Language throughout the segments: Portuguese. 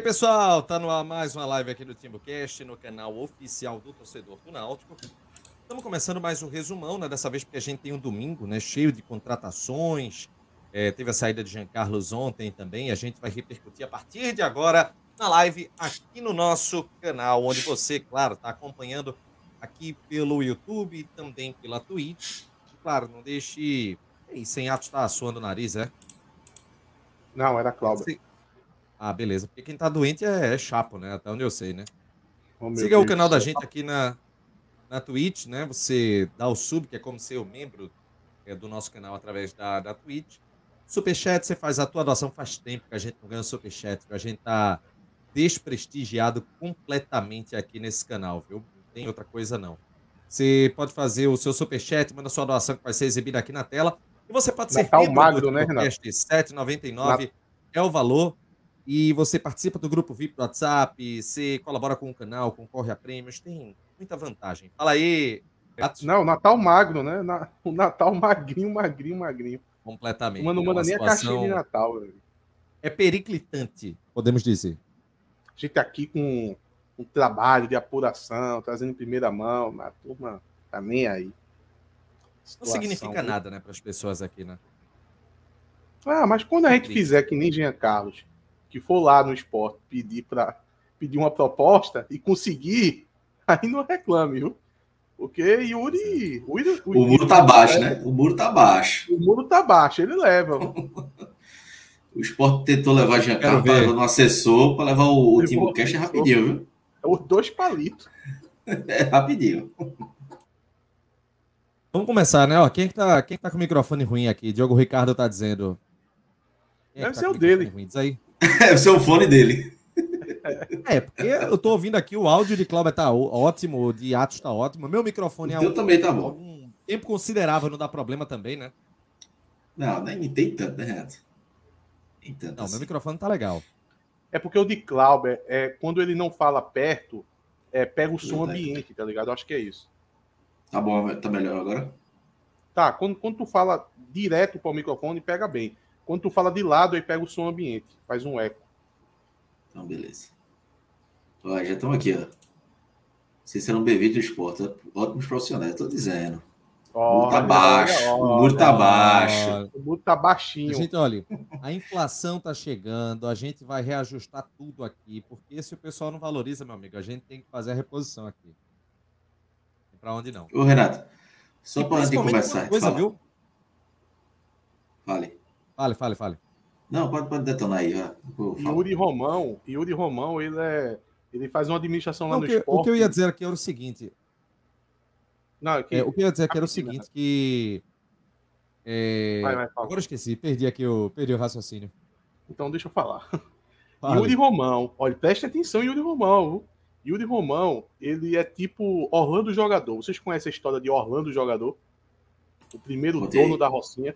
aí, pessoal, tá no ar mais uma live aqui do TimbuCast, no canal oficial do torcedor do Náutico. Estamos começando mais um resumão, né? Dessa vez porque a gente tem um domingo, né? Cheio de contratações. É, teve a saída de Jean Carlos ontem também. A gente vai repercutir a partir de agora na live aqui no nosso canal, onde você, claro, está acompanhando aqui pelo YouTube e também pela Twitch. E, claro, não deixe. Ei, sem atos tá suando o nariz, é? Não, era Cláudio. Ah, beleza. Porque quem tá doente é, é chapo, né? Até onde eu sei, né? Oh, Siga Deus o canal da gente aqui na, na Twitch, né? Você dá o sub, que é como ser o membro é, do nosso canal através da, da Twitch. Superchat, você faz a tua doação faz tempo que a gente não ganha superchat, a gente tá desprestigiado completamente aqui nesse canal, viu? Não tem outra coisa não. Você pode fazer o seu superchat, manda sua doação que vai ser exibida aqui na tela. E você pode ser Natal magro, né, Renato? 7,99 é o valor. E você participa do grupo VIP do WhatsApp, você colabora com o canal, concorre a prêmios, tem muita vantagem. Fala aí, Gato. Não, Natal magro, né? O Natal magrinho, magrinho, magrinho. Completamente. Mas não manda é nem situação... a caixinha de Natal. Velho. É periclitante, podemos dizer. A gente tá aqui com um trabalho de apuração, trazendo em primeira mão, a turma tá nem aí. Situação, não significa nada, né, para as pessoas aqui, né? Ah, mas quando a gente fizer que nem Jean Carlos, que for lá no esporte pedir para pedir uma proposta e conseguir, aí não reclame, viu? Porque Yuri. O, Yuri, o, o muro tá baixo, né? O muro tá baixo. O muro tá baixo, ele leva. o esporte tentou levar Giancarlo para levar no assessor, para levar o, o Timbo Cash é rapidinho, viu? É os dois palitos. é rapidinho. Vamos começar, né? Ó, quem, que tá, quem que tá com o microfone ruim aqui? Diogo Ricardo tá dizendo. Quem Deve tá ser o dele. Ruim? Diz aí. Deve ser o fone dele. É, porque eu tô ouvindo aqui, o áudio de Cláudio tá ótimo, de Atos tá ótimo. Meu microfone é. Eu também tá bom. Um tempo considerável, não dá problema também, né? Não, nem tem tanto, né, Renato? Tem tanto não, assim. meu microfone tá legal. É porque o de Clauber, é, quando ele não fala perto, é, pega o som ambiente, tá ligado? Eu acho que é isso. Tá bom, tá melhor agora? Tá, quando, quando tu fala direto para o microfone, pega bem. Quando tu fala de lado, aí pega o som ambiente, faz um eco. Então, beleza. Ó, já estamos aqui, ó. Vocês serão bem-vindos do esporte. Ótimos profissionais, estou dizendo. o muro tá baixo. o muro tá baixo. O muro tá baixinho. Gente, olha, a inflação tá chegando, a gente vai reajustar tudo aqui, porque se o pessoal não valoriza, meu amigo, a gente tem que fazer a reposição aqui. Para onde não. Ô, Renato, só para antes de começar. Coisa, fala. viu? Fale. Fale, fale, fale. Não, pode, pode detonar aí. Yuri Romão, Yuri Romão, ele é. Ele faz uma administração lá não, no que, esporte. O que eu ia dizer aqui era o seguinte. Não, é que... É, o que eu ia dizer aqui era o seguinte, que. É... Vai, vai, Agora eu esqueci, perdi aqui o, perdi o raciocínio. Então deixa eu falar. Fale. Yuri Romão, olha, preste atenção, Yuri Romão. Yuri Romão, ele é tipo Orlando Jogador. Vocês conhecem a história de Orlando Jogador? O primeiro dono da Rocinha.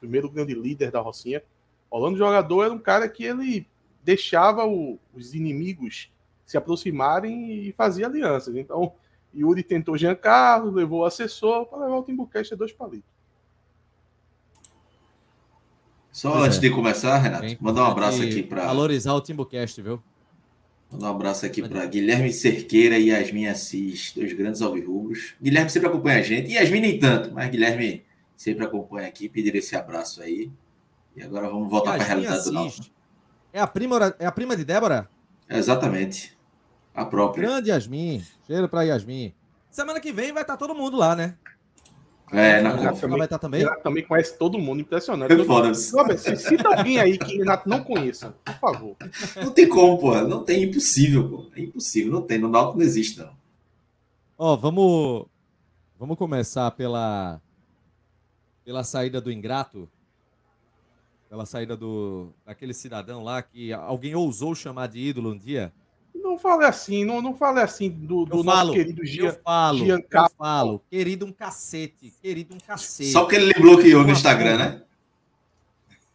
O primeiro grande líder da Rocinha. Orlando Jogador era um cara que ele deixava o, os inimigos se aproximarem e fazia alianças. Então, Yuri tentou Jean Carlos, levou o assessor para levar o Timbucast a dois palitos. Só pois antes é. de começar, Renato, mandar um abraço aqui para. Valorizar o Timbucast, viu? Mandar um abraço aqui para Guilherme Cerqueira e Yasmin Assis, dois grandes alvirrubros. Guilherme sempre acompanha a gente, e Yasmin nem tanto, mas Guilherme sempre acompanha aqui, pedir esse abraço aí. E agora vamos voltar para a realidade do nosso. É a prima, é a prima de Débora? É exatamente. A própria. Grande Yasmin. Cheiro para Yasmin. Semana que vem vai estar todo mundo lá, né? É, na Renato também, vai estar também. Renato também conhece todo mundo, impressionante. Foda-se. Cita alguém aí que Renato não conheça, por favor. Não tem como, pô. Não tem, impossível, pô. É impossível, não tem. No Náutico não existe, não. Ó, vamos, vamos começar pela, pela saída do Ingrato. Pela saída do, daquele cidadão lá que alguém ousou chamar de ídolo um dia. Não fale assim, não, não fale assim do, do falo, querido Gian, eu falo, Giancarlo. Eu falo, querido um cacete, querido um cacete. Só porque ele bloqueou no Instagram, né?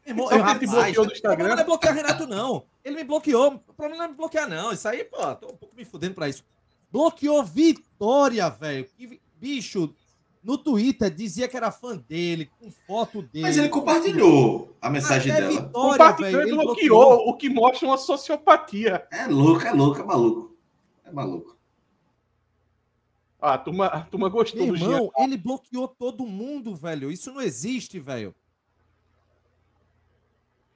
Irmão, Só eu, rapaz, bloqueou no Instagram. Não é bloquear Renato, não. Ele me bloqueou. O problema não é me bloquear, não. Isso aí, pô, tô um pouco me fudendo pra isso. Bloqueou Vitória, velho. Bicho, no Twitter dizia que era fã dele, com foto dele. Mas ele compartilhou a mensagem Até dela. Vitória, compartilhou véio, e bloqueou, bloqueou, o que mostra uma sociopatia. É louco, é louco, é maluco. É maluco. Ah, a turma, a turma gostou Meu do irmão, Jean. ele bloqueou todo mundo, velho. Isso não existe, velho.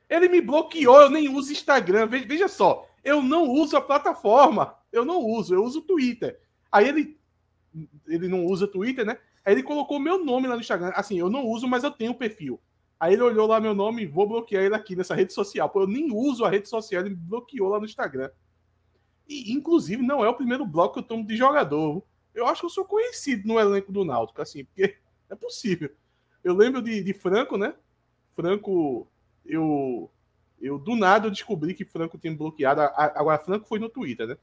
Ele me bloqueou, eu nem uso Instagram. Veja só, eu não uso a plataforma. Eu não uso, eu uso o Twitter. Aí ele, ele não usa Twitter, né? Aí ele colocou meu nome lá no Instagram. Assim, eu não uso, mas eu tenho um perfil. Aí ele olhou lá meu nome e vou bloquear ele aqui nessa rede social. Pô, eu nem uso a rede social, ele me bloqueou lá no Instagram. E, inclusive, não é o primeiro bloco que eu tomo de jogador. Eu acho que eu sou conhecido no elenco do Náutico, assim, porque é possível. Eu lembro de, de Franco, né? Franco eu, eu do nada eu descobri que Franco tinha bloqueado. Agora, Franco foi no Twitter, né?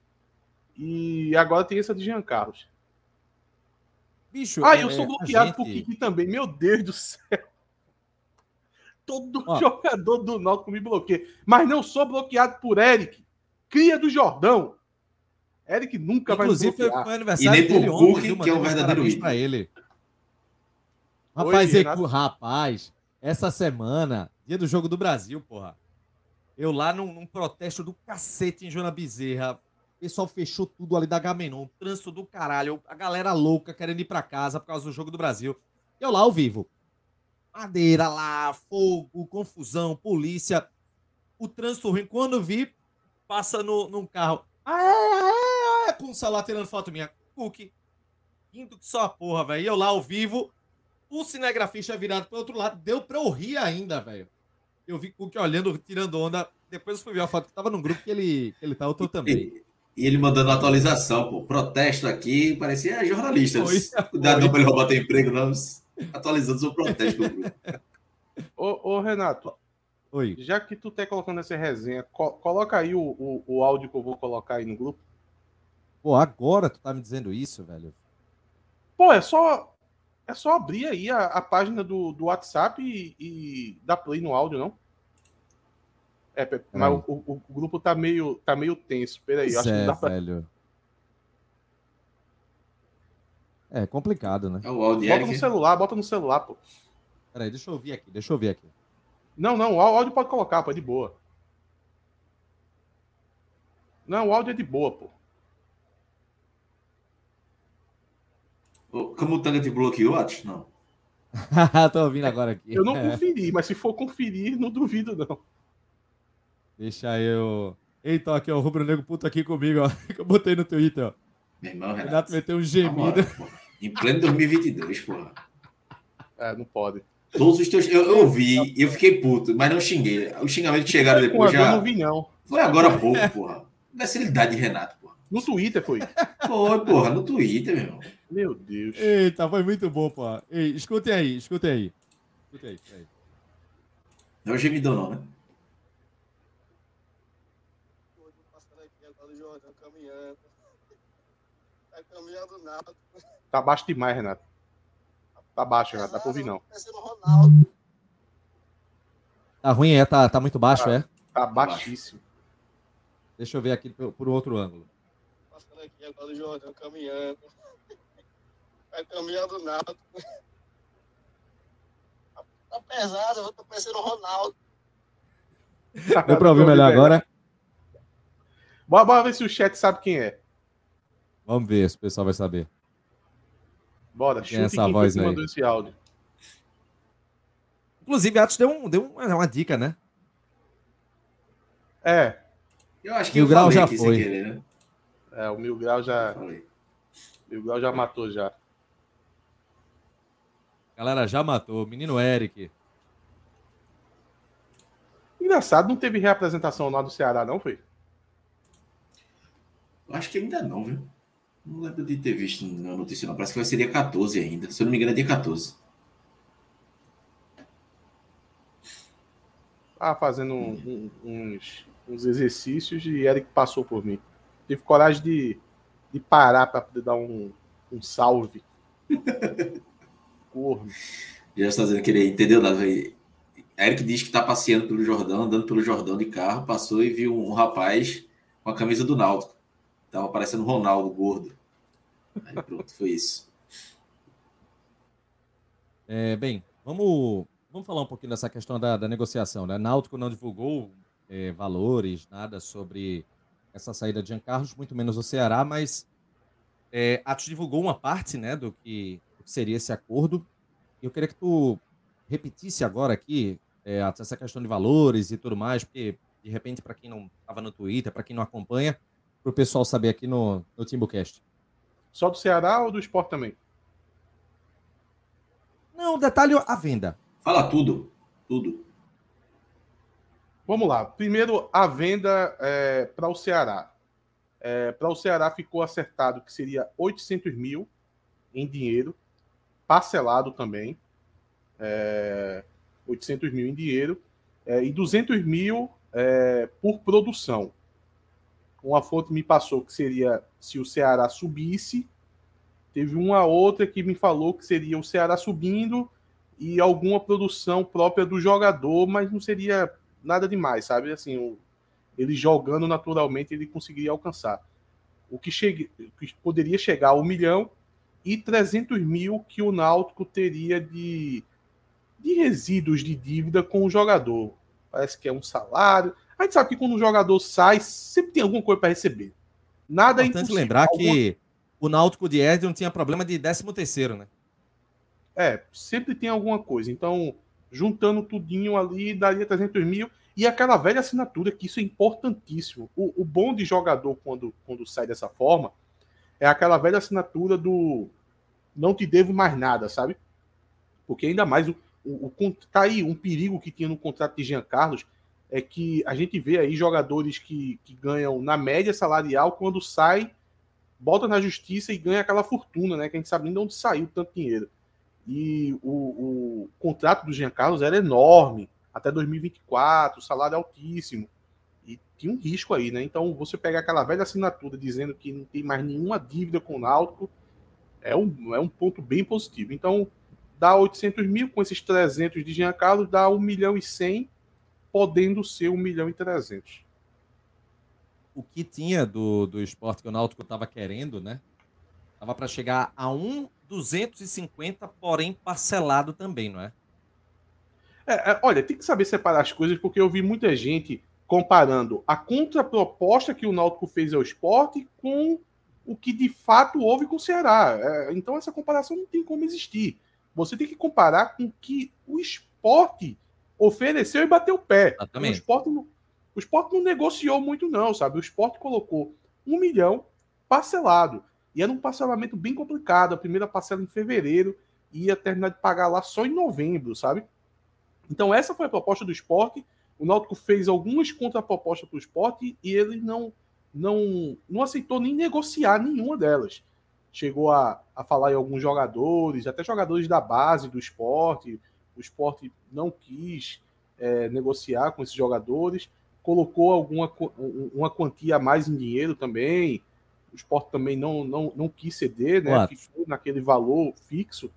E agora tem essa de Jean Carlos. Bicho, ah, é, eu sou bloqueado gente... por Kiki também. Meu Deus do céu. Todo Ó. jogador do Náutico me bloqueia. Mas não sou bloqueado por Eric, cria do Jordão. Eric nunca Inclusive, vai me bloquear. Foi aniversário e nem por Cook, que é um verdadeiro ídolo. ele. Rapaz, Oi, rapaz, essa semana Dia do Jogo do Brasil, porra. Eu lá num, num protesto do cacete em Joana Bezerra. O pessoal fechou tudo ali da Gamenon. Trânsito do caralho. A galera louca querendo ir pra casa por causa do Jogo do Brasil. Eu lá ao vivo. Madeira lá, fogo, confusão, polícia. O trânsito ruim. Quando vi, passa no, num carro. Ah, é, é, é, com o celular tirando foto minha. Cookie. Indo que só a porra, velho. E eu lá ao vivo. O cinegrafista virado pro outro lado. Deu pra eu rir ainda, velho eu vi o que olhando, tirando onda. Depois eu fui ver a foto que tava no grupo que ele, que ele tá, eu tô também. E, ele mandando atualização, pô. Protesto aqui, parecia jornalista. Cuidado pra ele roubar teu emprego, não. Atualizando seu protesto no grupo. Ô, ô, Renato. Oi. Já que tu tá colocando essa resenha, co coloca aí o, o, o áudio que eu vou colocar aí no grupo. Pô, agora tu tá me dizendo isso, velho? Pô, é só é só abrir aí a, a página do, do WhatsApp e, e dar play no áudio, não? É, mas o, o, o, grupo tá meio, tá meio tenso. Peraí, acho é, que dá pra... velho. É complicado, né? É o áudio bota no celular, bota no celular, pô. Peraí, deixa eu ouvir aqui, deixa eu ouvir aqui. Não, não, o áudio pode colocar, pô, é de boa. Não, o áudio é de boa, pô. Como o Tanga te bloqueou, Atos? Não. Tô ouvindo agora aqui. Eu não conferi, mas se for conferir, não duvido, não. Deixa eu. Eita, aqui, ó, o Rubro Negro puto aqui comigo, ó. Que eu botei no Twitter, ó. Meu irmão, Renato. Renato meteu um gemido. em pleno 2022, porra. É, não pode. Todos os teus. Eu, eu ouvi e eu fiquei puto, mas não xinguei. Os xingamentos chegaram depois já. Eu não vi, não. Foi agora há pouco, porra. Imbecilidade de Renato, porra. No Twitter foi. Foi, porra, no Twitter, meu irmão. Meu Deus. Eita, foi muito bom, pô. Ei, escutem aí, escutem aí. Escutem aí, aí. Não é o gemidão, não, né? Tá caminhando nada. Tá baixo demais, Renato. Tá baixo, Renato. Tá por vir, não. Tá ruim, é? Tá, tá muito baixo, tá, é? Tá baixíssimo. Deixa eu ver aqui por, por outro ângulo. Passando aqui agora o Jordão caminhando. Vai caminhando nada. Tá pesado, eu tô parecendo o Ronaldo. Deu pra ouvir melhor agora? Bora, bora ver se o chat sabe quem é. Vamos ver se o pessoal vai saber. Bora, chute essa quem voz aí. mandou esse áudio. Inclusive, Atos deu, um, deu uma dica, né? É. Eu acho que Mil o Grau já foi. Querer, né? É, o Mil Grau já. Mil Grau já matou já. Galera, já matou. Menino Eric. Engraçado, não teve reapresentação lá do Ceará, não foi? Acho que ainda não, viu? Não lembro de ter visto na notícia, não. Parece que vai ser dia 14 ainda. Se eu não me engano, é dia 14. Ah, fazendo um, um, uns, uns exercícios e Eric passou por mim. Tive coragem de, de parar para poder dar um, um salve. corno. Já está dizendo que ele entendeu nada. Eric diz que está passeando pelo Jordão, andando pelo Jordão de carro, passou e viu um rapaz com a camisa do Náutico. Tava parecendo Ronaldo, gordo. Aí pronto, foi isso. É, bem, vamos, vamos falar um pouquinho dessa questão da, da negociação. Né? Náutico não divulgou é, valores, nada sobre essa saída de Giancarlos, muito menos o Ceará, mas é, Atos divulgou uma parte né, do, que, do que seria esse acordo. Eu queria que tu repetisse agora aqui é, essa questão de valores e tudo mais, porque de repente, para quem não estava no Twitter, para quem não acompanha, para o pessoal saber aqui no, no Timbucast. Só do Ceará ou do esporte também? Não, detalhe a venda. Fala tudo. Tudo. Vamos lá. Primeiro, a venda é, para o Ceará. É, para o Ceará ficou acertado que seria 800 mil em dinheiro, parcelado também. É, 800 mil em dinheiro é, e 200 mil é, por produção. Uma fonte me passou que seria se o Ceará subisse. Teve uma outra que me falou que seria o Ceará subindo e alguma produção própria do jogador, mas não seria nada demais, sabe? Assim, ele jogando naturalmente ele conseguiria alcançar. O que, chegue, que poderia chegar a um milhão e 300 mil que o Náutico teria de, de resíduos de dívida com o jogador. Parece que é um salário. A gente sabe que quando um jogador sai, sempre tem alguma coisa para receber. Nada é importante lembrar alguma... que o Náutico de Ed não tinha problema de 13 terceiro, né? É, sempre tem alguma coisa. Então, juntando tudinho ali, daria 300 mil. E aquela velha assinatura, que isso é importantíssimo. O, o bom de jogador, quando, quando sai dessa forma, é aquela velha assinatura do não te devo mais nada, sabe? Porque ainda mais, o, o, o, tá aí um perigo que tinha no contrato de Jean Carlos, é que a gente vê aí jogadores que, que ganham na média salarial, quando sai, volta na justiça e ganha aquela fortuna, né? Que a gente sabe nem de onde saiu tanto dinheiro. E o, o contrato do Jean Carlos era enorme, até 2024, salário altíssimo. E tinha um risco aí, né? Então, você pegar aquela velha assinatura dizendo que não tem mais nenhuma dívida com o Náutico, é um, é um ponto bem positivo. Então, dá 800 mil, com esses 300 de Jean Carlos, dá 1 milhão e 100 podendo ser 1 milhão e 300. O que tinha do, do esporte que o Náutico estava querendo, né? Tava para chegar a 1,250, porém parcelado também, não é? é? é? Olha, tem que saber separar as coisas, porque eu vi muita gente comparando a contraproposta que o Náutico fez ao esporte com o que de fato houve com o Ceará. É, então essa comparação não tem como existir. Você tem que comparar com o que o esporte ofereceu e bateu o pé. O esporte, não, o esporte não negociou muito, não, sabe? O esporte colocou um milhão parcelado. E era um parcelamento bem complicado. A primeira parcela em fevereiro ia terminar de pagar lá só em novembro, sabe? Então, essa foi a proposta do esporte. O Náutico fez algumas contrapropostas para o esporte e ele não, não, não aceitou nem negociar nenhuma delas. Chegou a, a falar em alguns jogadores, até jogadores da base do esporte, o esporte não quis é, negociar com esses jogadores, colocou alguma uma quantia a mais em dinheiro também. O esporte também não, não, não quis ceder, né? Claro. Ficou naquele valor fixo.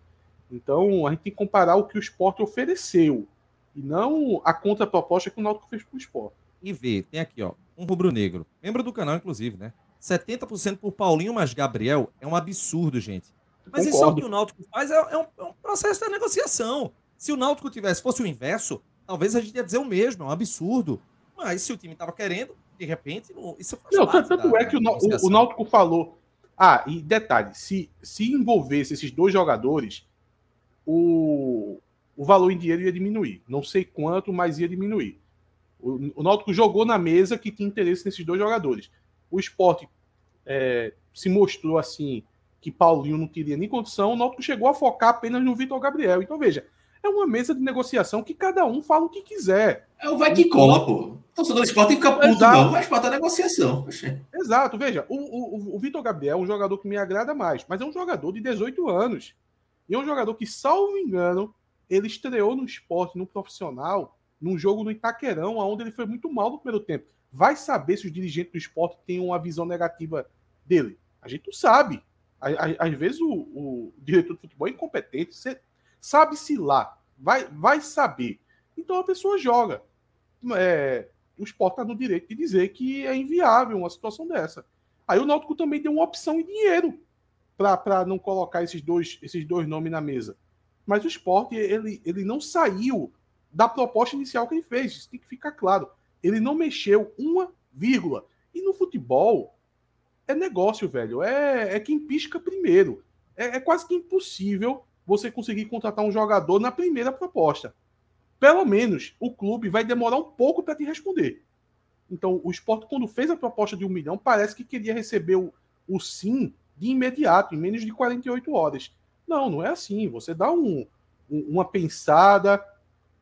Então a gente tem que comparar o que o esporte ofereceu e não a contraproposta que o Náutico fez para o esporte. E vê, tem aqui, ó, um rubro-negro, membro do canal, inclusive, né? 70% por Paulinho mais Gabriel é um absurdo, gente. Mas Concordo. isso é o que o Náutico faz, é, é, um, é um processo da negociação. Se o Náutico tivesse, fosse o inverso, talvez a gente ia dizer o mesmo, é um absurdo. Mas se o time estava querendo, de repente, isso faz Não, tanto é que o, o, o Náutico falou. Ah, e detalhe, se, se envolvesse esses dois jogadores, o, o valor em dinheiro ia diminuir. Não sei quanto, mas ia diminuir. O, o Náutico jogou na mesa que tinha interesse nesses dois jogadores. O esporte é, se mostrou assim que Paulinho não teria nem condição. O Náutico chegou a focar apenas no Vitor Gabriel. Então, veja, é uma mesa de negociação que cada um fala o que quiser. É o vai que cola, pô. O torcedor do esporte tem que ficar puto, Exato. não. Vai esporte a negociação. Exato. Veja, o, o, o Vitor Gabriel é um jogador que me agrada mais, mas é um jogador de 18 anos. E é um jogador que, salvo engano, ele estreou no esporte, no profissional, num jogo no Itaquerão, onde ele foi muito mal no primeiro tempo. Vai saber se os dirigentes do esporte têm uma visão negativa dele. A gente não sabe. Às vezes o, o diretor de futebol é incompetente. Você Sabe-se lá. Vai, vai saber. Então a pessoa joga. É, o esporte está no direito de dizer que é inviável uma situação dessa. Aí o Náutico também deu uma opção em dinheiro para não colocar esses dois, esses dois nomes na mesa. Mas o esporte, ele, ele não saiu da proposta inicial que ele fez. Isso tem que ficar claro. Ele não mexeu uma vírgula. E no futebol, é negócio, velho. É, é quem pisca primeiro. É, é quase que impossível você conseguir contratar um jogador na primeira proposta. Pelo menos o clube vai demorar um pouco para te responder. Então, o esporte, quando fez a proposta de um milhão, parece que queria receber o, o sim de imediato, em menos de 48 horas. Não, não é assim. Você dá um, um, uma pensada.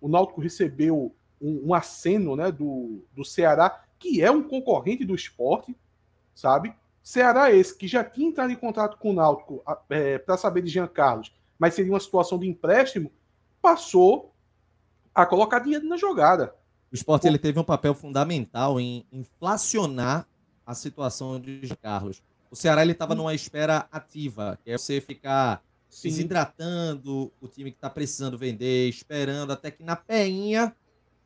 O Náutico recebeu um, um aceno né, do, do Ceará, que é um concorrente do esporte, sabe? Ceará esse que já tinha entrado em contato com o Náutico é, para saber de Jean Carlos, mas seria uma situação de empréstimo, passou a colocar dinheiro na jogada. O esporte ele teve um papel fundamental em inflacionar a situação de Carlos. O Ceará ele estava numa espera ativa, que é você ficar Sim. desidratando o time que está precisando vender, esperando até que na peinha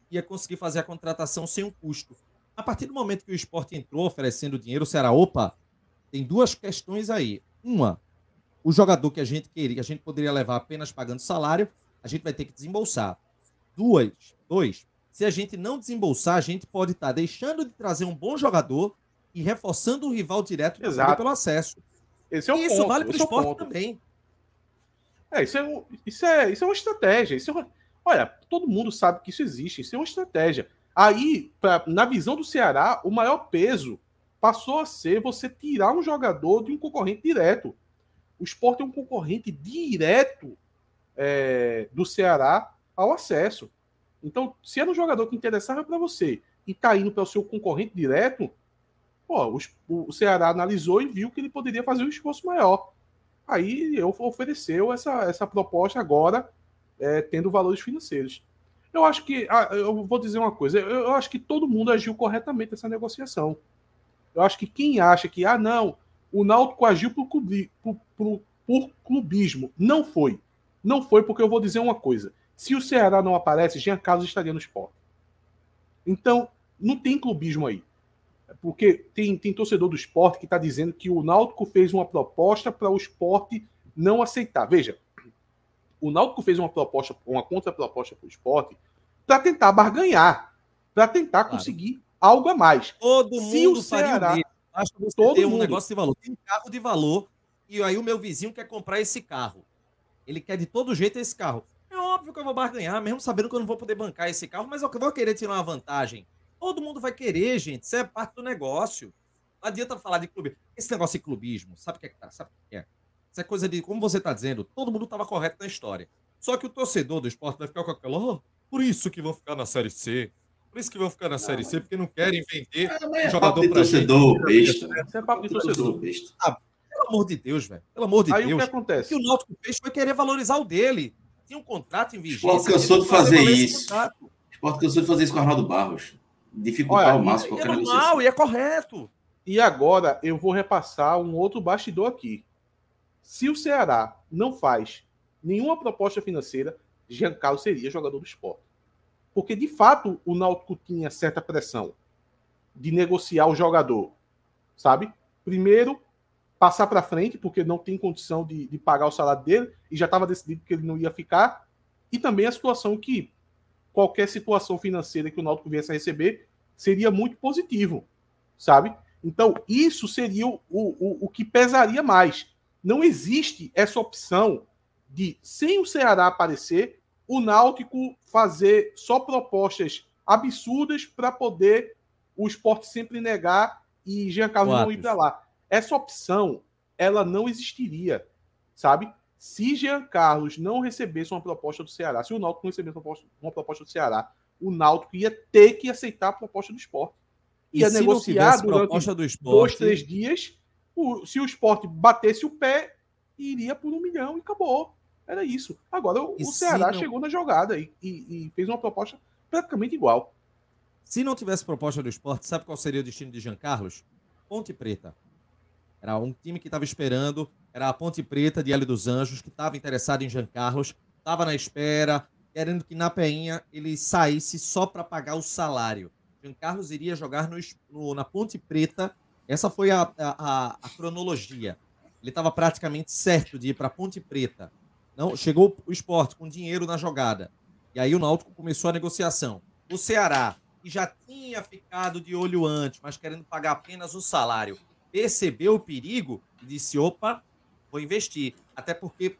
ia conseguir fazer a contratação sem um custo. A partir do momento que o esporte entrou oferecendo dinheiro, o Ceará, opa, tem duas questões aí. Uma, o jogador que a gente queria, que a gente poderia levar apenas pagando salário, a gente vai ter que desembolsar. Duas, dois, se a gente não desembolsar, a gente pode estar tá deixando de trazer um bom jogador e reforçando o rival direto pelo acesso. Esse é o e isso ponto, vale para o é esporte também. É, isso é, isso é, isso é uma estratégia. Isso é uma... Olha, todo mundo sabe que isso existe. Isso é uma estratégia. Aí, pra, na visão do Ceará, o maior peso passou a ser você tirar um jogador de um concorrente direto. O esporte é um concorrente direto é, do Ceará ao acesso. Então, se era um jogador que interessava para você e está indo para o seu concorrente direto, pô, o, o, Ceará analisou e viu que ele poderia fazer um esforço maior. Aí eu ofereceu essa, essa proposta agora, é, tendo valores financeiros. Eu acho que, ah, eu vou dizer uma coisa, eu, eu acho que todo mundo agiu corretamente nessa negociação. Eu acho que quem acha que, ah, não, o Náutico agiu por, clubi, por, por, por clubismo. Não foi. Não foi porque eu vou dizer uma coisa. Se o Ceará não aparece, Jean Carlos estaria no esporte. Então, não tem clubismo aí. Porque tem, tem torcedor do esporte que está dizendo que o Náutico fez uma proposta para o esporte não aceitar. Veja, o Náutico fez uma proposta, uma contraproposta para o esporte para tentar barganhar, para tentar claro. conseguir algo a mais. Todo Se mundo o Ceará, Acho que todo tem um mundo. negócio de valor. Tem carro de valor e aí o meu vizinho quer comprar esse carro. Ele quer de todo jeito esse carro. É óbvio que eu vou barganhar, mesmo sabendo que eu não vou poder bancar esse carro, mas eu vou querer tirar uma vantagem. Todo mundo vai querer, gente. Isso é parte do negócio. Não adianta falar de clube. Esse negócio de clubismo, sabe o que é que tá? Sabe o que é? Isso é coisa de, como você está dizendo, todo mundo estava correto na história. Só que o torcedor do esporte vai ficar com aquela, oh, por isso que vão ficar na Série C, por isso que vão ficar na Série C, porque não querem vender é, um jogador para torcedor besta. Isso é papo de torcedor besta. Ah, amor de Deus, velho. Pelo amor de Aí Deus. o que acontece? O que o Náutico fez foi querer valorizar o dele. Tinha um contrato em vigência. O Sport cansou de fazer isso. O Sport cansou de fazer isso com o Arnaldo Barros. Dificultar Olha, ao máximo é normal, e é correto. E agora eu vou repassar um outro bastidor aqui. Se o Ceará não faz nenhuma proposta financeira, Jean Carlos seria jogador do esporte. Porque, de fato, o Náutico tinha certa pressão de negociar o jogador, sabe? Primeiro, passar para frente, porque não tem condição de, de pagar o salário dele, e já estava decidido que ele não ia ficar. E também a situação que qualquer situação financeira que o Náutico viesse a receber seria muito positivo, sabe? Então, isso seria o, o, o que pesaria mais. Não existe essa opção de, sem o Ceará aparecer, o Náutico fazer só propostas absurdas para poder o esporte sempre negar e Jean Carlos não ir para lá. Essa opção, ela não existiria, sabe? Se Jean Carlos não recebesse uma proposta do Ceará, se o Náutico não recebesse uma proposta, uma proposta do Ceará, o Náutico ia ter que aceitar a proposta do esporte. Ia e negociar durante proposta do esporte... dois, três dias. O, se o esporte batesse o pé, iria por um milhão e acabou. Era isso. Agora o, o Ceará não... chegou na jogada e, e, e, fez uma proposta praticamente igual. Se não tivesse proposta do esporte, sabe qual seria o destino de Jean Carlos? Ponte Preta. Era um time que estava esperando, era a Ponte Preta de L dos Anjos, que estava interessado em Jean Carlos, estava na espera, querendo que na Peinha ele saísse só para pagar o salário. Jean Carlos iria jogar no, no, na Ponte Preta. Essa foi a, a, a cronologia. Ele estava praticamente certo de ir para Ponte Preta Não, chegou o esporte com dinheiro na jogada. E aí o Náutico começou a negociação. O Ceará, que já tinha ficado de olho antes, mas querendo pagar apenas o salário, percebeu o perigo e disse: opa, vou investir. Até porque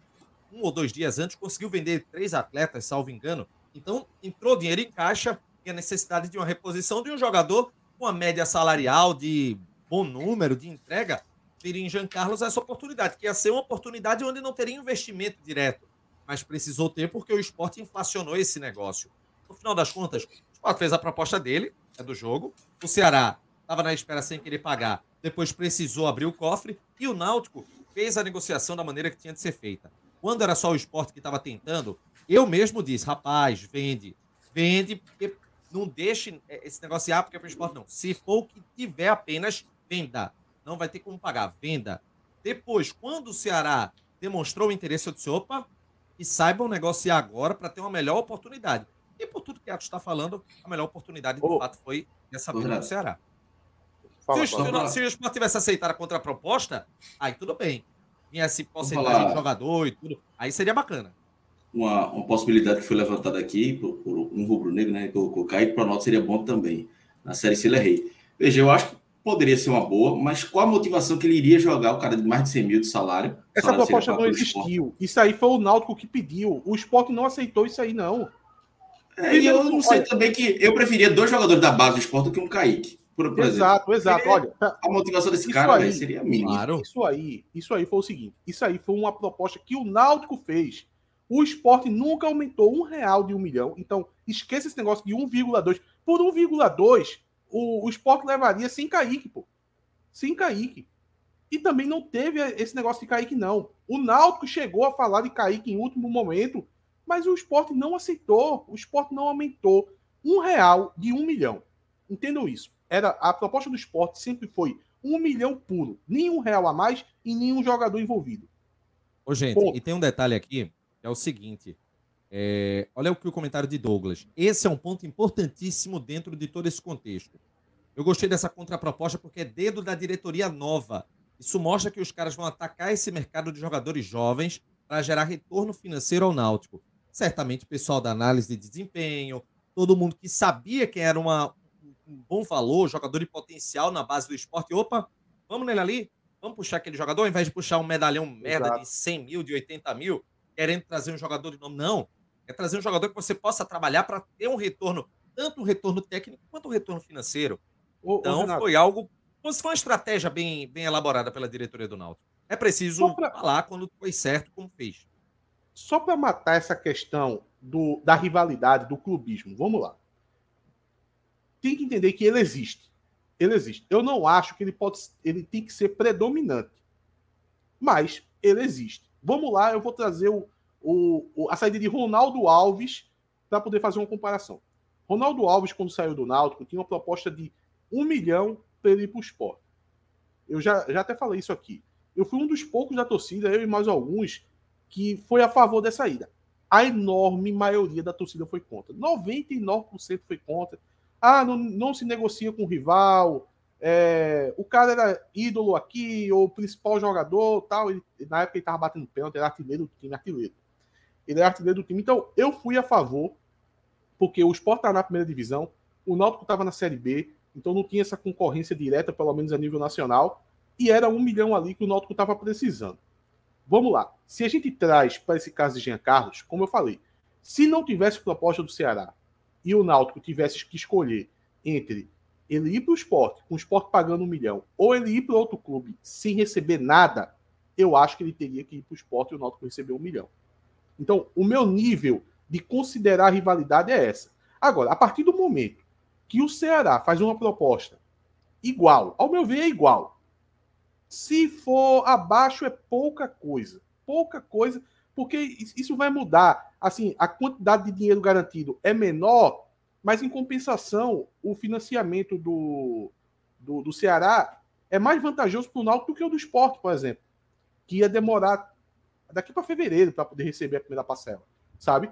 um ou dois dias antes conseguiu vender três atletas, salvo engano. Então entrou dinheiro em caixa e a necessidade de uma reposição de um jogador com a média salarial de bom número de entrega, teria em Jean Carlos essa oportunidade, que ia ser uma oportunidade onde não teria investimento direto, mas precisou ter porque o esporte inflacionou esse negócio. No final das contas, o esporte fez a proposta dele, é do jogo, o Ceará estava na espera sem querer pagar, depois precisou abrir o cofre, e o Náutico fez a negociação da maneira que tinha de ser feita. Quando era só o esporte que estava tentando, eu mesmo disse, rapaz, vende, vende, porque não deixe esse negócio, ah, porque é para o esporte, não. Se for o que tiver apenas venda. Não vai ter como pagar, venda. Depois, quando o Ceará demonstrou o interesse, eu disse, opa, e saibam negociar agora para ter uma melhor oportunidade. E por tudo que a está falando, a melhor oportunidade, de oh. fato, foi essa venda do Ceará. Fala, se, o, se o esporte tivesse aceitado a contraproposta, aí tudo bem. Viesse porcentagem de jogador e tudo, aí seria bacana. Uma, uma possibilidade que foi levantada aqui por, por um rubro-negro, né? Que o Kaique Pronaldo seria bom também. Na série se ele é rei. Veja, eu acho que poderia ser uma boa, mas qual a motivação que ele iria jogar o cara de mais de 100 mil de salário? Essa salário proposta não existiu. Isso aí foi o Náutico que pediu. O esporte não aceitou isso aí, não. É, e eu não sei também que eu preferia dois jogadores da base do esporte do que um Kaique. Por, por exato, exemplo. exato. Olha, a motivação desse cara aí, seria mínima. Claro. Isso aí, isso aí foi o seguinte: isso aí foi uma proposta que o Náutico fez. O esporte nunca aumentou um real de um milhão. Então, esqueça esse negócio de 1,2. Por 1,2, o, o esporte levaria sem Kaique, pô. Sem Kaique. E também não teve esse negócio de Kaique, não. O Náutico chegou a falar de Kaique em último momento, mas o esporte não aceitou. O esporte não aumentou um real de um milhão. Entendam isso. Era A proposta do esporte sempre foi um milhão puro. Nenhum real a mais e nenhum jogador envolvido. Ô, gente, Ponto. e tem um detalhe aqui, que é o seguinte. É, olha o que o comentário de Douglas. Esse é um ponto importantíssimo dentro de todo esse contexto. Eu gostei dessa contraproposta porque é dedo da diretoria nova. Isso mostra que os caras vão atacar esse mercado de jogadores jovens para gerar retorno financeiro ao Náutico. Certamente o pessoal da análise de desempenho, todo mundo que sabia que era uma, um bom valor, jogador de potencial na base do esporte. Opa, vamos nele ali, vamos puxar aquele jogador, ao invés de puxar um medalhão merda Exato. de 100 mil, de 80 mil, querendo trazer um jogador de nome. Não, é trazer um jogador que você possa trabalhar para ter um retorno, tanto um retorno técnico quanto um retorno financeiro. Ô, então, ô, foi algo. Foi uma estratégia bem, bem elaborada pela diretoria do Náutico. É preciso pra... falar quando foi certo, como fez. Só para matar essa questão do, da rivalidade, do clubismo, vamos lá. Tem que entender que ele existe. Ele existe. Eu não acho que ele pode, ele tem que ser predominante, mas ele existe. Vamos lá, eu vou trazer o, o, a saída de Ronaldo Alves para poder fazer uma comparação. Ronaldo Alves, quando saiu do Náutico, tinha uma proposta de um milhão para ele ir para o esporte. Eu já, já até falei isso aqui. Eu fui um dos poucos da torcida, eu e mais alguns, que foi a favor dessa ida. A enorme maioria da torcida foi contra. 99% foi contra. Ah, não, não se negocia com o rival. É, o cara era ídolo aqui, ou principal jogador, tal. Ele, na época ele estava batendo pênalti, era artilheiro do time, artilheiro. Ele era artilheiro do time. Então, eu fui a favor, porque o Sport estava na primeira divisão, o Náutico estava na Série B, então não tinha essa concorrência direta, pelo menos a nível nacional, e era um milhão ali que o Náutico estava precisando. Vamos lá. Se a gente traz para esse caso de Jean Carlos, como eu falei, se não tivesse proposta do Ceará e o Náutico tivesse que escolher entre ele ir para o esporte, com o esporte pagando um milhão, ou ele ir para outro clube sem receber nada, eu acho que ele teria que ir para o esporte e o Náutico receber um milhão. Então, o meu nível de considerar a rivalidade é essa. Agora, a partir do momento que o Ceará faz uma proposta igual, ao meu ver, é igual. Se for abaixo, é pouca coisa. Pouca coisa, porque isso vai mudar. Assim, a quantidade de dinheiro garantido é menor, mas em compensação, o financiamento do, do, do Ceará é mais vantajoso para o Náutico do que o do esporte, por exemplo. Que ia demorar daqui para fevereiro para poder receber a primeira parcela, sabe?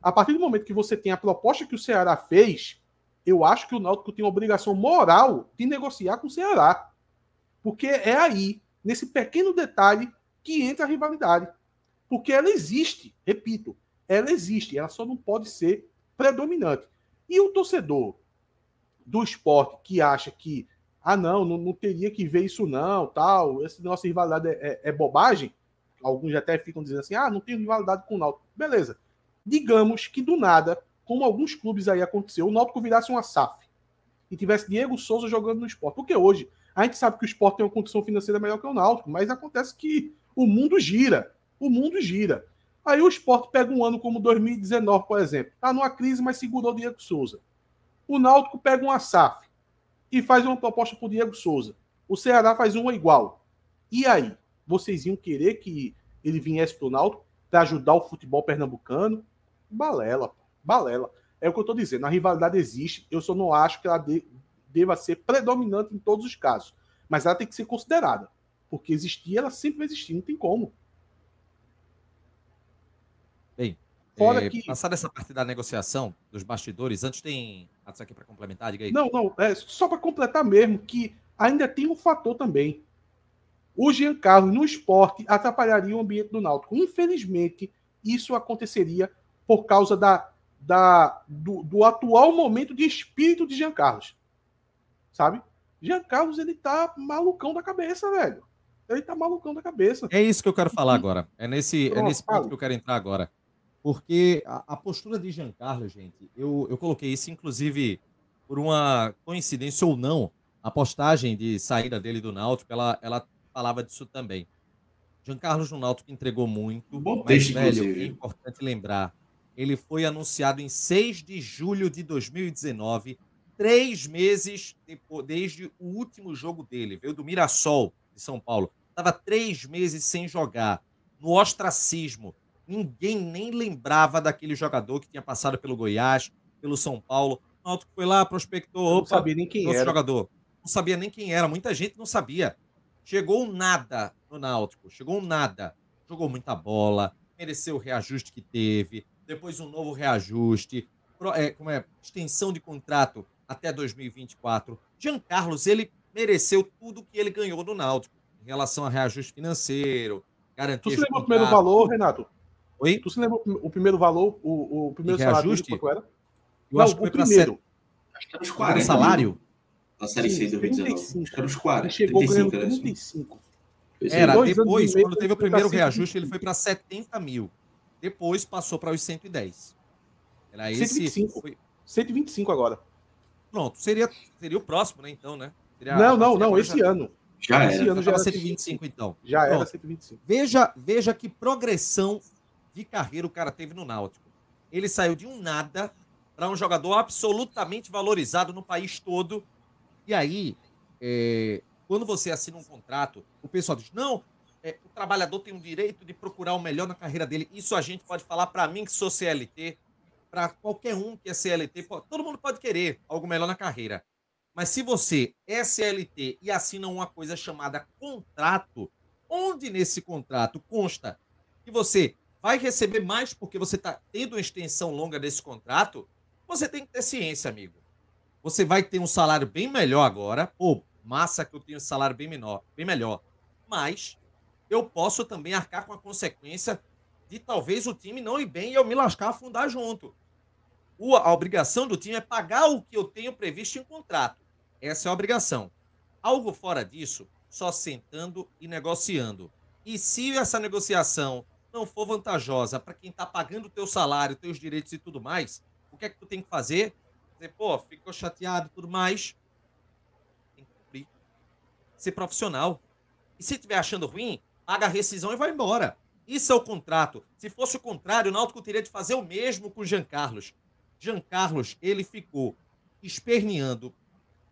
A partir do momento que você tem a proposta que o Ceará fez, eu acho que o Náutico tem obrigação moral de negociar com o Ceará. Porque é aí, nesse pequeno detalhe, que entra a rivalidade. Porque ela existe, repito, ela existe, ela só não pode ser predominante. E o torcedor do esporte que acha que, ah, não, não, não teria que ver isso não, tal, essa nossa rivalidade é, é, é bobagem, alguns até ficam dizendo assim, ah, não tem rivalidade com o Náutico. Beleza. Digamos que do nada, como alguns clubes aí aconteceu, o Náutico virasse uma SAF e tivesse Diego Souza jogando no esporte. Porque hoje a gente sabe que o esporte tem uma condição financeira melhor que o Náutico, mas acontece que o mundo gira. O mundo gira. Aí o esporte pega um ano como 2019, por exemplo. Está numa crise, mas segurou o Diego Souza. O Náutico pega uma SAF e faz uma proposta para o Diego Souza. O Ceará faz uma igual. E aí? Vocês iam querer que ele viesse para o Náutico para ajudar o futebol pernambucano? Balela, balela. É o que eu estou dizendo. A rivalidade existe. Eu só não acho que ela de, deva ser predominante em todos os casos. Mas ela tem que ser considerada. Porque existir, ela sempre vai existir. Não tem como. Bem, Fora é, que... passar essa parte da negociação dos bastidores, antes tem. Atos aqui para complementar, diga aí. Não, não, é só para completar mesmo, que ainda tem um fator também. O Giancarlo no esporte atrapalharia o ambiente do Náutico. Infelizmente, isso aconteceria por causa da, da, do, do atual momento de espírito de Jean Carlos. Sabe? Jean Carlos, ele tá malucão da cabeça, velho. Ele tá malucão da cabeça. É isso que eu quero falar agora. É nesse, Pronto, é nesse ponto que eu quero entrar agora. Porque a, a postura de Jean Carlos, gente, eu, eu coloquei isso, inclusive, por uma coincidência ou não, a postagem de saída dele do Náutico, ela, ela falava disso também. Jean Carlos no Náutico entregou muito, Bom mas, velho, inclusive. é importante lembrar, ele foi anunciado em 6 de julho de 2019, três meses depois, desde o último jogo dele. Veio do Mirassol, de São Paulo. Estava três meses sem jogar, no ostracismo. Ninguém nem lembrava daquele jogador que tinha passado pelo Goiás, pelo São Paulo. O Náutico foi lá, prospectou. Opa, não sabia nem quem era. jogador. Não sabia nem quem era. Muita gente não sabia. Chegou nada no Náutico. Chegou nada. Jogou muita bola, mereceu o reajuste que teve, depois um novo reajuste, é, como é, extensão de contrato até 2024. Jean Carlos, ele mereceu tudo que ele ganhou no Náutico em relação a reajuste financeiro, garantia. Tu se lembra o primeiro valor, Renato? Oi? Tu se lembra o primeiro valor, o, o primeiro salário reajuste? quanto era? Eu Não, acho que foi o primeiro. Acho que era uns 40. O salário? Na Série C de 2019. Acho que era uns 40. Ele chegou 35, ganhando 35. Era, depois, quando teve o primeiro reajuste, ele foi para 70 mil. Depois passou para os 110. Era esse. 125. Foi... 125 agora. Pronto, seria, seria o próximo, né? Então, né? Seria não, não, não, esse já... ano. Já esse era. ano já era 125, então. Já Pronto. era 125. Veja, veja que progressão de carreira o cara teve no Náutico. Ele saiu de um nada para um jogador absolutamente valorizado no país todo. E aí, é, quando você assina um contrato, o pessoal diz: não, é, o trabalhador tem o direito de procurar o melhor na carreira dele. Isso a gente pode falar para mim que sou CLT, para qualquer um que é CLT. Todo mundo pode querer algo melhor na carreira. Mas se você é CLT e assina uma coisa chamada contrato, onde nesse contrato consta que você vai receber mais porque você está tendo uma extensão longa desse contrato, você tem que ter ciência, amigo. Você vai ter um salário bem melhor agora. Pô, massa que eu tenho um salário bem menor, bem melhor. Mas eu posso também arcar com a consequência de talvez o time não ir bem e eu me lascar afundar junto. A obrigação do time é pagar o que eu tenho previsto em contrato. Essa é a obrigação. Algo fora disso, só sentando e negociando. E se essa negociação não for vantajosa para quem está pagando o teu salário, teus direitos e tudo mais, o que é que tu tem que fazer? Dizer, pô, ficou chateado e tudo mais. Tem que cumprir. Ser profissional. E se estiver achando ruim, paga a rescisão e vai embora. Isso é o contrato. Se fosse o contrário, o Náutico teria de fazer o mesmo com o Jean Carlos. Jean Carlos, ele ficou esperneando.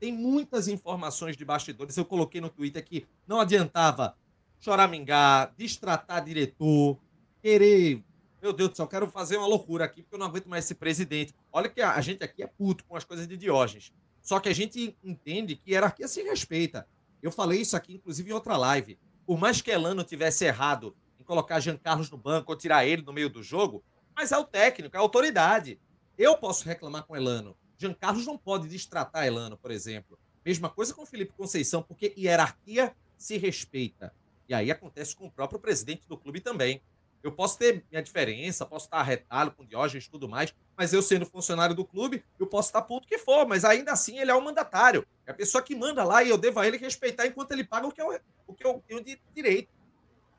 Tem muitas informações de bastidores. Eu coloquei no Twitter que não adiantava choramingar, distratar diretor, querer. Meu Deus do céu, quero fazer uma loucura aqui porque eu não aguento mais esse presidente. Olha que a gente aqui é puto com as coisas de Diógenes. Só que a gente entende que hierarquia se respeita. Eu falei isso aqui, inclusive, em outra live por mais que Elano tivesse errado em colocar Jean Carlos no banco ou tirar ele no meio do jogo, mas é o técnico, é a autoridade. Eu posso reclamar com Elano. Jean Carlos não pode distratar Elano, por exemplo. Mesma coisa com Felipe Conceição, porque hierarquia se respeita. E aí acontece com o próprio presidente do clube também. Eu posso ter minha diferença, posso estar retalho com Diógenes e tudo mais, mas eu sendo funcionário do clube, eu posso estar puto que for, mas ainda assim ele é o mandatário. É a pessoa que manda lá e eu devo a ele respeitar enquanto ele paga o que eu, o que eu tenho de direito.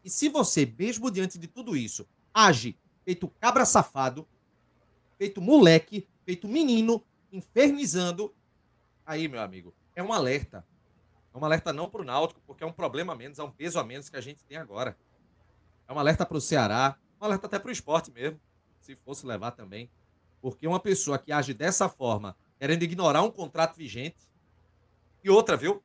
E se você, mesmo diante de tudo isso, age feito cabra safado, feito moleque, feito menino, infernizando, aí, meu amigo, é um alerta. É um alerta não para o Náutico, porque é um problema a menos, é um peso a menos que a gente tem agora. É um alerta para o Ceará, um alerta até para o esporte mesmo, se fosse levar também. Porque uma pessoa que age dessa forma, querendo ignorar um contrato vigente, e outra, viu?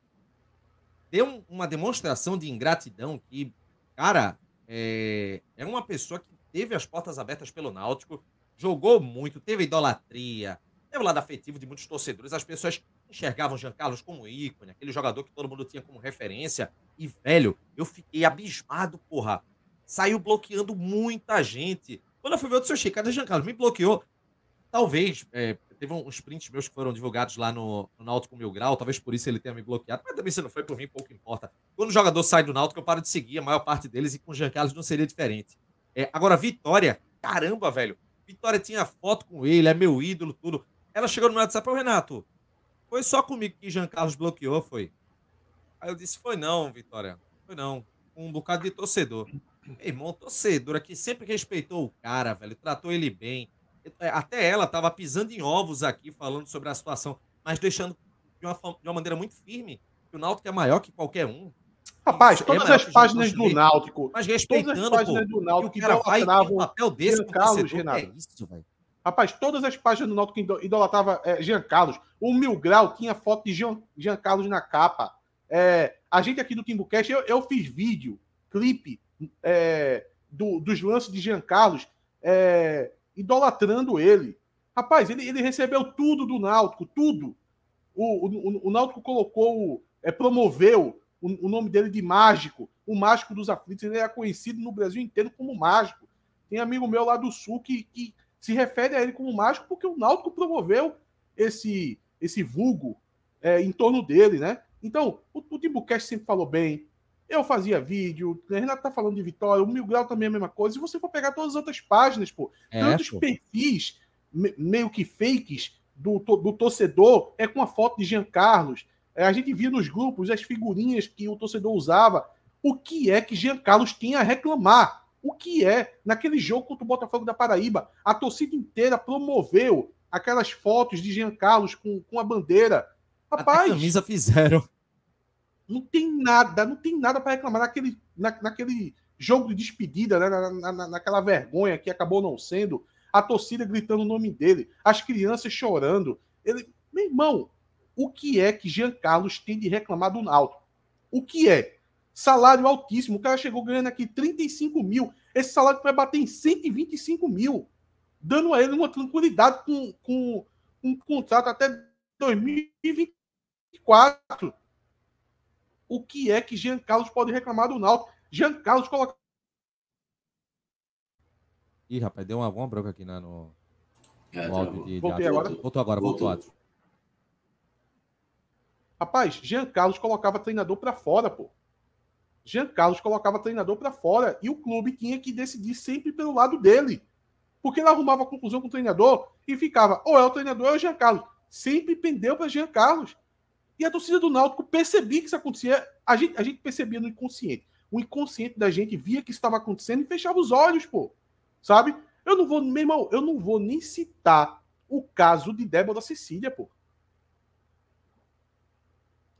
Deu uma demonstração de ingratidão que, cara, é, é uma pessoa que teve as portas abertas pelo Náutico, jogou muito, teve idolatria, teve o lado afetivo de muitos torcedores. As pessoas enxergavam Jean Carlos como ícone, aquele jogador que todo mundo tinha como referência. E, velho, eu fiquei abismado, porra. Saiu bloqueando muita gente. Quando eu fui ver o seu Chico, cadê Carlos? Me bloqueou. Talvez, é, teve uns prints meus que foram divulgados lá no, no Náutico Mil Grau, talvez por isso ele tenha me bloqueado, mas também se não foi por mim, pouco importa. Quando o jogador sai do Náutico, eu paro de seguir a maior parte deles e com o Jean Carlos não seria diferente. É, agora, Vitória, caramba, velho. Vitória tinha foto com ele, é meu ídolo, tudo. Ela chegou no meu WhatsApp, Renato, foi só comigo que Jean Carlos bloqueou, foi? Aí eu disse, foi não, Vitória. Foi não. Um bocado de torcedor. Meu irmão, torcedor aqui sempre respeitou o cara, velho. Tratou ele bem. É, até ela tava pisando em ovos aqui, falando sobre a situação, mas deixando de uma, de uma maneira muito firme que o Náutico é maior que qualquer um. Rapaz, todas é as páginas do Náutico. Mas respeitando, todas as páginas pô, do Náutico que vai um papel desse Carlos, Renato. É isso, velho. Rapaz, todas as páginas do Náutico que idolatrava é, Jean Carlos. O Mil Grau tinha foto de Jean, Jean Carlos na capa. É, a gente aqui do Timbucast, eu, eu fiz vídeo, clipe é, do, dos lances de Jean Carlos é, idolatrando ele. Rapaz, ele, ele recebeu tudo do Náutico, tudo. O, o, o Náutico colocou, é, promoveu o, o, nome dele de Mágico, o Mágico dos Aflitos. Ele é conhecido no Brasil inteiro como Mágico. Tem amigo meu lá do Sul que, que se refere a ele como mágico porque o Náutico promoveu esse esse vulgo é, em torno dele, né? Então, o, o Timbucast sempre falou bem. Eu fazia vídeo, o Renato tá falando de Vitória, o Mil Grau também é a mesma coisa. Se você for pegar todas as outras páginas, pô, é, tantos pô. perfis me, meio que fakes do, do torcedor é com a foto de Jean Carlos. É, a gente via nos grupos as figurinhas que o torcedor usava. O que é que Jean Carlos tinha a reclamar? o que é, naquele jogo contra o Botafogo da Paraíba, a torcida inteira promoveu aquelas fotos de Jean Carlos com, com a bandeira. Rapaz, Até camisa fizeram. Não tem nada, não tem nada para reclamar naquele, na, naquele jogo de despedida, né? Na, na, naquela vergonha que acabou não sendo, a torcida gritando o nome dele, as crianças chorando. Ele, meu irmão, o que é que Jean Carlos tem de reclamar do Náutico? O que é? Salário altíssimo. O cara chegou ganhando aqui 35 mil. Esse salário vai bater em 125 mil. Dando a ele uma tranquilidade com, com um contrato até 2024. O que é que Jean Carlos pode reclamar do Náutico? Jean Carlos coloca. Ih, rapaz, deu uma, bronca aqui né, no, é, no áudio de, Voltei de agora. Voltou agora, voltou. voltou. Rapaz, Jean Carlos colocava treinador para fora, pô. Jean Carlos colocava treinador para fora e o clube tinha que decidir sempre pelo lado dele. Porque ele arrumava conclusão com o treinador e ficava ou é o treinador ou é o Jean Carlos. Sempre pendeu para Jean Carlos. E a torcida do Náutico percebia que isso acontecia. A gente, a gente percebia no inconsciente. O inconsciente da gente via que isso estava acontecendo e fechava os olhos, pô. Sabe? Eu não vou, meu irmão, eu não vou nem citar o caso de Débora Cecília, pô.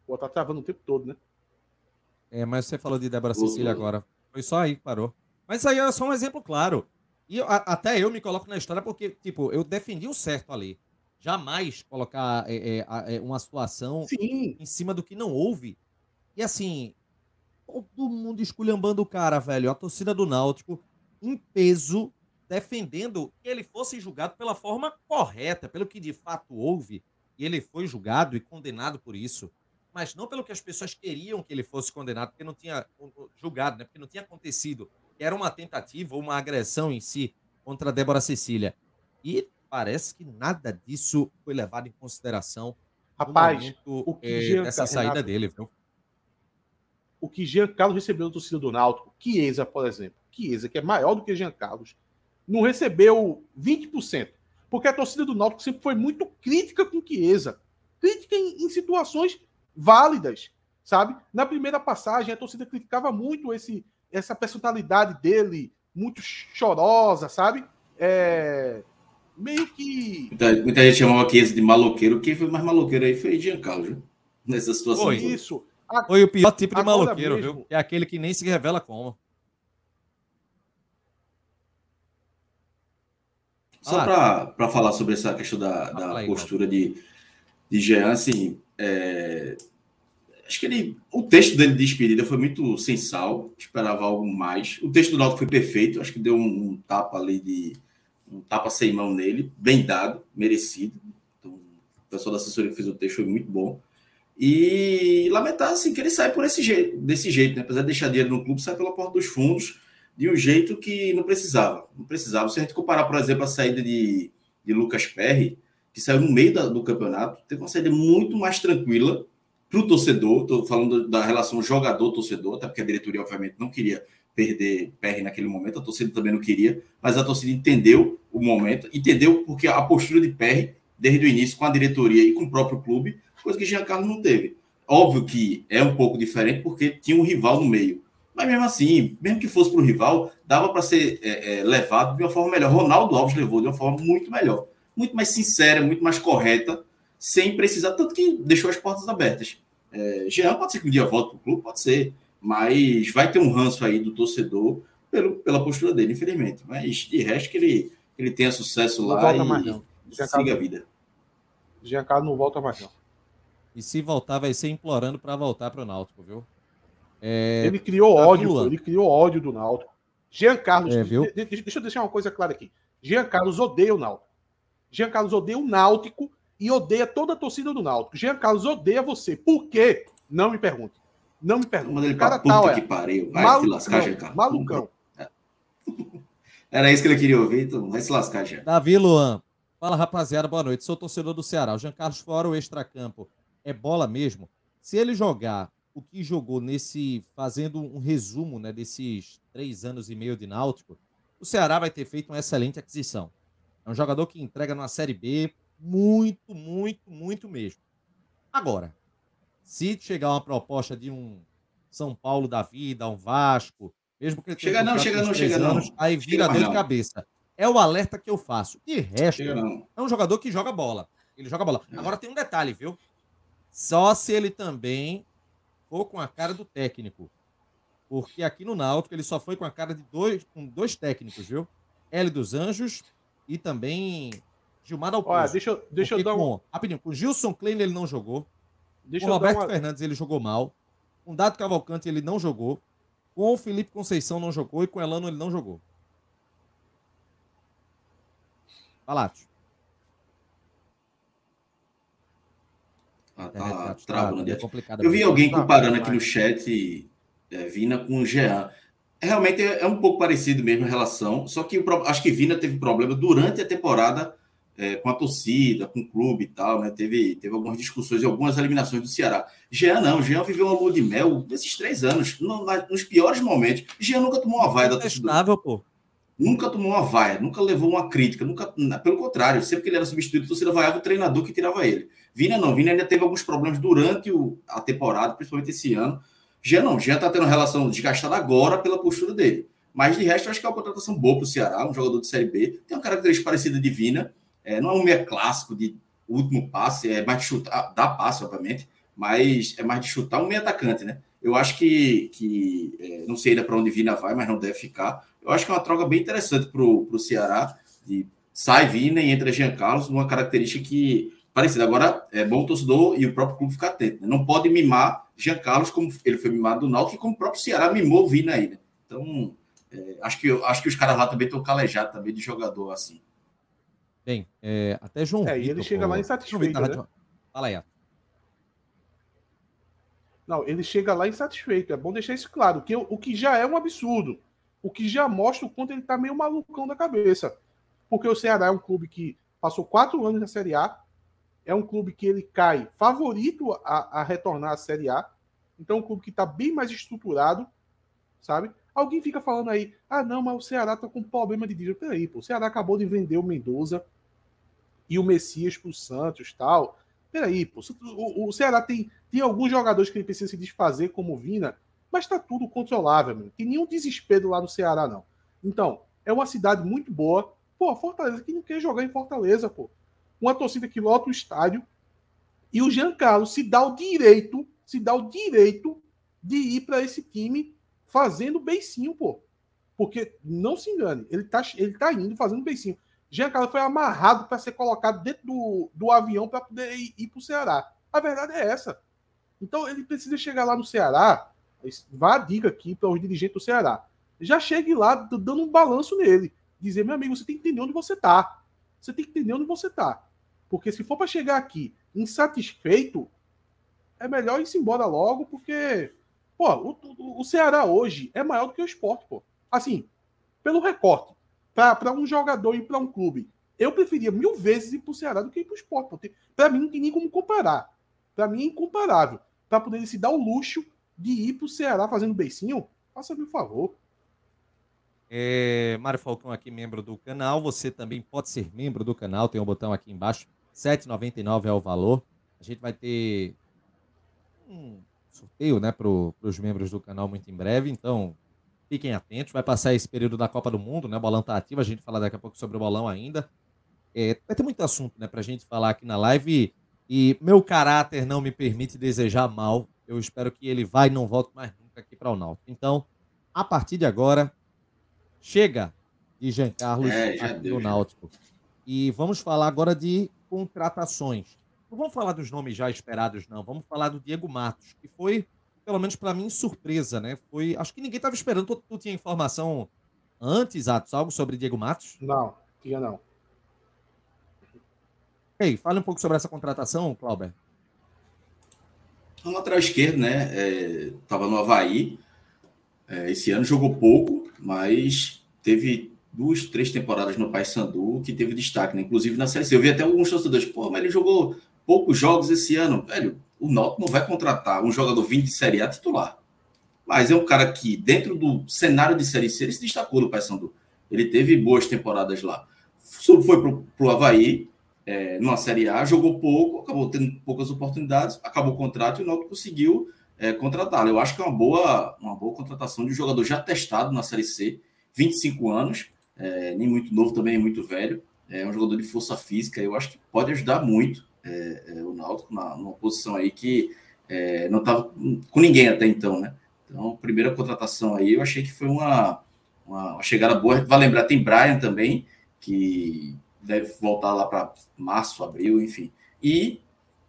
Pô, tá travando o tempo todo, né? É, mas você falou de Débora Cecília agora. Foi só aí que parou. Mas isso aí é só um exemplo claro. E eu, a, até eu me coloco na história porque, tipo, eu defendi o certo ali. Jamais colocar é, é, é, uma situação Sim. em cima do que não houve. E assim, todo mundo esculhambando o cara, velho. A torcida do Náutico, em peso, defendendo que ele fosse julgado pela forma correta, pelo que de fato houve. E ele foi julgado e condenado por isso mas não pelo que as pessoas queriam que ele fosse condenado, porque não tinha julgado, né? porque não tinha acontecido. Era uma tentativa ou uma agressão em si contra a Débora Cecília. E parece que nada disso foi levado em consideração Rapaz, momento, o que é, Jean, dessa saída Renato, dele. Viu? O que Jean Carlos recebeu do torcida do Náutico, Chiesa, por exemplo. Chiesa, que é maior do que Jean Carlos, não recebeu 20%. Porque a torcida do Náutico sempre foi muito crítica com Chiesa. Crítica em, em situações válidas, sabe? Na primeira passagem, a torcida criticava muito esse, essa personalidade dele, muito chorosa, sabe? É, meio que. Muita, muita gente chamava Chiesa de maloqueiro. Quem foi mais maloqueiro aí foi Giancarlo, viu? Nessa situação. Foi isso. A... Foi o pior tipo de maloqueiro, mesmo... viu? É aquele que nem se revela como. Só ah, para falar sobre essa questão da, da aí, postura de, de Jean, assim, é, acho que ele, o texto dele de despedida foi muito sensal, esperava algo mais. O texto do Náutico foi perfeito, acho que deu um, um, tapa ali de um tapa sem mão nele, bem dado, merecido. Então, o pessoal da assessoria que fez o texto foi muito bom. E lamentar assim que ele sai por esse jeito, desse jeito, né? apesar de deixar dinheiro no clube, sai pela porta dos fundos de um jeito que não precisava. Não precisava. Se a gente comparar, por exemplo, a saída de, de Lucas Perry, que saiu no meio da, do campeonato, teve uma saída muito mais tranquila para o torcedor. Estou falando da relação jogador-torcedor, até porque a diretoria, obviamente, não queria perder Perry naquele momento, a torcida também não queria, mas a torcida entendeu o momento, entendeu porque a postura de Perry, desde o início, com a diretoria e com o próprio clube, coisa que Giancarlo não teve. Óbvio que é um pouco diferente porque tinha um rival no meio. Mas mesmo assim, mesmo que fosse para o rival, dava para ser é, é, levado de uma forma melhor. Ronaldo Alves levou de uma forma muito melhor, muito mais sincera, muito mais correta, sem precisar, tanto que deixou as portas abertas. É, Jean pode ser que um dia volte para o clube, pode ser, mas vai ter um ranço aí do torcedor pelo, pela postura dele, infelizmente. Mas de resto que ele, ele tenha sucesso não lá e mais, não. siga a vida. Giancarlo não volta mais não. E se voltar, vai ser implorando para voltar para o Náutico, viu? É... Ele criou tá ódio, ele criou ódio do Náutico. Jean Carlos, é, viu? deixa eu deixar uma coisa clara aqui. Jean Carlos odeia o Náutico. Jean Carlos odeia o Náutico e odeia toda a torcida do Náutico. Jean Carlos odeia você. Por quê? Não me pergunte. Não me pergunte. Ele cara tal, é. que pariu. Vai malucão, lascar, Jean Carlos. Malucão. Era isso que ele queria ouvir, então vai se lascar, Jean. Davi Luan. Fala, rapaziada, boa noite. Sou torcedor do Ceará. O Jean Carlos fora o extracampo. É bola mesmo. Se ele jogar o que jogou nesse, fazendo um resumo né, desses três anos e meio de Náutico, o Ceará vai ter feito uma excelente aquisição. É um jogador que entrega numa Série B muito, muito, muito mesmo. Agora, se chegar uma proposta de um São Paulo da vida, um Vasco, mesmo que ele chega não, chega não, chega anos, não. Aí vira chega dor de cabeça. É o alerta que eu faço. De resto, é um jogador que joga bola. Ele joga bola. É. Agora tem um detalhe, viu? Só se ele também for com a cara do técnico. Porque aqui no Náutico ele só foi com a cara de dois, com dois técnicos, viu? L dos Anjos e também Gilmar Alpozo. Olha, deixa, eu, deixa eu dar um... Com, rapidinho, com Gilson Klein ele não jogou. Deixa com o Roberto uma... Fernandes ele jogou mal. Com Dado Cavalcante ele não jogou. Com o Felipe Conceição não jogou e com o Elano ele não jogou. Palácio. Ah, tá, tá travando. É eu vi alguém comparando aqui no chat é, Vina com Jean. É, realmente é, é, um pouco parecido mesmo a relação, só que eu, acho que Vina teve problema durante a temporada é, com a torcida, com o clube e tal, né? Teve, teve algumas discussões e algumas eliminações do Ceará. Jean não, Jean viveu uma lua de mel nesses três anos, no, na, nos piores momentos. Jean nunca tomou uma vaia da torcida. pô. Nunca tomou uma vaia, nunca levou uma crítica, nunca, pelo contrário, sempre que ele era substituído, a torcida vaiava o treinador que tirava ele. Vina não, Vina ainda teve alguns problemas durante o, a temporada, principalmente esse ano. Já não, já está tendo relação desgastada agora pela postura dele. Mas de resto, eu acho que é uma contratação boa para o Ceará, um jogador de Série B. Tem uma característica parecida de Vina. É, não é um meia clássico de último passe, é mais de chutar, dá passe, obviamente, mas é mais de chutar um meia atacante, né? Eu acho que, que é, não sei ainda para onde Vina vai, mas não deve ficar. Eu acho que é uma troca bem interessante para o Ceará. De, sai Vina e entra Jean Carlos, uma característica que parecido. Agora, é bom o torcedor e o próprio clube ficar atento. Né? Não pode mimar Jean Carlos como ele foi mimado do Náutico como o próprio Ceará mimou Vina aí, né? Então, é, acho, que, acho que os caras lá também estão calejados também de jogador assim. Bem, é, até João é, Vitor... ele chega lá insatisfeito, né? Fala aí. Não, ele chega lá insatisfeito. É bom deixar isso claro. Que, o que já é um absurdo. O que já mostra o quanto ele tá meio malucão da cabeça. Porque o Ceará é um clube que passou quatro anos na Série A, é um clube que ele cai favorito a, a retornar à Série A. Então, é um clube que está bem mais estruturado, sabe? Alguém fica falando aí, ah, não, mas o Ceará tá com problema de dívida. Peraí, pô, o Ceará acabou de vender o Mendoza e o Messias pro Santos tal. Peraí, pô, o, o Ceará tem, tem alguns jogadores que ele precisa se desfazer, como o Vina, mas tá tudo controlável, mano. Tem nenhum desespero lá no Ceará, não. Então, é uma cidade muito boa. Pô, Fortaleza, quem não quer jogar em Fortaleza, pô? Uma torcida que lota o estádio e o Giancarlo se dá o direito, se dá o direito de ir para esse time fazendo beicinho, pô. Porque, não se engane, ele tá, ele tá indo fazendo beicinho. Giancarlo foi amarrado para ser colocado dentro do, do avião para poder ir, ir para o Ceará. A verdade é essa. Então ele precisa chegar lá no Ceará. Vá a dica aqui para os dirigentes do Ceará. Já chegue lá dando um balanço nele. Dizer, meu amigo, você tem que entender onde você está. Você tem que entender onde você está. Porque se for para chegar aqui insatisfeito, é melhor ir embora logo, porque Pô, o, o, Ceará hoje é maior do que o esporte, pô. Assim, pelo recorte, para um jogador e para um clube, eu preferia mil vezes ir pro Ceará do que ir pro esporte. Para mim, não tem nem como comparar. Para mim é incomparável. Para poder se dar o luxo de ir pro Ceará fazendo beicinho, faça-me um favor. É, Mário Falcão aqui, membro do canal. Você também pode ser membro do canal. Tem um botão aqui embaixo. R$ 7,99 é o valor. A gente vai ter um sorteio né, para os membros do canal muito em breve. Então, fiquem atentos. Vai passar esse período da Copa do Mundo, né? O bolão está ativo. A gente fala daqui a pouco sobre o bolão ainda. É, vai ter muito assunto né, para a gente falar aqui na live. E meu caráter não me permite desejar mal. Eu espero que ele vá e não volte mais nunca aqui para o Náutico. Então, a partir de agora, chega de Jean Carlos é, aqui no Náutico. E vamos falar agora de contratações. Não vamos falar dos nomes já esperados, não. Vamos falar do Diego Matos, que foi, pelo menos para mim, surpresa, né? Foi. Acho que ninguém estava esperando. Tu, tu, tinha informação antes, Atos, algo sobre Diego Matos? Não, tinha não. Ei, fale um pouco sobre essa contratação, Clauber. No lateral esquerdo, né? É, tava no Havaí. É, esse ano jogou pouco, mas teve duas, três temporadas no Paysandu que teve destaque, né? Inclusive na Série C. Eu vi até alguns torcedores, pô, mas ele jogou poucos jogos esse ano. Velho, o Náutico não vai contratar um jogador vindo de Série A titular. Mas é um cara que, dentro do cenário de Série C, ele se destacou no Paysandu. Ele teve boas temporadas lá. Foi pro, pro Havaí, é, numa Série A, jogou pouco, acabou tendo poucas oportunidades, acabou o contrato e o Náutico conseguiu é, contratá-lo. Eu acho que é uma boa, uma boa contratação de um jogador já testado na Série C, 25 anos, é, nem muito novo, também nem muito velho. É um jogador de força física, eu acho que pode ajudar muito é, é, o Náutico numa posição aí que é, não estava com ninguém até então, né? Então, primeira contratação aí, eu achei que foi uma, uma, uma chegada boa. Vai lembrar, tem Brian também, que deve voltar lá para março, abril, enfim. E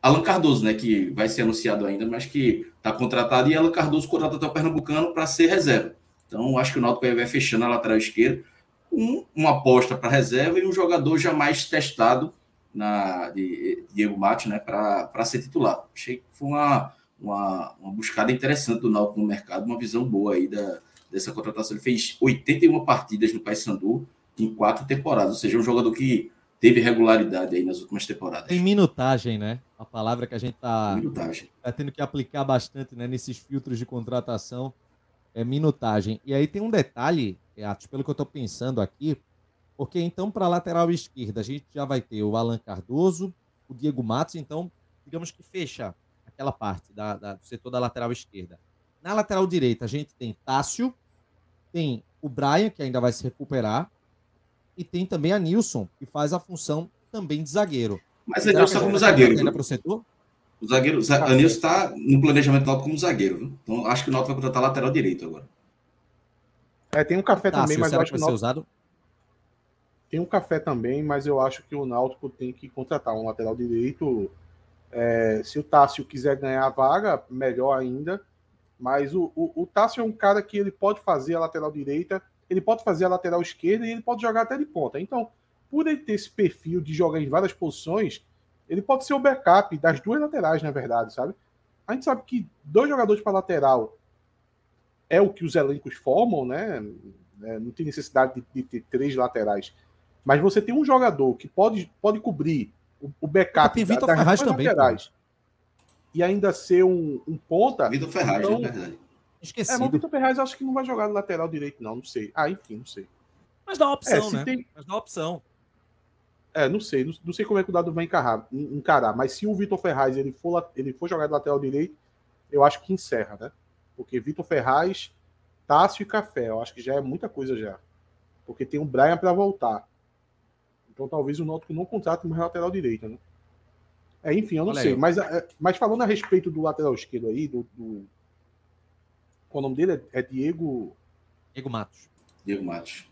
Alan Cardoso, né, que vai ser anunciado ainda, mas que está contratado, e Alan Cardoso contrata até o Pernambucano para ser reserva. Então, acho que o Náutico vai fechando a lateral esquerda, um, uma aposta para reserva e um jogador jamais testado na, de, Diego Mate, né, para ser titular. Achei que foi uma, uma, uma buscada interessante do Náutico no mercado, uma visão boa aí da, dessa contratação. Ele fez 81 partidas no Paysandu em quatro temporadas, ou seja, um jogador que teve regularidade aí nas últimas temporadas. Tem minutagem, né? A palavra que a gente está tá tendo que aplicar bastante né, nesses filtros de contratação é minutagem. E aí tem um detalhe, Atos, pelo que eu estou pensando aqui, porque então, para a lateral esquerda, a gente já vai ter o Alan Cardoso, o Diego Matos, então, digamos que fecha aquela parte da, da, do setor da lateral esquerda. Na lateral direita, a gente tem Tássio, tem o Brian, que ainda vai se recuperar, e tem também a Nilson, que faz a função também de zagueiro. Mas a Nilson está como zagueiro. Ainda para o setor? O zagueiro, a Nilson está no planejamento do como zagueiro. Viu? Então, acho que o Náutico vai contratar lateral direito agora. É, tem um café Tássio, também, mas eu acho que vai ser usado tem um café também, mas eu acho que o Náutico tem que contratar um lateral direito. É, se o Tássio quiser ganhar a vaga, melhor ainda. Mas o, o, o Tássio é um cara que ele pode fazer a lateral direita, ele pode fazer a lateral esquerda e ele pode jogar até de ponta. Então, por ele ter esse perfil de jogar em várias posições, ele pode ser o backup das duas laterais, na verdade, sabe? A gente sabe que dois jogadores para lateral é o que os elencos formam, né? É, não tem necessidade de, de ter três laterais. Mas você tem um jogador que pode, pode cobrir o, o backup tem Vitor Ferraz também, laterais, e ainda ser um, um ponta. Vitor Ferraz, então, é verdade. Esquecido. É, mas o Vitor Ferraz acho que não vai jogar no lateral direito, não. Não sei. Ah, enfim, não sei. Mas dá uma opção, é, né? Tem... Mas dá uma opção. É, não sei. Não, não, sei como é que o Dado vai encarar, encarar. Mas se o Vitor Ferraz ele for, ele for jogar de lateral direito, eu acho que encerra, né? Porque Vitor Ferraz, Tássio e Café, eu acho que já é muita coisa já. Porque tem o Brian para voltar. Então talvez o Náutico não contrate mais lateral direito, né? É, enfim, eu não Olha sei. Aí. Mas, é, mas falando a respeito do lateral esquerdo aí, do, do... Qual o nome dele? É, é Diego. Diego Matos. Diego Matos.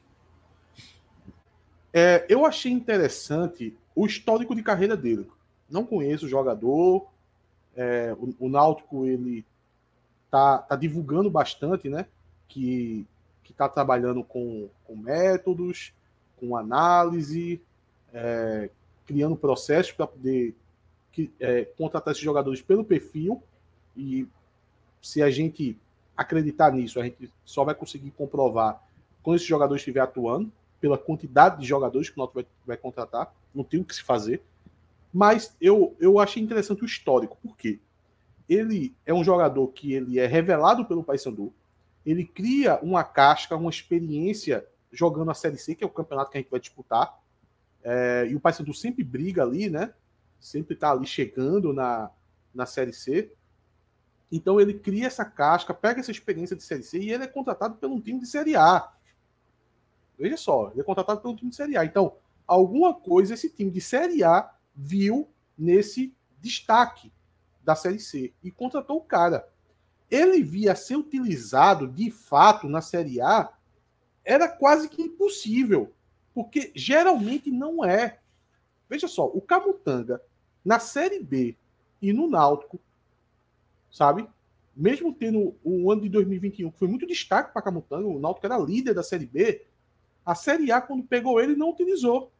É, eu achei interessante o histórico de carreira dele. Não conheço o jogador. É, o, o Náutico ele tá, tá divulgando bastante, né? Que que está trabalhando com, com métodos, com análise, é, criando processos para poder que, é, contratar esses jogadores pelo perfil. E se a gente acreditar nisso, a gente só vai conseguir comprovar quando esse jogador estiver atuando, pela quantidade de jogadores que o Náutico vai, vai contratar. Não tem o que se fazer. Mas eu, eu achei interessante o histórico. Por quê? Ele é um jogador que ele é revelado pelo Paysandu. Ele cria uma casca, uma experiência jogando a Série C, que é o campeonato que a gente vai disputar. É, e o Paysandu sempre briga ali, né? Sempre está ali chegando na, na Série C. Então ele cria essa casca, pega essa experiência de Série C e ele é contratado pelo um time de Série A. Veja só, ele é contratado pelo time de Série A. Então, alguma coisa esse time de Série A viu nesse destaque da Série C e contratou o cara. Ele via ser utilizado de fato na Série A era quase que impossível, porque geralmente não é. Veja só, o Camutanga na Série B e no Náutico, sabe? Mesmo tendo o ano de 2021, que foi muito destaque para Camutanga, o Náutico era líder da Série B, a Série A, quando pegou ele, não utilizou.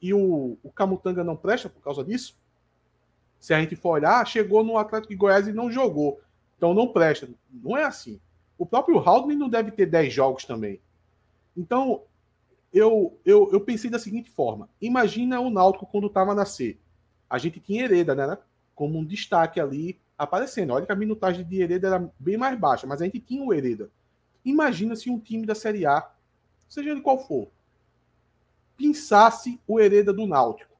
E o, o Camutanga não presta por causa disso? Se a gente for olhar, chegou no Atlético de Goiás e não jogou. Então não presta. Não é assim. O próprio Haldane não deve ter 10 jogos também. Então, eu, eu, eu pensei da seguinte forma: imagina o Náutico quando estava na C. A gente tinha Hereda, né? Como um destaque ali aparecendo. Olha que a minutagem de Hereda era bem mais baixa, mas a gente tinha o Hereda. Imagina se um time da Série A seja ele qual for, pensasse o Hereda do Náutico,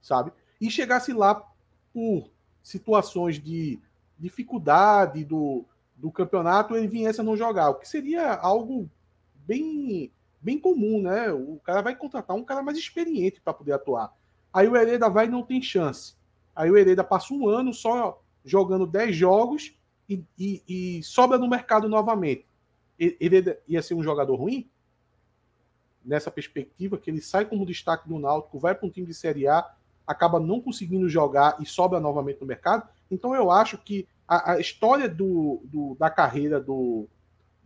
sabe? E chegasse lá por situações de dificuldade do, do campeonato, ele viesse a não jogar, o que seria algo bem, bem comum, né? O cara vai contratar um cara mais experiente para poder atuar. Aí o Hereda vai e não tem chance. Aí o Hereda passa um ano só jogando 10 jogos e, e, e sobra no mercado novamente. Ele ia ser um jogador ruim? nessa perspectiva, que ele sai como destaque do Náutico, vai para um time de Série A, acaba não conseguindo jogar e sobra novamente no mercado. Então eu acho que a, a história do, do, da carreira do,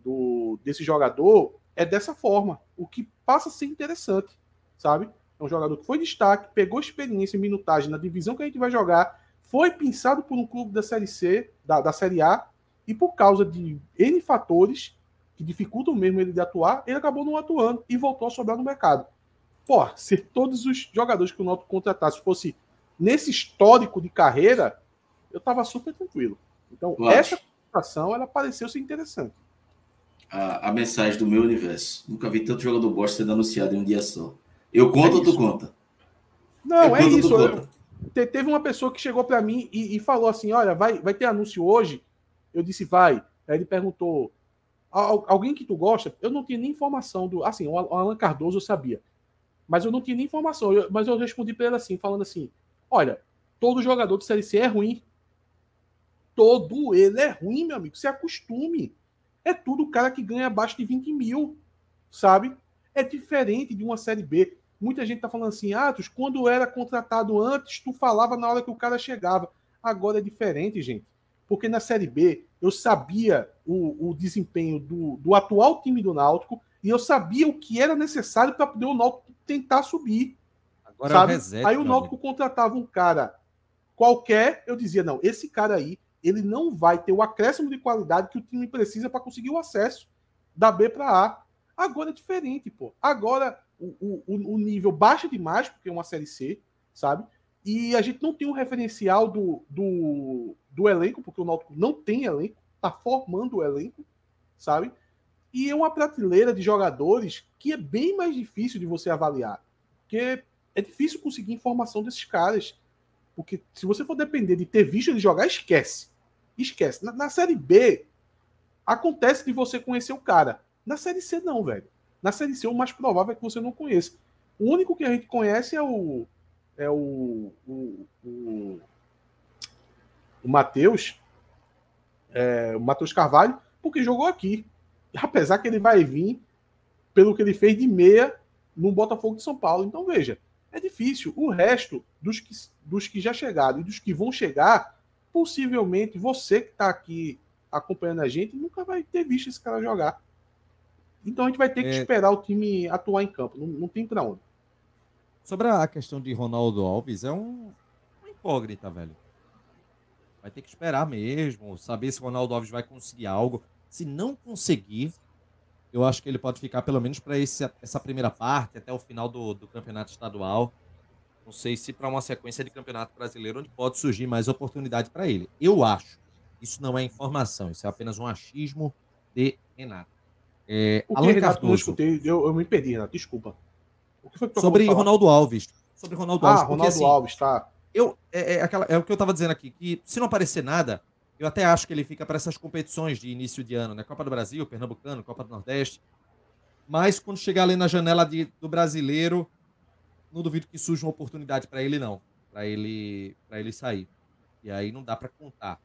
do, desse jogador é dessa forma, o que passa a ser interessante, sabe? É um jogador que foi destaque, pegou experiência e minutagem na divisão que a gente vai jogar, foi pensado por um clube da Série C, da, da Série A, e por causa de N fatores, que dificultam mesmo ele de atuar, ele acabou não atuando e voltou a sobrar no mercado. Pô, se todos os jogadores que o Náutico contratasse fosse nesse histórico de carreira, eu tava super tranquilo. Então, essa contratação, ela pareceu ser interessante. A, a, mensagem do meu universo. Nunca vi tanto jogador bosta sendo anunciado em um dia só. Eu conto é ou tu conta? Não, eu é isso. Eu, teve uma pessoa que chegou para mim e, e, falou assim: Olha, vai, vai ter anúncio hoje? Eu disse, vai. Aí ele perguntou: Alguém que tu gosta, eu não tinha nem informação do. Assim, o Alan Cardoso eu sabia. Mas eu não tinha nem informação. Eu, mas eu respondi para ele assim, falando assim: olha, todo jogador de Série C é ruim. Todo ele é ruim, meu amigo. Se acostume. É tudo o cara que ganha abaixo de 20 mil, sabe? É diferente de uma Série B. Muita gente tá falando assim, Atos, ah, quando era contratado antes, tu falava na hora que o cara chegava. Agora é diferente, gente. Porque na Série B eu sabia o, o desempenho do, do atual time do Náutico e eu sabia o que era necessário para poder o Náutico tentar subir. Agora sabe? É o reset, aí o Náutico contratava um cara qualquer, eu dizia, não, esse cara aí, ele não vai ter o acréscimo de qualidade que o time precisa para conseguir o acesso da B para A. Agora é diferente, pô. Agora o, o, o nível baixa demais, porque é uma Série C, sabe? E a gente não tem um referencial do, do, do elenco, porque o Náutico não tem elenco, tá formando o elenco, sabe? E é uma prateleira de jogadores que é bem mais difícil de você avaliar. Porque é difícil conseguir informação desses caras. Porque se você for depender de ter visto ele jogar, esquece. Esquece. Na, na Série B, acontece de você conhecer o cara. Na Série C, não, velho. Na Série C, o mais provável é que você não conheça. O único que a gente conhece é o. É o. O, o, o Matheus. É, o Matheus Carvalho, porque jogou aqui. Apesar que ele vai vir pelo que ele fez de meia no Botafogo de São Paulo. Então, veja, é difícil. O resto dos que, dos que já chegaram e dos que vão chegar, possivelmente você que está aqui acompanhando a gente nunca vai ter visto esse cara jogar. Então a gente vai ter que é... esperar o time atuar em campo. Não, não tem para onde. Sobre a questão de Ronaldo Alves, é um, uma incógnita, velho. Vai ter que esperar mesmo, saber se o Ronaldo Alves vai conseguir algo. Se não conseguir, eu acho que ele pode ficar pelo menos para essa primeira parte, até o final do, do campeonato estadual. Não sei se para uma sequência de campeonato brasileiro, onde pode surgir mais oportunidade para ele. Eu acho. Isso não é informação, isso é apenas um achismo de Renato. É, o Alan Renato Cardoso, não escutei, eu, eu me perdi, Renato, desculpa. O que foi que Sobre Ronaldo Alves. Sobre Ronaldo ah, Alves. Ah, Ronaldo assim, Alves, tá. Eu, é, é, aquela, é o que eu estava dizendo aqui, que se não aparecer nada, eu até acho que ele fica para essas competições de início de ano, né? Copa do Brasil, Pernambucano, Copa do Nordeste. Mas quando chegar ali na janela de, do brasileiro, não duvido que surja uma oportunidade para ele, não. Para ele, ele sair. E aí não dá para contar.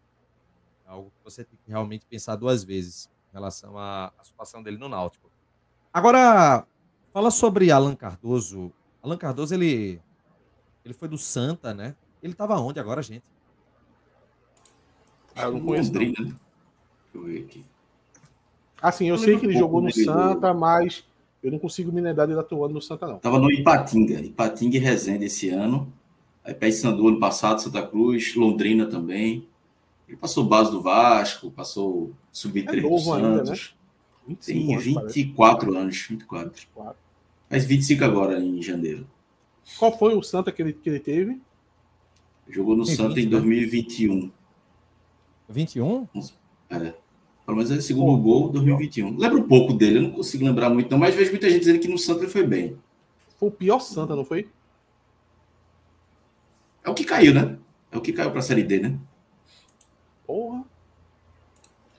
É algo que você tem que realmente pensar duas vezes em relação à, à situação dele no Náutico. Agora, fala sobre Alan Cardoso. Alan Cardoso, ele, ele foi do Santa, né? Ele estava onde agora, gente? Ah, eu não conheço Londrina. Não. Deixa eu ver aqui. Assim, eu, eu sei que ele jogou no Santa, mas eu não consigo me lembrar dele atuando no Santa, não. Tava no Ipatinga, Ipatinga e Resende esse ano. Aí Paysandu ano passado, Santa Cruz, Londrina também. Ele passou base do Vasco, passou sub-3 é do Santos. Ainda, né? Tem 24 anos, anos 24. 24. Mas 25 agora em janeiro. Qual foi o Santa que ele, que ele teve? Jogou no Tem Santa 20, em 2021. 21? É. Pelo menos é o segundo Pô, gol, 2021. Lembro um pouco dele, eu não consigo lembrar muito, não, mas vejo muita gente dizendo que no Santa ele foi bem. Foi o pior Santa, não foi? É o que caiu, né? É o que caiu para a Série D, né? Porra.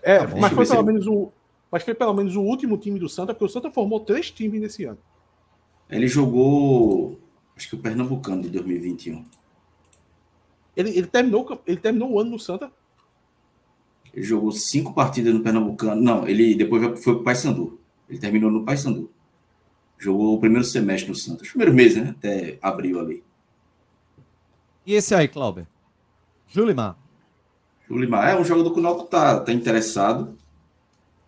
É, tá mas foi pelo menos o. Mas foi pelo menos o último time do Santa, porque o Santa formou três times nesse ano. Ele jogou. Acho que o Pernambucano de 2021. Ele, ele, terminou, ele terminou o ano no Santa ele jogou cinco partidas no Pernambucano. Não, ele depois foi para o Paysandu. Ele terminou no Paysandu. Jogou o primeiro semestre no Santos. Primeiro mês, né? Até abril ali. E esse aí, Clauber? Julimar. Julimar é um jogador que o Náutico tá, tá interessado.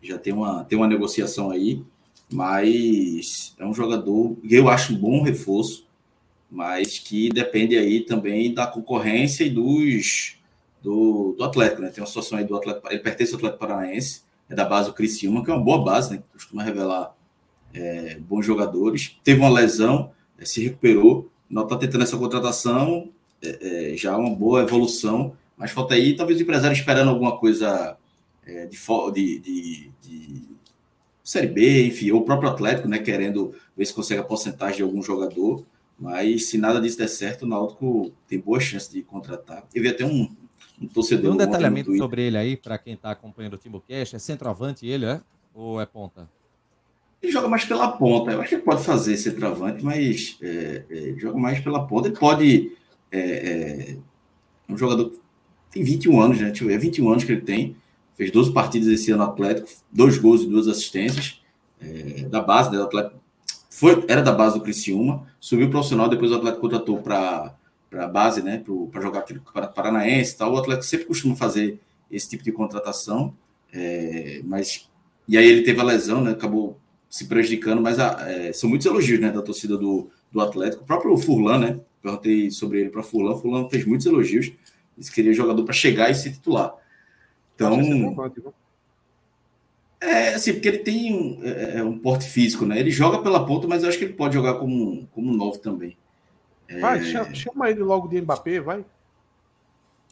Já tem uma, tem uma negociação aí. Mas é um jogador que eu acho um bom reforço. Mas que depende aí também da concorrência e dos do, do Atlético, né? Tem uma situação aí do Atlético, ele pertence ao Atlético Paranaense, é da base do Criciúma, que é uma boa base, né? Costuma revelar é, bons jogadores. Teve uma lesão, é, se recuperou, não está tentando essa contratação, é, é, já uma boa evolução, mas falta aí talvez o empresário esperando alguma coisa é, de, de, de, de, Série B, enfim, ou o próprio Atlético, né? Querendo ver se consegue a porcentagem de algum jogador. Mas se nada disso der certo, o Náutico tem boa chance de contratar. Teve até um, um torcedor. Um detalhamento sobre ele aí, para quem está acompanhando o Timbucast. É centroavante ele, é? Ou é ponta? Ele joga mais pela ponta. Eu acho que ele pode fazer centroavante, mas é, é, joga mais pela ponta. Ele pode. É, é, um jogador tem 21 anos, né? Deixa eu ver, é 21 anos que ele tem. Fez 12 partidas esse ano no Atlético, dois gols e duas assistências. É, da base do Atlético. Foi, era da base do Criciúma, subiu profissional, depois o Atlético contratou para para a base, né, para jogar aqui para Paranaense tal. O Atlético sempre costuma fazer esse tipo de contratação, é, mas e aí ele teve a lesão, né, acabou se prejudicando, mas a, é, são muitos elogios, né, da torcida do, do Atlético. O próprio Furlan, né, perguntei sobre ele para Furlan, Furlan fez muitos elogios, disse que queria jogador para chegar e se titular. Então, é assim, porque ele tem um, é, é, um porte físico, né? Ele joga pela ponta, mas eu acho que ele pode jogar como, como novo também. Vai, é... chama ele logo de Mbappé, vai.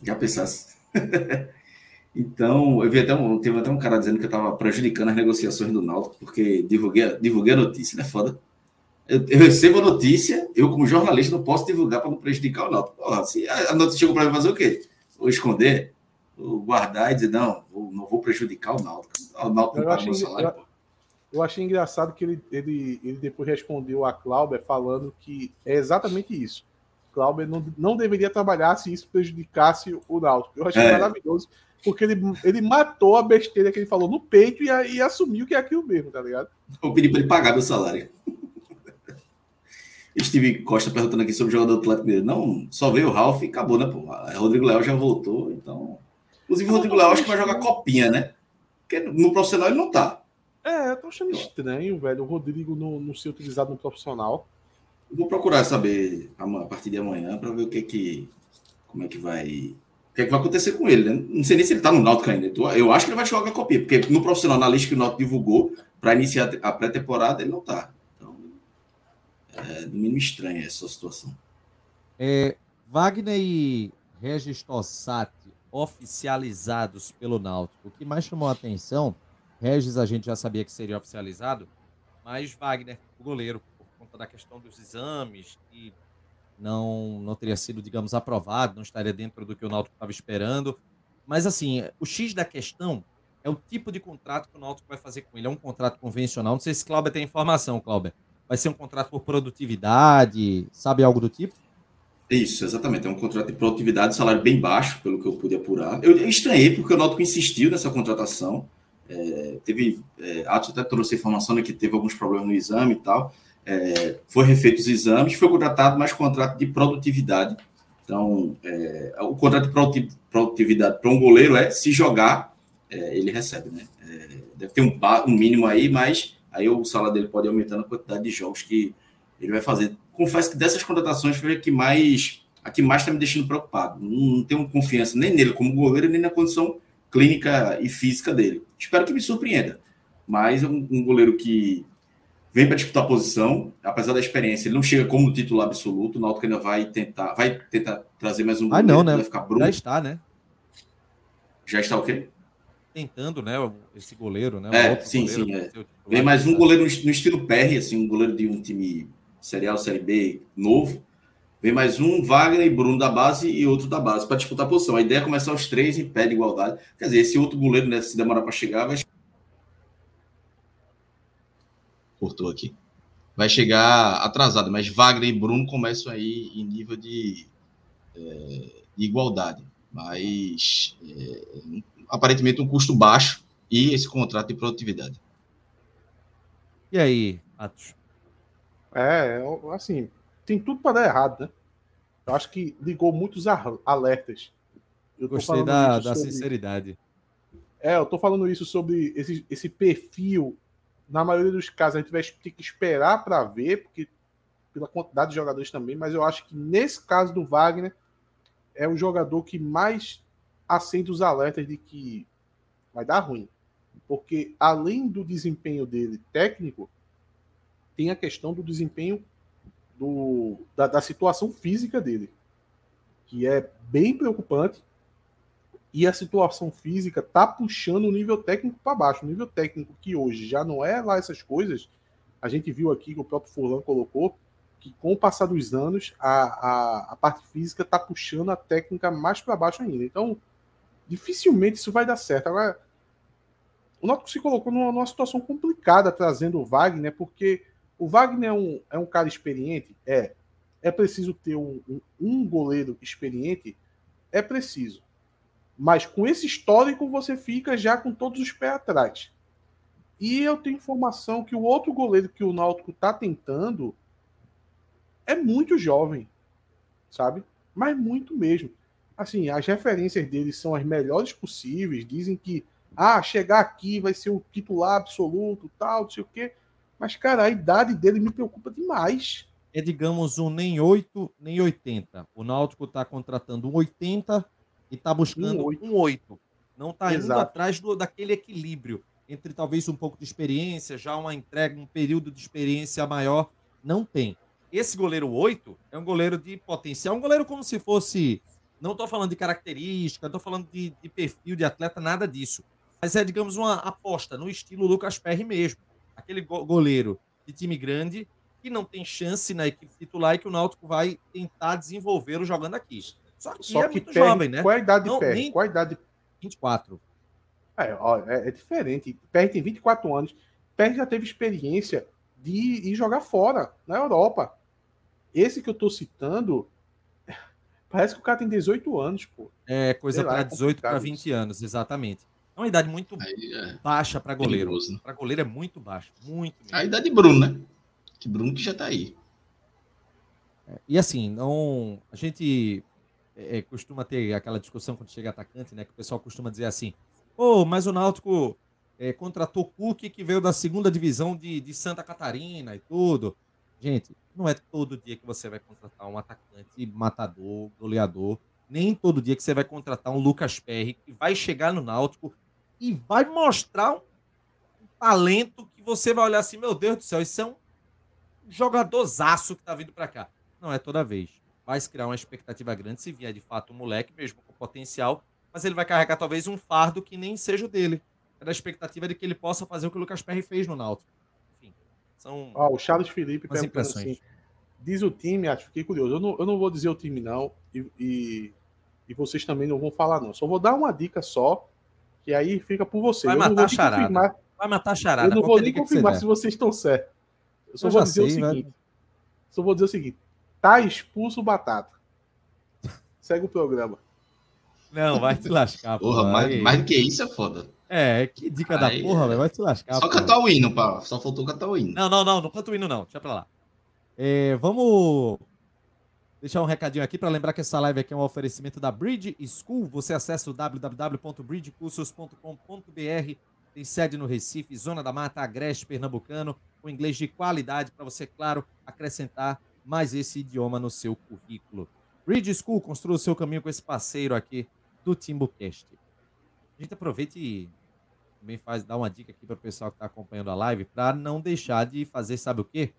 Já pensasse. Então, eu vi até um, teve até um cara dizendo que eu estava prejudicando as negociações do Náutico, porque divulguei, divulguei a notícia, né? Foda. Eu, eu, recebo a notícia, eu, como jornalista, não posso divulgar para não prejudicar o Náutico. Porra, se a, a notícia chegou para mim fazer o quê? Vou esconder? Vou guardar e dizer, não, vou, não vou prejudicar o Náutico. O Náutico não paga meu salário, eu, eu achei engraçado que ele, ele, ele depois respondeu a Clauber falando que é exatamente isso. Clauber não, não deveria trabalhar se isso prejudicasse o Náutico. Eu achei é. maravilhoso porque ele, ele matou a besteira que ele falou no peito e, e assumiu que é aquilo mesmo, tá ligado? Eu pedi para ele pagar meu salário. Steve Costa perguntando aqui sobre o jogador do Atlético Mineiro. Não, só veio o Ralf e acabou, né, pô? Rodrigo Léo já voltou, então. Inclusive, o Rodrigo Léo acho que vai jogar copinha, né? Porque no profissional ele não tá. É, eu tô achando estranho, velho, o Rodrigo não, não ser utilizado no profissional. Vou procurar saber a partir de amanhã para ver o que que. Como é que vai o que, é que vai acontecer com ele, né? Não sei nem se ele está no Náutico ainda. Eu acho que ele vai jogar a copia, porque no profissional, na lista que o Náutico divulgou, para iniciar a pré-temporada, ele não está. Então, é no mínimo estranha essa situação. É, Wagner e Regis Tossati oficializados pelo Náutico. O que mais chamou a atenção, Regis a gente já sabia que seria oficializado, mas Wagner, o goleiro, por conta da questão dos exames e não, não teria sido, digamos, aprovado, não estaria dentro do que o Náutico estava esperando. Mas, assim, o X da questão é o tipo de contrato que o Náutico vai fazer com ele. É um contrato convencional. Não sei se Cláudia tem informação, Cláudia. Vai ser um contrato por produtividade, sabe algo do tipo? Isso, exatamente. É um contrato de produtividade, salário bem baixo, pelo que eu pude apurar. Eu estranhei porque o Náutico insistiu nessa contratação. É, teve, é, Atos até trouxe informação né, que teve alguns problemas no exame e tal é, foi refeito os exames, foi contratado mais contrato de produtividade. Então, é, o contrato de produtividade para um goleiro é se jogar, é, ele recebe, né? É, deve ter um, um, mínimo aí, mas aí o salário dele pode aumentar a quantidade de jogos que ele vai fazer. Confesso que dessas contratações foi a que mais a que mais está me deixando preocupado. Não, não tenho confiança nem nele como goleiro, nem na condição clínica e física dele. Espero que me surpreenda. Mas é um, um goleiro que vem para disputar a posição, apesar da experiência, ele não chega como titular absoluto. O Náutico ainda vai tentar, vai tentar trazer mais um ah, não, né? vai ficar Bruno. Já está, né? Já está o quê? Tentando, né? Esse goleiro, né? É, sim, goleiro, sim. É. Vem mais um goleiro no estilo PR, assim, um goleiro de um time Série A, Série B novo. Vem mais um, Wagner e Bruno da base e outro da base para disputar a posição. A ideia é começar os três em pé de igualdade. Quer dizer, esse outro goleiro, né, se demorar para chegar, vai cortou aqui. Vai chegar atrasado, mas Wagner e Bruno começam aí em nível de, é, de igualdade. Mas é, aparentemente um custo baixo e esse contrato de produtividade. E aí, Atos? É, assim, tem tudo para dar errado, né? Eu acho que ligou muitos alertas. Eu Gostei da, da sobre... sinceridade. É, eu tô falando isso sobre esse, esse perfil na maioria dos casos a gente vai ter que esperar para ver, porque pela quantidade de jogadores também, mas eu acho que nesse caso do Wagner é o jogador que mais acende os alertas de que vai dar ruim. Porque além do desempenho dele técnico, tem a questão do desempenho do, da, da situação física dele, que é bem preocupante e a situação física tá puxando o nível técnico para baixo. O nível técnico que hoje já não é lá essas coisas, a gente viu aqui que o próprio Furlan colocou que com o passar dos anos a, a, a parte física tá puxando a técnica mais para baixo ainda. Então, dificilmente isso vai dar certo. Agora, o Náutico se colocou numa, numa, situação complicada trazendo o Wagner, porque o Wagner é um, é um cara experiente? É. É preciso ter um, um, um goleiro experiente? É preciso. Mas com esse histórico você fica já com todos os pés atrás. E eu tenho informação que o outro goleiro que o Náutico está tentando é muito jovem, sabe? Mas muito mesmo. Assim, as referências dele são as melhores possíveis. Dizem que, ah, chegar aqui vai ser o titular absoluto, tal, não sei o quê. Mas, cara, a idade dele me preocupa demais. É, digamos, um nem 8, nem 80. O Náutico está contratando um 80 e está buscando um 8. Um 8. Não está indo atrás do, daquele equilíbrio entre talvez um pouco de experiência, já uma entrega, um período de experiência maior. Não tem. Esse goleiro 8 é um goleiro de potencial, um goleiro como se fosse Não estou falando de característica, não estou falando de, de, perfil de atleta, nada disso. Mas é, digamos, uma aposta no estilo Lucas Perry mesmo. Aquele goleiro de time grande que não tem chance na equipe titular e que o Náutico vai tentar desenvolvê-lo jogando aqui. Só que, Só é que muito Perry, jovem, né? Qual é a idade de Perry? Nem... Qual a idade? 24. É, ó, é, é diferente. Perry tem 24 anos. Perry já teve experiência de ir jogar fora, na Europa. Esse que eu tô citando, parece que o cara tem 18 anos, pô. É, coisa para é 18 para 20 anos, exatamente. É uma idade muito é baixa para goleiro. Né? Para goleiro é muito baixa, muito. Mesmo. A idade de Bruno, né? Que Bruno que já tá aí. É, e assim, não, a gente é, costuma ter aquela discussão quando chega atacante, né? Que o pessoal costuma dizer assim: "Pô, mas o Náutico é, contratou Cook que veio da segunda divisão de, de Santa Catarina e tudo. Gente, não é todo dia que você vai contratar um atacante matador, goleador. Nem todo dia que você vai contratar um Lucas Perry que vai chegar no Náutico e vai mostrar um talento que você vai olhar assim, meu Deus do céu, isso é um jogadorzaço que tá vindo para cá. Não é toda vez. Vai se criar uma expectativa grande se vier de fato um moleque, mesmo com potencial, mas ele vai carregar talvez um fardo que nem seja o dele. É da expectativa de que ele possa fazer o que o Lucas Perry fez no Náutico. Enfim, são. Ah, o Charles Felipe perguntando assim: diz o time, acho, fiquei curioso. Eu não, eu não vou dizer o time, não, e, e, e vocês também não vão falar, não. Só vou dar uma dica só, que aí fica por vocês. Vai matar a charada. Vai matar a charada. Eu não vou nem confirmar se vocês estão certos. Eu só eu vou dizer sei, o seguinte. Vai... Só vou dizer o seguinte. Tá expulso o Batata. Segue o programa. Não, vai te lascar. Porra, porra mais, mais do que isso é foda. É, que dica Aí, da porra, é... vai te lascar. Só cantar o hino, pá. Só faltou cantar o hino. Não, não, não, não canta o hino, não. Deixa pra lá. É, vamos deixar um recadinho aqui para lembrar que essa live aqui é um oferecimento da Bridge School. Você acessa o www.bridgecursos.com.br tem sede no Recife, Zona da Mata, Agreste, Pernambucano, com inglês de qualidade para você, claro, acrescentar mais esse idioma no seu currículo. Read School, construa o seu caminho com esse parceiro aqui do Timbucast. A gente aproveita e também faz, dá uma dica aqui para o pessoal que está acompanhando a live, para não deixar de fazer, sabe o quê?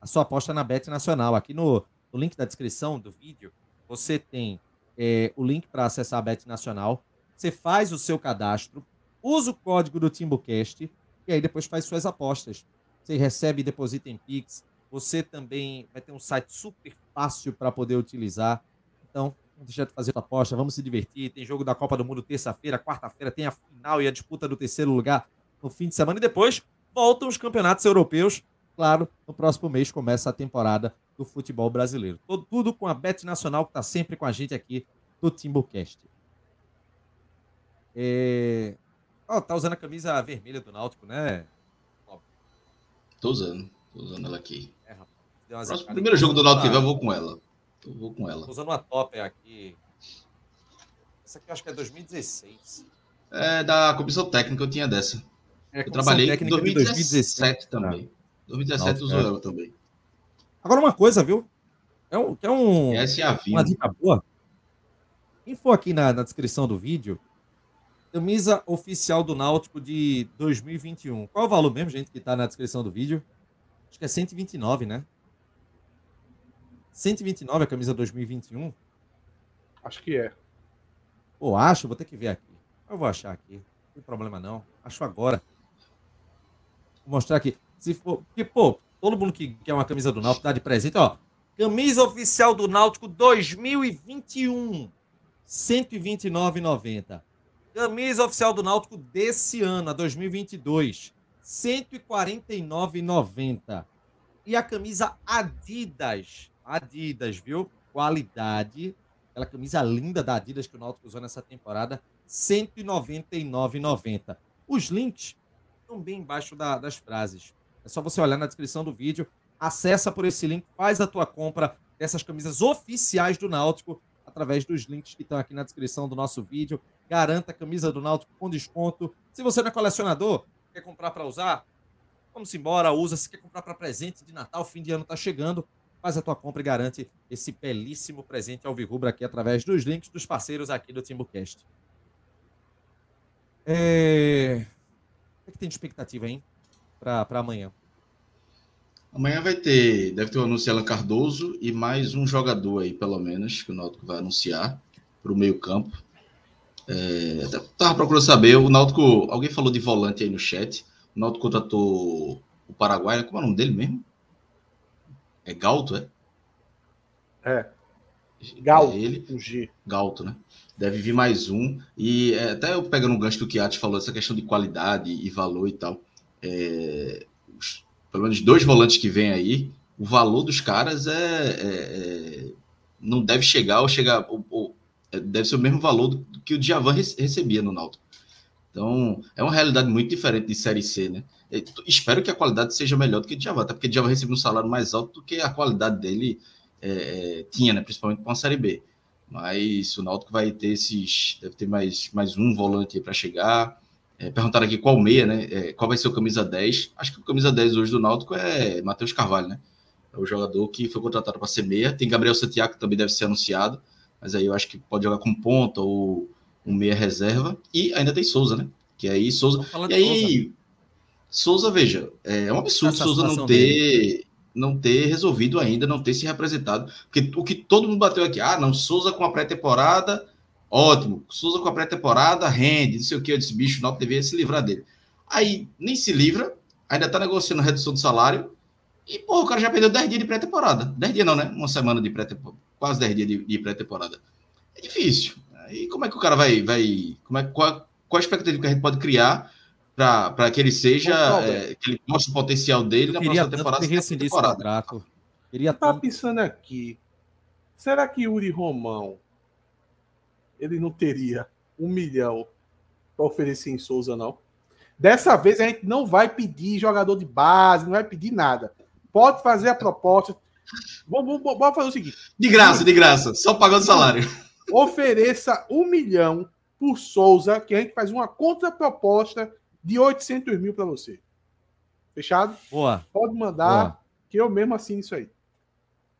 A sua aposta na Bet Nacional. Aqui no, no link da descrição do vídeo, você tem é, o link para acessar a Bet Nacional. Você faz o seu cadastro, usa o código do Timbucast e aí depois faz suas apostas. Você recebe e deposita em Pix. Você também vai ter um site super fácil para poder utilizar. Então, não deixa de fazer a aposta, vamos se divertir. Tem jogo da Copa do Mundo terça-feira, quarta-feira tem a final e a disputa do terceiro lugar no fim de semana. E depois voltam os campeonatos europeus. Claro, no próximo mês começa a temporada do futebol brasileiro. Tudo, tudo com a Bet Nacional, que está sempre com a gente aqui do Timbucast. É... Oh, tá usando a camisa vermelha do Náutico, né? Tô usando. Tô usando ela aqui. É, rapaz. Próximo, primeiro jogo do Náutico que eu vou com ela. Eu vou com ela. Tô usando uma top aqui. Essa aqui eu acho que é 2016. É da comissão técnica, eu tinha dessa. É, eu trabalhei em 2017 também. 2017 usou é. ela também. Agora uma coisa, viu? É um, é um Essa é a uma dica boa. Quem for aqui na, na descrição do vídeo, Camisa oficial do Náutico de 2021. Qual é o valor mesmo, gente, que está na descrição do vídeo? Acho que é 129, né? 129 a camisa 2021? Acho que é. Pô, acho, vou ter que ver aqui. Eu vou achar aqui. Não tem problema não. Acho agora. Vou mostrar aqui. Se for, porque, pô, todo mundo que quer uma camisa do Náutico dá de presente, ó. Camisa oficial do Náutico 2021. 129,90. Camisa oficial do Náutico desse ano, a 2022, R$ 149,90. E a camisa Adidas, Adidas, viu? Qualidade. Aquela camisa linda da Adidas que o Náutico usou nessa temporada, R$ 199,90. Os links estão bem embaixo da, das frases. É só você olhar na descrição do vídeo, acessa por esse link, faz a tua compra dessas camisas oficiais do Náutico através dos links que estão aqui na descrição do nosso vídeo garanta a camisa do Náutico com desconto. Se você não é colecionador, quer comprar para usar, vamos embora, usa. Se quer comprar para presente de Natal, fim de ano está chegando, faz a tua compra e garante esse belíssimo presente ao Virrubra aqui através dos links dos parceiros aqui do Timbucast. É... O que, é que tem de expectativa, hein, para amanhã? Amanhã vai ter, deve ter o anúncio Alan Cardoso e mais um jogador aí, pelo menos, que o Náutico vai anunciar. o meio-campo. É, tava procurando saber, o Náutico, alguém falou de volante aí no chat. O Náutico contratou o Paraguai, como é o nome dele mesmo? É Galto, é? É. Galto, é ele, o G. Galto, né? Deve vir mais um. E é, até eu pegando um gancho do que a falou, essa questão de qualidade e valor e tal. É, os, pelo menos dois volantes que vem aí, o valor dos caras é, é, é não deve chegar ou chegar ou, ou, é, deve ser o mesmo valor do, que o Djavan recebia no Náutico. Então, é uma realidade muito diferente de Série C, né? Eu espero que a qualidade seja melhor do que o Djavan, até porque o Djavan recebeu um salário mais alto do que a qualidade dele é, é tinha, né? Principalmente com a Série B. Mas o Náutico vai ter esses, deve ter mais, mais um volante para chegar. É, perguntaram aqui qual meia, né? É, qual vai ser o camisa 10? Acho que o camisa 10 hoje do Náutico é Matheus Carvalho, né? É o jogador que foi contratado para ser meia. Tem Gabriel Santiago que também deve ser anunciado, mas aí eu acho que pode jogar com ponta ou um meia reserva. E ainda tem Souza, né? Que aí Souza. E aí, Souza. Veja, é um absurdo Essa Souza não ter. Dele. Não ter resolvido ainda, não ter se representado. Porque o que todo mundo bateu aqui, ah, não, Souza com a pré-temporada, ótimo. Souza com a pré-temporada, rende, não sei o que. Eu disse, bicho, não deveria se livrar dele. Aí nem se livra, ainda tá negociando redução do salário e, pô, o cara já perdeu 10 dias de pré-temporada. 10 dias não, né? Uma semana de pré-temporada. Quase 10 dias de, de pré-temporada. É difícil. E como é que o cara vai. vai como é, qual, qual a expectativa que a gente pode criar para que ele seja. É, que ele mostre o potencial dele na próxima temporada? Que esse contrato. Queria tá pensando aqui. Será que Yuri Romão ele não teria um milhão para oferecer em Souza, não? Dessa vez a gente não vai pedir jogador de base, não vai pedir nada. Pode fazer a proposta. Vamos, vamos, vamos fazer o seguinte: de graça, de graça, só pagando salário. Ofereça um milhão por Souza, que a gente faz uma contraproposta de 800 mil para você. Fechado? Boa. Pode mandar, Boa. que eu mesmo assino isso aí.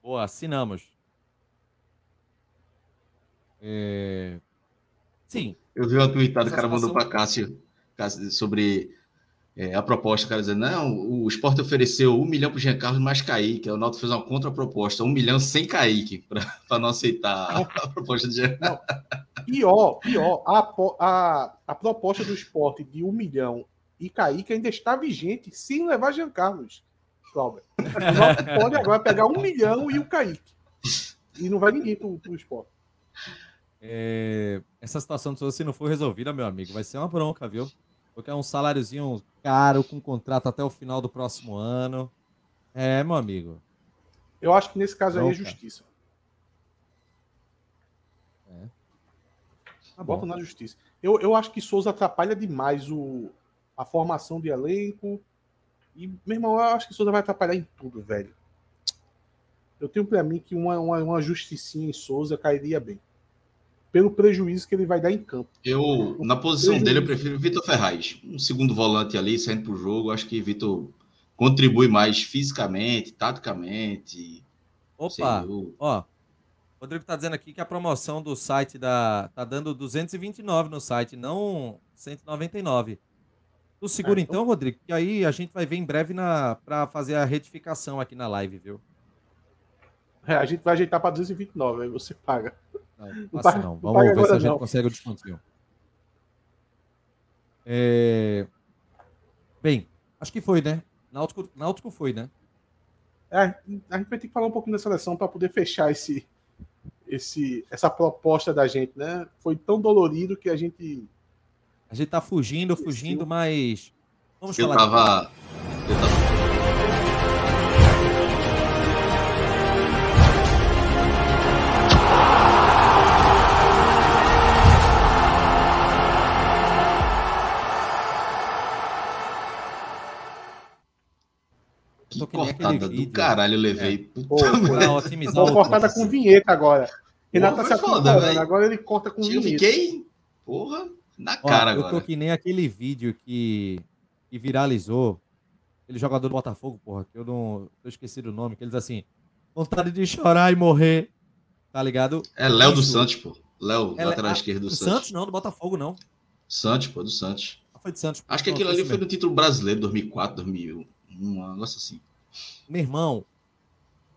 Boa, assinamos. É... Sim. Eu vi uma tweetada, o cara mandou para Cássio, Cássio sobre é, a proposta, o cara dizendo, não, o Sport ofereceu um milhão para o Jean Carlos mais Kaique. O Náutico fez uma contraproposta, um milhão sem Kaique, para não aceitar a proposta de Jean não, Pior, pior, a, a, a proposta do Sport de um milhão e Kaique ainda está vigente sem levar Jean Carlos. Cláudio. Pode agora pegar um milhão e o Kaique. E não vai ninguém para o Sport. É, essa situação, se não for resolvida, meu amigo, vai ser uma bronca, viu? Porque é um saláriozinho caro, com contrato até o final do próximo ano. É, meu amigo. Eu acho que nesse caso aí é justiça. É. Tá Bota na justiça. Eu, eu acho que Souza atrapalha demais o, a formação de elenco. E, meu irmão, eu acho que Souza vai atrapalhar em tudo, velho. Eu tenho para mim que uma, uma, uma justicinha em Souza cairia bem pelo prejuízo que ele vai dar em campo. Eu, na posição prejuízo. dele, eu prefiro Vitor Ferraz. Um segundo volante ali, saindo para o jogo. Acho que Vitor contribui mais fisicamente, taticamente. Opa, ó. O Rodrigo está dizendo aqui que a promoção do site da tá dando 229 no site, não 199. Tu segura é, então, então, Rodrigo, que aí a gente vai ver em breve na para fazer a retificação aqui na live, viu? É, a gente vai ajeitar para 229, aí você paga. Não, passa não. Vamos ver se a gente não. consegue o descontinho. É... Bem, acho que foi, né? Náutico, Náutico foi, né? É, a gente vai ter que falar um pouquinho da seleção para poder fechar esse, esse, essa proposta da gente, né? Foi tão dolorido que a gente. A gente tá fugindo, fugindo, mas. Vamos eu falar. Tava... Que cortada do caralho eu levei. É. Pô, pô, cortada com vinheta agora. Renato tá se foda, agora ele corta com vinheta. Eu fiquei, porra, na cara Ó, agora. Eu tô que nem aquele vídeo que, que viralizou, aquele jogador do Botafogo, porra, que eu não eu esqueci do nome, que eles assim, vontade de chorar e morrer, tá ligado? É Léo do Santos, pô. Léo, é, lateral esquerdo do, do Santos. Santos não, do Botafogo não. Santos, pô, do Santos. Ah, foi do Santos. Acho que aquilo ali foi no título brasileiro, 2004, 2001, um negócio assim. Meu irmão,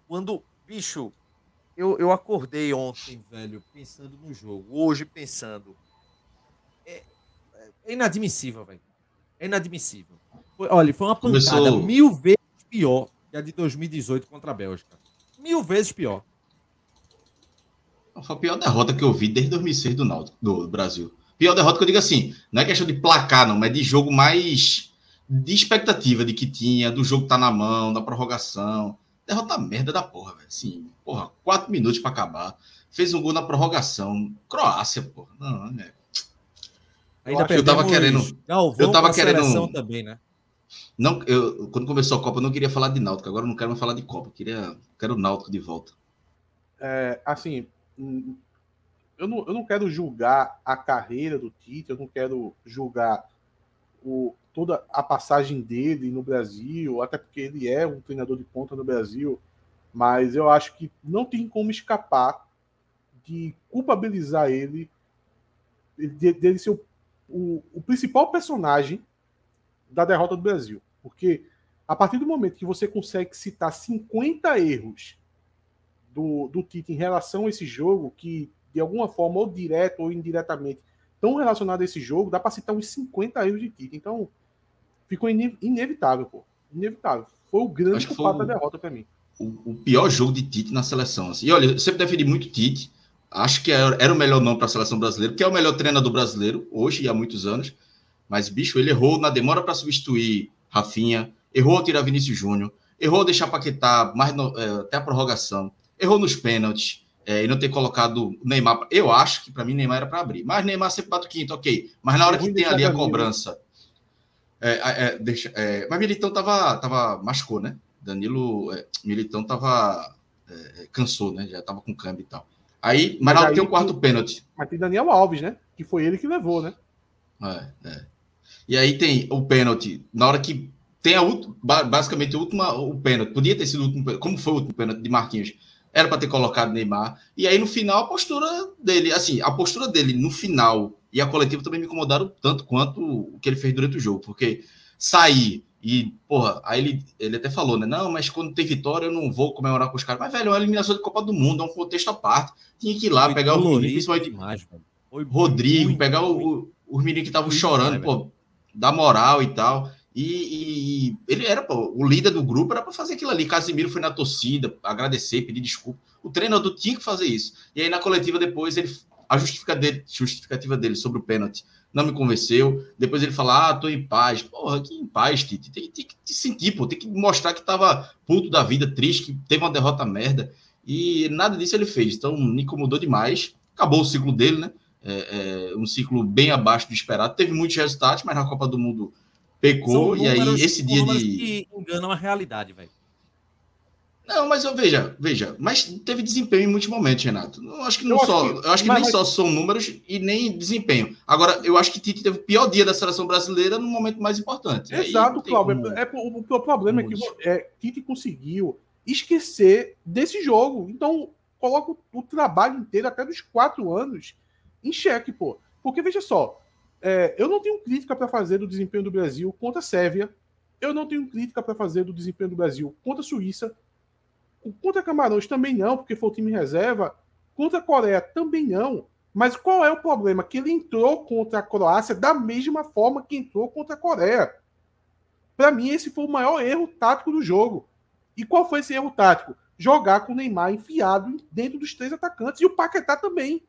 quando, bicho, eu, eu acordei ontem, velho, pensando no jogo. Hoje pensando. É, é inadmissível, velho. É inadmissível. Foi, olha, foi uma pancada Começou... mil vezes pior que a de 2018 contra a Bélgica. Mil vezes pior. Foi a pior derrota que eu vi desde 2006 do, Náutico, do Brasil. Pior derrota que eu digo assim, não é questão de placar, não, mas de jogo mais de expectativa de que tinha, do jogo tá na mão, da prorrogação. Derrota merda da porra, velho. Assim, porra, quatro minutos para acabar. Fez um gol na prorrogação. Croácia, porra. Não, é. Ainda eu, eu tava querendo. eu tava querendo. também, né? Não, eu, quando começou a Copa, eu não queria falar de Náutico. Agora eu não quero mais falar de Copa. Eu queria, quero o Náutico de volta. É, assim, eu não, eu não quero julgar a carreira do Tite, eu não quero julgar o, toda a passagem dele no Brasil, até porque ele é um treinador de ponta no Brasil, mas eu acho que não tem como escapar de culpabilizar ele, de, dele ser o, o, o principal personagem da derrota do Brasil. Porque a partir do momento que você consegue citar 50 erros do, do Tite em relação a esse jogo, que de alguma forma, ou direto ou indiretamente, estão relacionados a esse jogo, dá para citar uns 50 erros de Tite. Então, ficou inevitável, pô. Inevitável. Foi o grande culpado da derrota para mim. O, o, pior jogo de Tite na seleção. Assim. E olha, eu sempre defendi muito Tite. Acho que era, era o melhor nome para a seleção brasileira, porque é o melhor treinador brasileiro hoje e há muitos anos. Mas, bicho, ele errou na demora para substituir Rafinha, errou ao tirar Vinícius Júnior, errou deixar Paquetá mais no, é, até a prorrogação, errou nos pênaltis, é, e não ter colocado Neymar. Eu acho que para mim Neymar era para abrir. Mas Neymar sempre bate o quinto, ok. Mas na hora que tem ali a cobrança. É, é, deixa, é, mas Militão tava, tava. machucou, né? Danilo. É, Militão tava. É, cansou, né? Já tava com câmbio e tal. Aí, mas, aí tem o quarto pênalti. Mas tem Daniel Alves, né? Que foi ele que levou, né? É, é. E aí tem o pênalti. Na hora que tem a última, basicamente a última, o pênalti. Podia ter sido o último, como foi o último pênalti de Marquinhos era para ter colocado Neymar. E aí, no final, a postura dele, assim, a postura dele no final e a coletiva também me incomodaram tanto quanto o que ele fez durante o jogo, porque sair e, porra, aí ele, ele até falou, né? Não, mas quando tem vitória eu não vou comemorar com os caras. Mas, velho, é uma eliminação de Copa do Mundo, é um contexto à parte. Tinha que ir lá, Foi pegar o menino, principalmente demais, Rodrigo, muito, pegar o, os meninos que estavam chorando, pô, dar moral e tal. E, e, ele era, pô, o líder do grupo era para fazer aquilo ali. Casimiro foi na torcida, agradecer, pedir desculpa. O treinador tinha que fazer isso. E aí na coletiva depois ele a justificativa dele, sobre o pênalti não me convenceu. Depois ele fala: "Ah, tô em paz". Porra, que em paz, Tite. Tem, tem que te sentir, pô, tem que mostrar que tava puto da vida, triste, que teve uma derrota merda. E nada disso ele fez. Então me incomodou demais. Acabou o ciclo dele, né? É, é, um ciclo bem abaixo do esperado. Teve muitos resultados, mas na Copa do Mundo Pecou, e aí esse dia de. que enganam a realidade, velho. Não, mas eu veja, veja, mas teve desempenho em muitos momentos, Renato. Eu acho que não eu só, acho que, eu acho que nem mas... só são números e nem desempenho. Agora, eu acho que Tite teve o pior dia da seleção brasileira no momento mais importante. Exato, Cláudio. Como... É, o, o, problema Vamos. é que é, Tite conseguiu esquecer desse jogo. Então, coloca o, o trabalho inteiro, até dos quatro anos, em xeque, pô. Porque veja só, é, eu não tenho crítica para fazer do desempenho do Brasil contra a Sérvia. Eu não tenho crítica para fazer do desempenho do Brasil contra a Suíça. Contra Camarões também não, porque foi o time reserva. Contra a Coreia também não. Mas qual é o problema? Que ele entrou contra a Croácia da mesma forma que entrou contra a Coreia. Para mim, esse foi o maior erro tático do jogo. E qual foi esse erro tático? Jogar com o Neymar enfiado dentro dos três atacantes e o Paquetá também.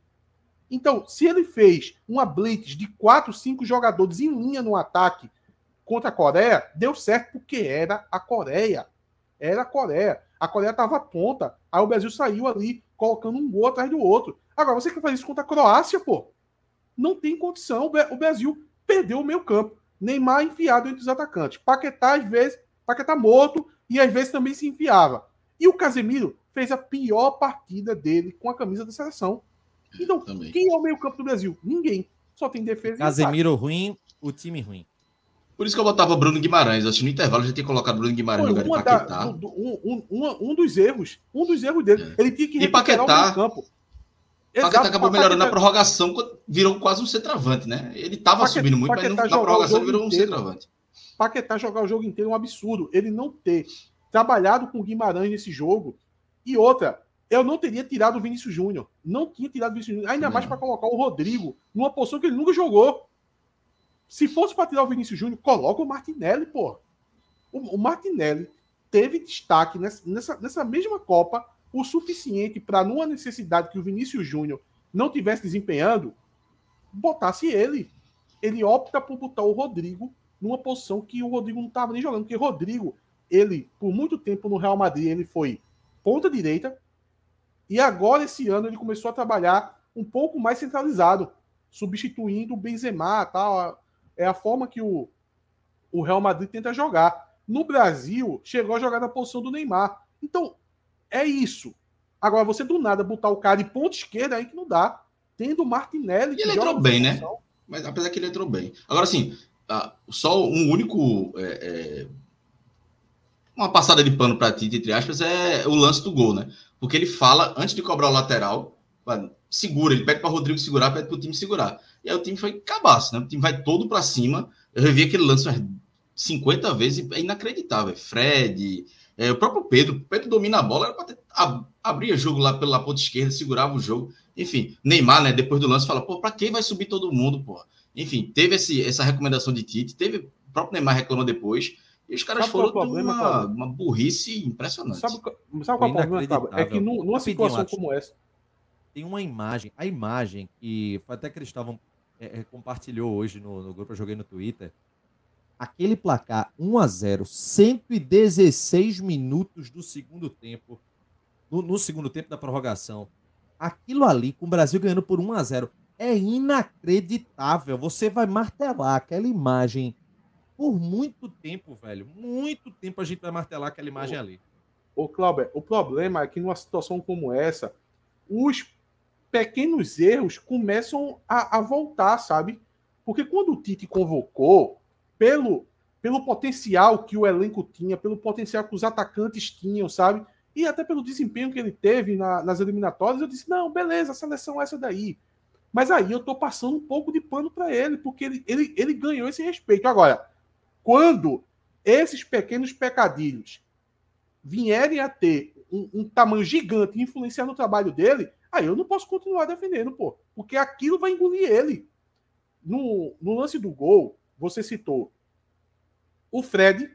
Então, se ele fez uma blitz de quatro, cinco jogadores em linha no ataque contra a Coreia, deu certo porque era a Coreia. Era a Coreia. A Coreia estava tonta. Aí o Brasil saiu ali colocando um gol atrás do outro. Agora, você quer fazer isso contra a Croácia, pô? Não tem condição. O Brasil perdeu o meio campo. Neymar enfiado entre os atacantes. Paquetá, às vezes, Paquetá morto e às vezes também se enfiava. E o Casemiro fez a pior partida dele com a camisa da seleção. Então, Também. quem é o meio-campo do Brasil? Ninguém. Só tem defesa Casemiro ruim, o time ruim. Por isso que eu botava Bruno Guimarães. Acho que no intervalo já tinha colocado Bruno Guimarães no lugar de Paquetá. Da, um, um, um, dos erros. Um dos erros dele. É. Ele tinha que e Paquetá, o campo. Paquetá acabou melhorando na prorrogação, virou quase um centroavante, né? Ele estava subindo muito, Paquetá mas na prorrogação virou um centroavante. Paquetá jogar o jogo inteiro é um absurdo. Ele não ter trabalhado com o Guimarães nesse jogo. E outra, eu não teria tirado o Vinícius Júnior. Não tinha tirado o Vinícius Júnior. Ainda mais para colocar o Rodrigo numa posição que ele nunca jogou. Se fosse para tirar o Vinícius Júnior, coloca o Martinelli, pô. O, o Martinelli teve destaque nessa, nessa, nessa mesma Copa o suficiente para, numa necessidade que o Vinícius Júnior não tivesse desempenhando, botasse ele. Ele opta por botar o Rodrigo numa posição que o Rodrigo não estava nem jogando, porque o Rodrigo, ele, por muito tempo no Real Madrid, ele foi ponta direita, e agora, esse ano, ele começou a trabalhar um pouco mais centralizado, substituindo o Benzema, tal. É a forma que o, o Real Madrid tenta jogar. No Brasil, chegou a jogar na posição do Neymar. Então, é isso. Agora, você do nada botar o cara de ponta esquerda aí que não dá. Tendo o Martinelli. E ele entrou bem, né? Mas apesar que ele entrou bem. Agora, assim, só um único. É, é, uma passada de pano para ti, entre aspas, é o lance do gol, né? Porque ele fala, antes de cobrar o lateral, segura, ele pede para Rodrigo segurar, pede para o time segurar. E aí o time foi cabaço, né? O time vai todo para cima. Eu revi aquele lance 50 vezes, é inacreditável. Fred, é, o próprio Pedro, o Pedro domina a bola, era para ab, abria jogo lá pela ponta esquerda, segurava o jogo. Enfim, Neymar, né, depois do lance, fala, pô, para quem vai subir todo mundo, pô? Enfim, teve esse, essa recomendação de Tite, teve, o próprio Neymar reclama depois, e os caras sabe foram é problema, uma, uma, burrice impressionante. Sabe, sabe qual é o problema, Cabo? É que numa situação como essa. Tem uma imagem, a imagem que foi até que eles estavam. É, é, compartilhou hoje no, no grupo, eu joguei no Twitter. Aquele placar 1 a 0 116 minutos do segundo tempo. No, no segundo tempo da prorrogação. Aquilo ali, com o Brasil ganhando por 1 a 0 é inacreditável. Você vai martelar aquela imagem por muito tempo, velho. Muito tempo a gente vai martelar aquela imagem ali. Ô, Cláudio, o problema é que numa situação como essa, os pequenos erros começam a, a voltar, sabe? Porque quando o Tite convocou, pelo, pelo potencial que o elenco tinha, pelo potencial que os atacantes tinham, sabe? E até pelo desempenho que ele teve na, nas eliminatórias, eu disse: não, beleza, a seleção é essa daí. Mas aí eu tô passando um pouco de pano para ele, porque ele, ele, ele ganhou esse respeito. Agora, quando esses pequenos pecadilhos vierem a ter um, um tamanho gigante e influenciar no trabalho dele, aí eu não posso continuar defendendo, pô. Porque aquilo vai engolir ele. No, no lance do gol, você citou o Fred,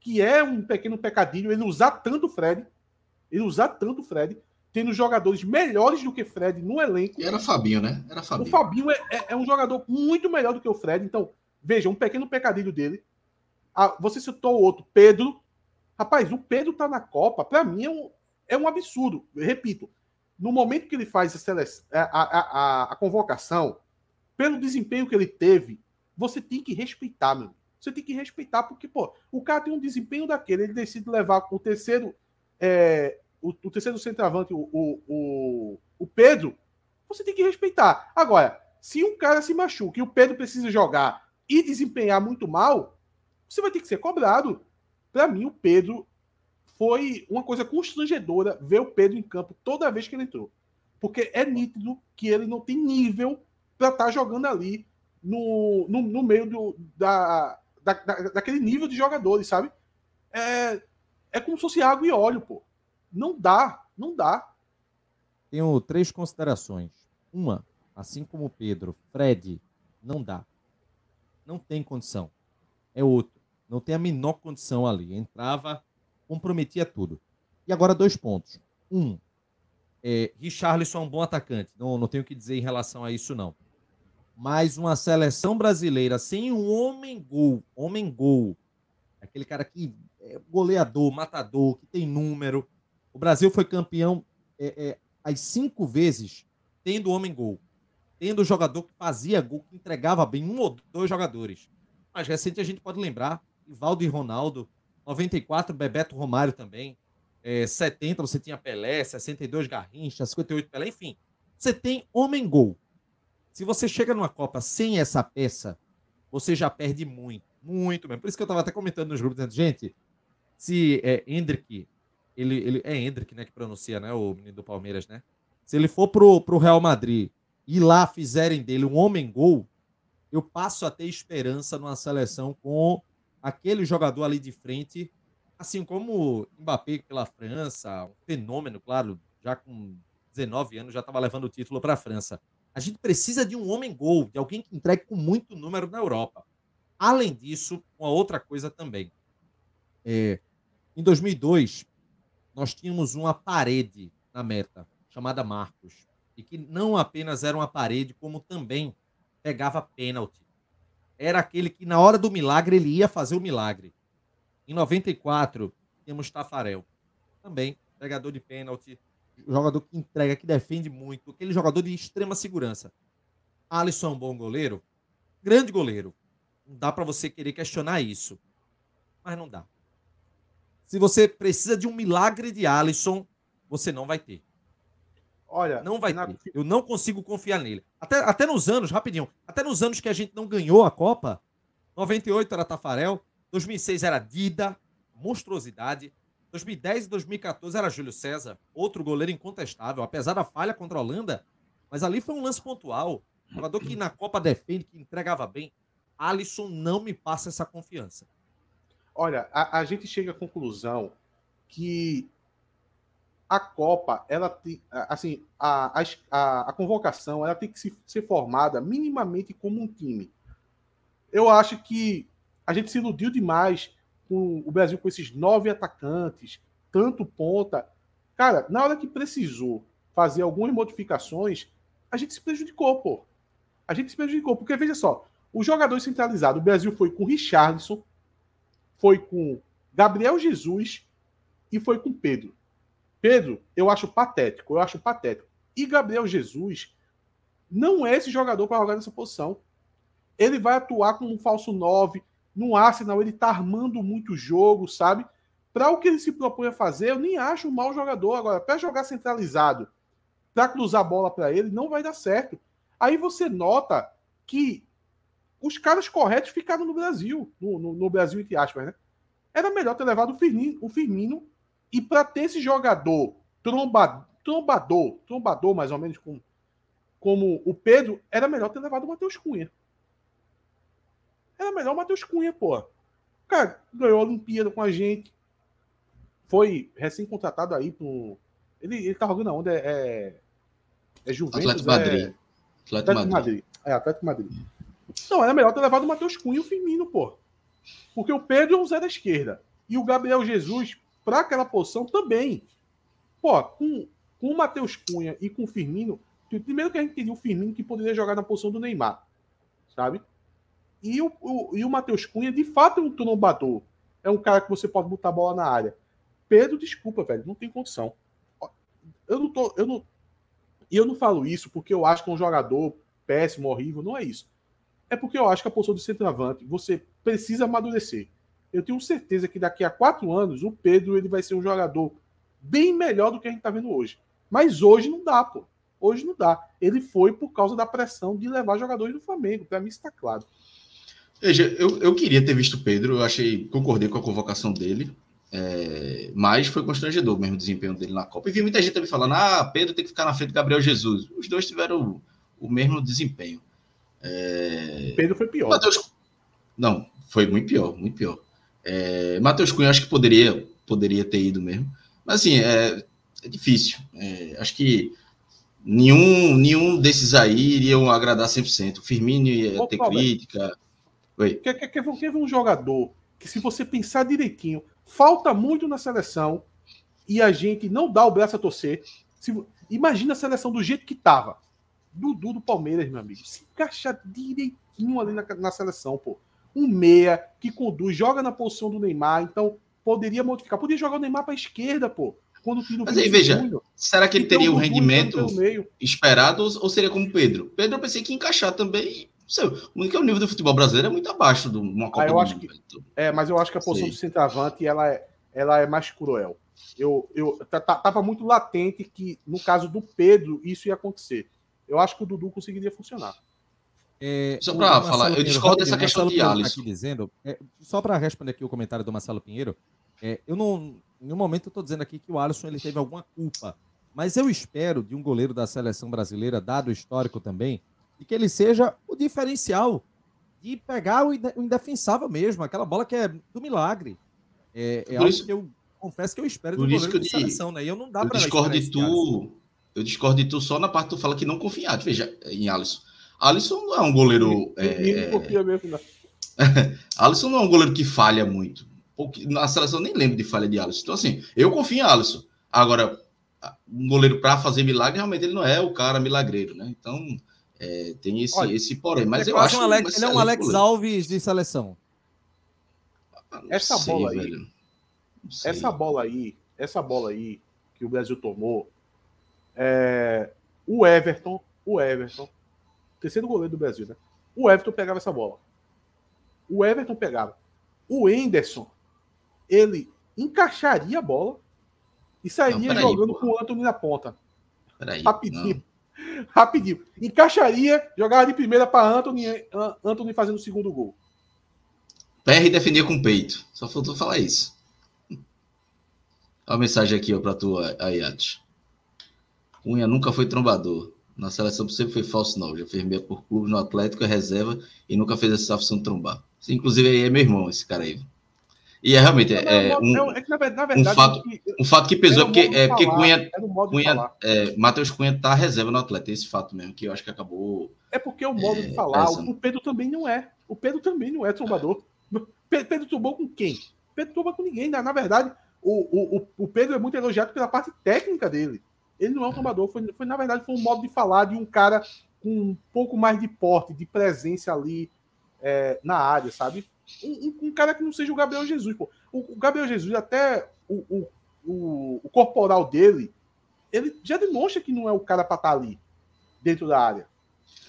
que é um pequeno pecadilho, ele usar tanto o Fred, ele usar tanto o Fred, tendo jogadores melhores do que Fred no elenco. Era Fabinho, né? Era Fabinho. O Fabinho é, é, é, um jogador muito melhor do que o Fred. Então, veja, um pequeno pecadilho dele. Ah, você citou o outro, Pedro. Rapaz, o Pedro tá na Copa, para mim é um, é um absurdo. Eu repito, no momento que ele faz a, seleção, a, a, a, convocação, pelo desempenho que ele teve, você tem que respeitar, meu. Você tem que respeitar, porque, pô, o cara tem um desempenho daquele, ele decide levar o terceiro, é, o, o, terceiro centroavante, o, o, o, o Pedro, você tem que respeitar. Agora, se um cara se machuca e o Pedro precisa jogar e desempenhar muito mal, você vai ter que ser cobrado. Para mim, o Pedro foi uma coisa constrangedora ver o Pedro em campo toda vez que ele entrou. Porque é nítido que ele não tem nível para estar tá jogando ali no, no, no meio do, da, da, da, daquele nível de jogadores, sabe? É, é como se fosse água e óleo, pô. Não dá, não dá. Tenho três considerações. Uma, assim como o Pedro, Fred, não dá. Não tem condição. É outro. Não tem a menor condição ali. Entrava, comprometia tudo. E agora dois pontos. Um, é, Richarlison é um bom atacante. Não, não tenho o que dizer em relação a isso, não. Mas uma seleção brasileira sem um homem-gol, homem-gol, aquele cara que é goleador, matador, que tem número. O Brasil foi campeão é, é, as cinco vezes tendo homem-gol. Tendo jogador que fazia gol, que entregava bem, um ou dois jogadores. Mais recente a gente pode lembrar Ivaldo e Ronaldo, 94, Bebeto Romário também. É, 70 você tinha Pelé, 62 Garrincha, 58 Pelé, enfim. Você tem homem-gol. Se você chega numa Copa sem essa peça, você já perde muito, muito mesmo. Por isso que eu estava até comentando nos grupos, dizendo, gente, se é Hendrick, ele, ele é Hendrick, né, que pronuncia, né, o menino do Palmeiras, né? Se ele for pro, pro Real Madrid e lá fizerem dele um homem-gol, eu passo a ter esperança numa seleção com aquele jogador ali de frente, assim como Mbappé pela França, um fenômeno, claro, já com 19 anos, já estava levando o título para a França. A gente precisa de um homem-gol, de alguém que entregue com muito número na Europa. Além disso, uma outra coisa também. É, em 2002, nós tínhamos uma parede na meta, chamada Marcos, e que não apenas era uma parede, como também pegava pênalti. Era aquele que, na hora do milagre, ele ia fazer o milagre. Em 94, tínhamos Tafarel. Também, pegador de pênalti, jogador que entrega, que defende muito, aquele jogador de extrema segurança. Alisson é um bom goleiro? Grande goleiro. Não dá para você querer questionar isso. Mas não dá. Se você precisa de um milagre de Alisson, você não vai ter. Olha, não vai na... ter. Eu não consigo confiar nele. Até, até nos anos, rapidinho, até nos anos que a gente não ganhou a Copa, 98 era Tafarel, 2006 era Dida, monstruosidade. 2010 e 2014 era Júlio César, outro goleiro incontestável, apesar da falha contra a Holanda, mas ali foi um lance pontual. Jogador que na Copa defende, que entregava bem. Alisson não me passa essa confiança. Olha, a, a gente chega à conclusão que a Copa, ela assim, a, a, a convocação, ela tem que se, ser formada minimamente como um time. Eu acho que a gente se iludiu demais com o Brasil com esses nove atacantes, tanto ponta. Cara, na hora que precisou fazer algumas modificações, a gente se prejudicou, pô. A gente se prejudicou, porque veja só, os jogadores centralizados, o Brasil foi com Richardson, foi com Gabriel Jesus e foi com Pedro. Pedro, eu acho patético, eu acho patético. E Gabriel Jesus não é esse jogador para jogar nessa posição. Ele vai atuar como um falso 9, no Arsenal ele tá armando muito jogo, sabe? Para o que ele se propõe a fazer, eu nem acho um mau jogador. Agora, para jogar centralizado, para cruzar a bola para ele, não vai dar certo. Aí você nota que os caras corretos ficaram no Brasil, no, no, no Brasil, entre aspas, né? Era melhor ter levado o Firmino, o Firmino e para ter esse jogador tromba, trombador, trombador mais ou menos com, como o Pedro, era melhor ter levado o Matheus Cunha. Era melhor o Matheus Cunha, pô. O cara ganhou a Olimpíada com a gente. Foi recém-contratado aí pro. Ele, ele tá jogando aonde? É, é, é Juventus. Atlético é... Madrid. Atlético, Atlético Madrid. Madrid. É, Atlético Madrid. Não, era melhor ter levado o Matheus Cunha e o Firmino, pô. Porque o Pedro é um Zé da esquerda. E o Gabriel Jesus, para aquela posição, também. Pô, com, com o Matheus Cunha e com o Firmino, primeiro que a gente teria o Firmino que poderia jogar na posição do Neymar, sabe? E o, o, e o Matheus Cunha, de fato, é um trombador. É um cara que você pode botar a bola na área. Pedro, desculpa, velho, não tem condição. Eu não tô. Eu não, e eu não falo isso porque eu acho que é um jogador péssimo, horrível. Não é isso. É porque eu acho que a posição do centroavante você precisa amadurecer. Eu tenho certeza que daqui a quatro anos o Pedro ele vai ser um jogador bem melhor do que a gente está vendo hoje. Mas hoje não dá, pô. Hoje não dá. Ele foi por causa da pressão de levar jogadores do Flamengo. Para mim está claro. Veja, eu, eu queria ter visto o Pedro, eu achei, concordei com a convocação dele, é, mas foi constrangedor mesmo o desempenho dele na Copa. E vi muita gente também falando: ah, Pedro tem que ficar na frente do Gabriel Jesus. Os dois tiveram o, o mesmo desempenho. É... Pedro foi pior. Mateus... Não, foi muito pior, muito pior. É... Matheus Cunha acho que poderia, poderia ter ido mesmo. Mas assim, é, é difícil. É, acho que nenhum, nenhum desses aí iriam agradar 100%. O Firmino ia ter crítica. Oi. Quer, quer, quer, quer ver um jogador que, se você pensar direitinho, falta muito na seleção e a gente não dá o braço a torcer. Se, imagina a seleção do jeito que tava. Dudu do Palmeiras, meu amigo. Se encaixa direitinho ali na, na seleção, pô. Um meia que conduz, joga na posição do Neymar, então poderia modificar. Poderia jogar o Neymar para a esquerda, pô. Quando o Mas aí, veja, será que ele então, teria o rendimento esperado ou seria como Pedro? Pedro eu pensei que ia encaixar também o único nível do futebol brasileiro é muito abaixo de uma Copa ah, eu acho que, É, mas eu acho que a posição do centroavante ela é, ela é mais cruel. Eu, eu tava muito latente que, no caso do Pedro, isso ia acontecer. Eu acho que o Dudu conseguiria funcionar. É, só para falar, eu discordo dessa questão de Alisson. Tá dizendo, é, só para responder aqui o comentário do Marcelo Pinheiro, é, eu não, em nenhum momento eu estou dizendo aqui que o Alisson ele teve alguma culpa, mas eu espero de um goleiro da seleção brasileira, dado o histórico também, e que ele seja o diferencial de pegar o indefensável mesmo, aquela bola que é do milagre. É, é algo que eu confesso que eu espero Por isso que eu de seleção, né? E eu não dá para discordo de tu. Eu discordo de tu só na parte que tu fala que não confia. Veja, em Alisson. Alisson não é um goleiro. É, confia mesmo, não. Alisson não é um goleiro que falha muito. Na seleção eu nem lembro de falha de Alisson. Então, assim, eu confio em Alisson. Agora, um goleiro para fazer milagre, realmente ele não é o cara milagreiro, né? Então, é, tem esse, Olha, esse porém. Mas é eu acho. Um Alex, ele é um Alex goleiro. Alves de seleção. Essa sei, bola aí. Essa bola aí, essa bola aí que o Brasil tomou, é, o Everton, o Everton, terceiro goleiro do Brasil, né? O Everton pegava essa bola. O Everton pegava. O Enderson, ele encaixaria a bola e sairia não, jogando aí, com o Anthony na ponta. Peraí, Rapidinho. Não. Rapidinho. Encaixaria, jogava de primeira para Anthony, Anthony fazendo o segundo gol. PR defendia com peito. Só faltou falar isso. Olha a mensagem aqui para tu, Ayat. Cunha nunca foi trombador. Na seleção sempre foi falso, não. Já fez meia por clube no Atlético, é reserva e nunca fez essa função de trombar. Inclusive, aí é meu irmão, esse cara aí. E é realmente é, é um, é um, fato, um fato que pesou, porque, é, porque Cunha, Cunha é, Matheus Cunha tá reserva no Atlético, esse fato mesmo, que eu acho que acabou. É porque o modo é, de falar, o Pedro também não é. O Pedro também não é trombador. Pedro trombou com quem? Pedro tromba com ninguém. Na, na verdade, o, o, o Pedro é muito elogiado pela parte técnica dele. Ele não é um tomador, foi, foi na verdade foi um modo de falar de um cara com um pouco mais de porte, de presença ali é, na área, sabe? Um, um, um, cara que não seja o Gabriel Jesus. Pô. O, o Gabriel Jesus, até o, o, o, o, corporal dele, ele já demonstra que não é o cara para estar tá ali, dentro da área.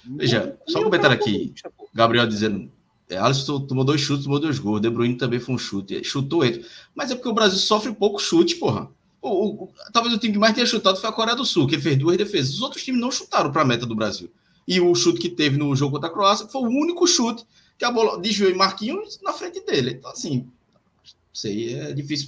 Veja, só comentar aqui, Gabriel dizendo, é, Alisson tomou dois chutes, tomou dois gols, De Bruyne também foi um chute, chutou ele. Mas é porque o Brasil sofre pouco chute, porra. O, o, talvez o time que mais tenha chutado foi a Coreia do Sul, que fez duas defesas. Os outros times não chutaram para a meta do Brasil. E o chute que teve no jogo contra a Croácia foi o único chute que a bola desviou em Marquinhos na frente dele. Então, assim, sei, é difícil.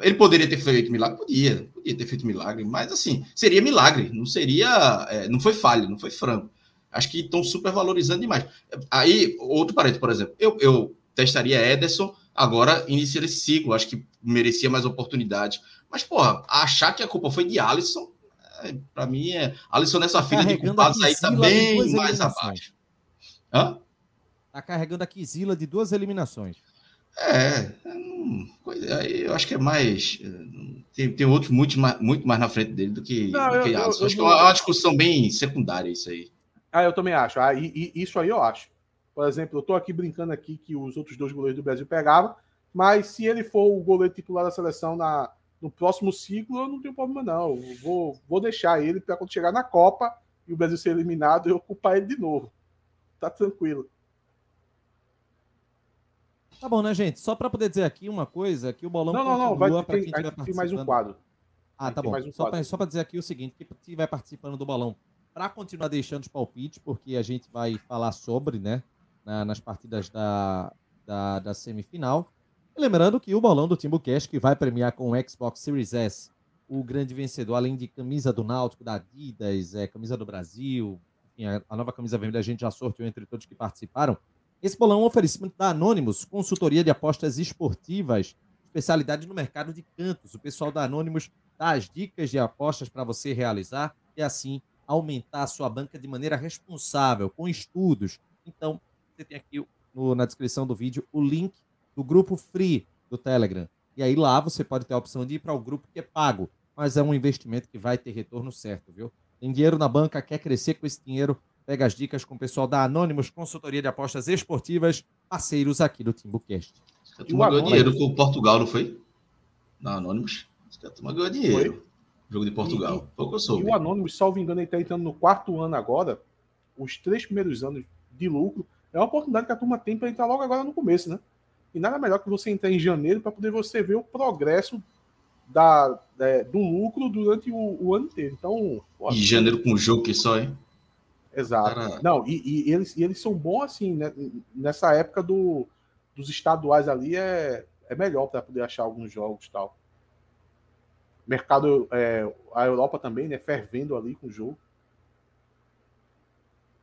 Ele poderia ter feito milagre? Podia, podia ter feito milagre, mas assim, seria milagre, não seria. É, não foi falha, não foi franco. Acho que estão super valorizando demais. Aí, outro parente, por exemplo, eu, eu testaria Ederson, agora inicia esse ciclo, acho que merecia mais oportunidade. Mas, porra, achar que a culpa foi de Alisson, é, para mim é. Alisson nessa tá fila de culpados aí tá bem mais abaixo. Hã? Tá carregando a Kizila de duas eliminações. É, aí eu acho que é mais. Tem, tem outros muito mais, muito mais na frente dele do que, não, do que eu, Alisson. Eu, acho eu, que é uma discussão bem secundária isso aí. Ah, eu também acho. Ah, e, e, isso aí eu acho. Por exemplo, eu tô aqui brincando aqui que os outros dois goleiros do Brasil pegavam, mas se ele for o goleiro titular da seleção na, no próximo ciclo, eu não tenho problema, não. Eu vou, vou deixar ele para quando chegar na Copa e o Brasil ser eliminado, eu ocupar ele de novo. Tá tranquilo. Tá bom, né, gente? Só para poder dizer aqui uma coisa, que o bolão não, não, não, vai ter, quem participando. mais um quadro. Ah, tá bom. Um só para dizer aqui o seguinte, que estiver participando do bolão, para continuar deixando os palpites, porque a gente vai falar sobre, né, na, nas partidas da, da, da semifinal. Lembrando que o bolão do Timbucast, que vai premiar com o Xbox Series S, o grande vencedor, além de camisa do Náutico, da Adidas, é, camisa do Brasil, enfim, a, a, nova camisa vermelha a gente já sorteou entre todos que participaram. Esse bolão é um oferecimento da Anonymous, consultoria de apostas esportivas, especialidade no mercado de cantos. O pessoal da Anonymous dá as dicas de apostas para você realizar e assim aumentar a sua banca de maneira responsável, com estudos. Então, você tem aqui no, na descrição do vídeo o link do grupo free do Telegram. E aí lá você pode ter a opção de ir para o grupo que é pago, mas é um investimento que vai ter retorno certo, viu? Tem dinheiro na banca, quer crescer com esse dinheiro, pega as dicas com o pessoal da Anonymous Consultoria de Apostas Esportivas, parceiros aqui do TimbuCast. A turma ganhou dinheiro com o Portugal, não foi? Na Anonymous. A turma ganhou dinheiro. Foi? Jogo de Portugal. E, Pouco eu soube. E o Anonymous, salvo engano, ele está entrando no quarto ano agora. Os três primeiros anos de lucro. É uma oportunidade que a turma tem para entrar logo agora no começo, né? E nada melhor que você entrar em janeiro para poder você ver o progresso da, é, do lucro durante o, o, ano inteiro. Então. Pô, e janeiro com jogo que só, hein? Exato. Cara... Não, e, e, eles, e eles são bons assim, né? Nessa época do, dos estaduais ali é, é melhor para poder achar alguns jogos tal. Mercado, é, a Europa também, né? Fervendo ali com o jogo.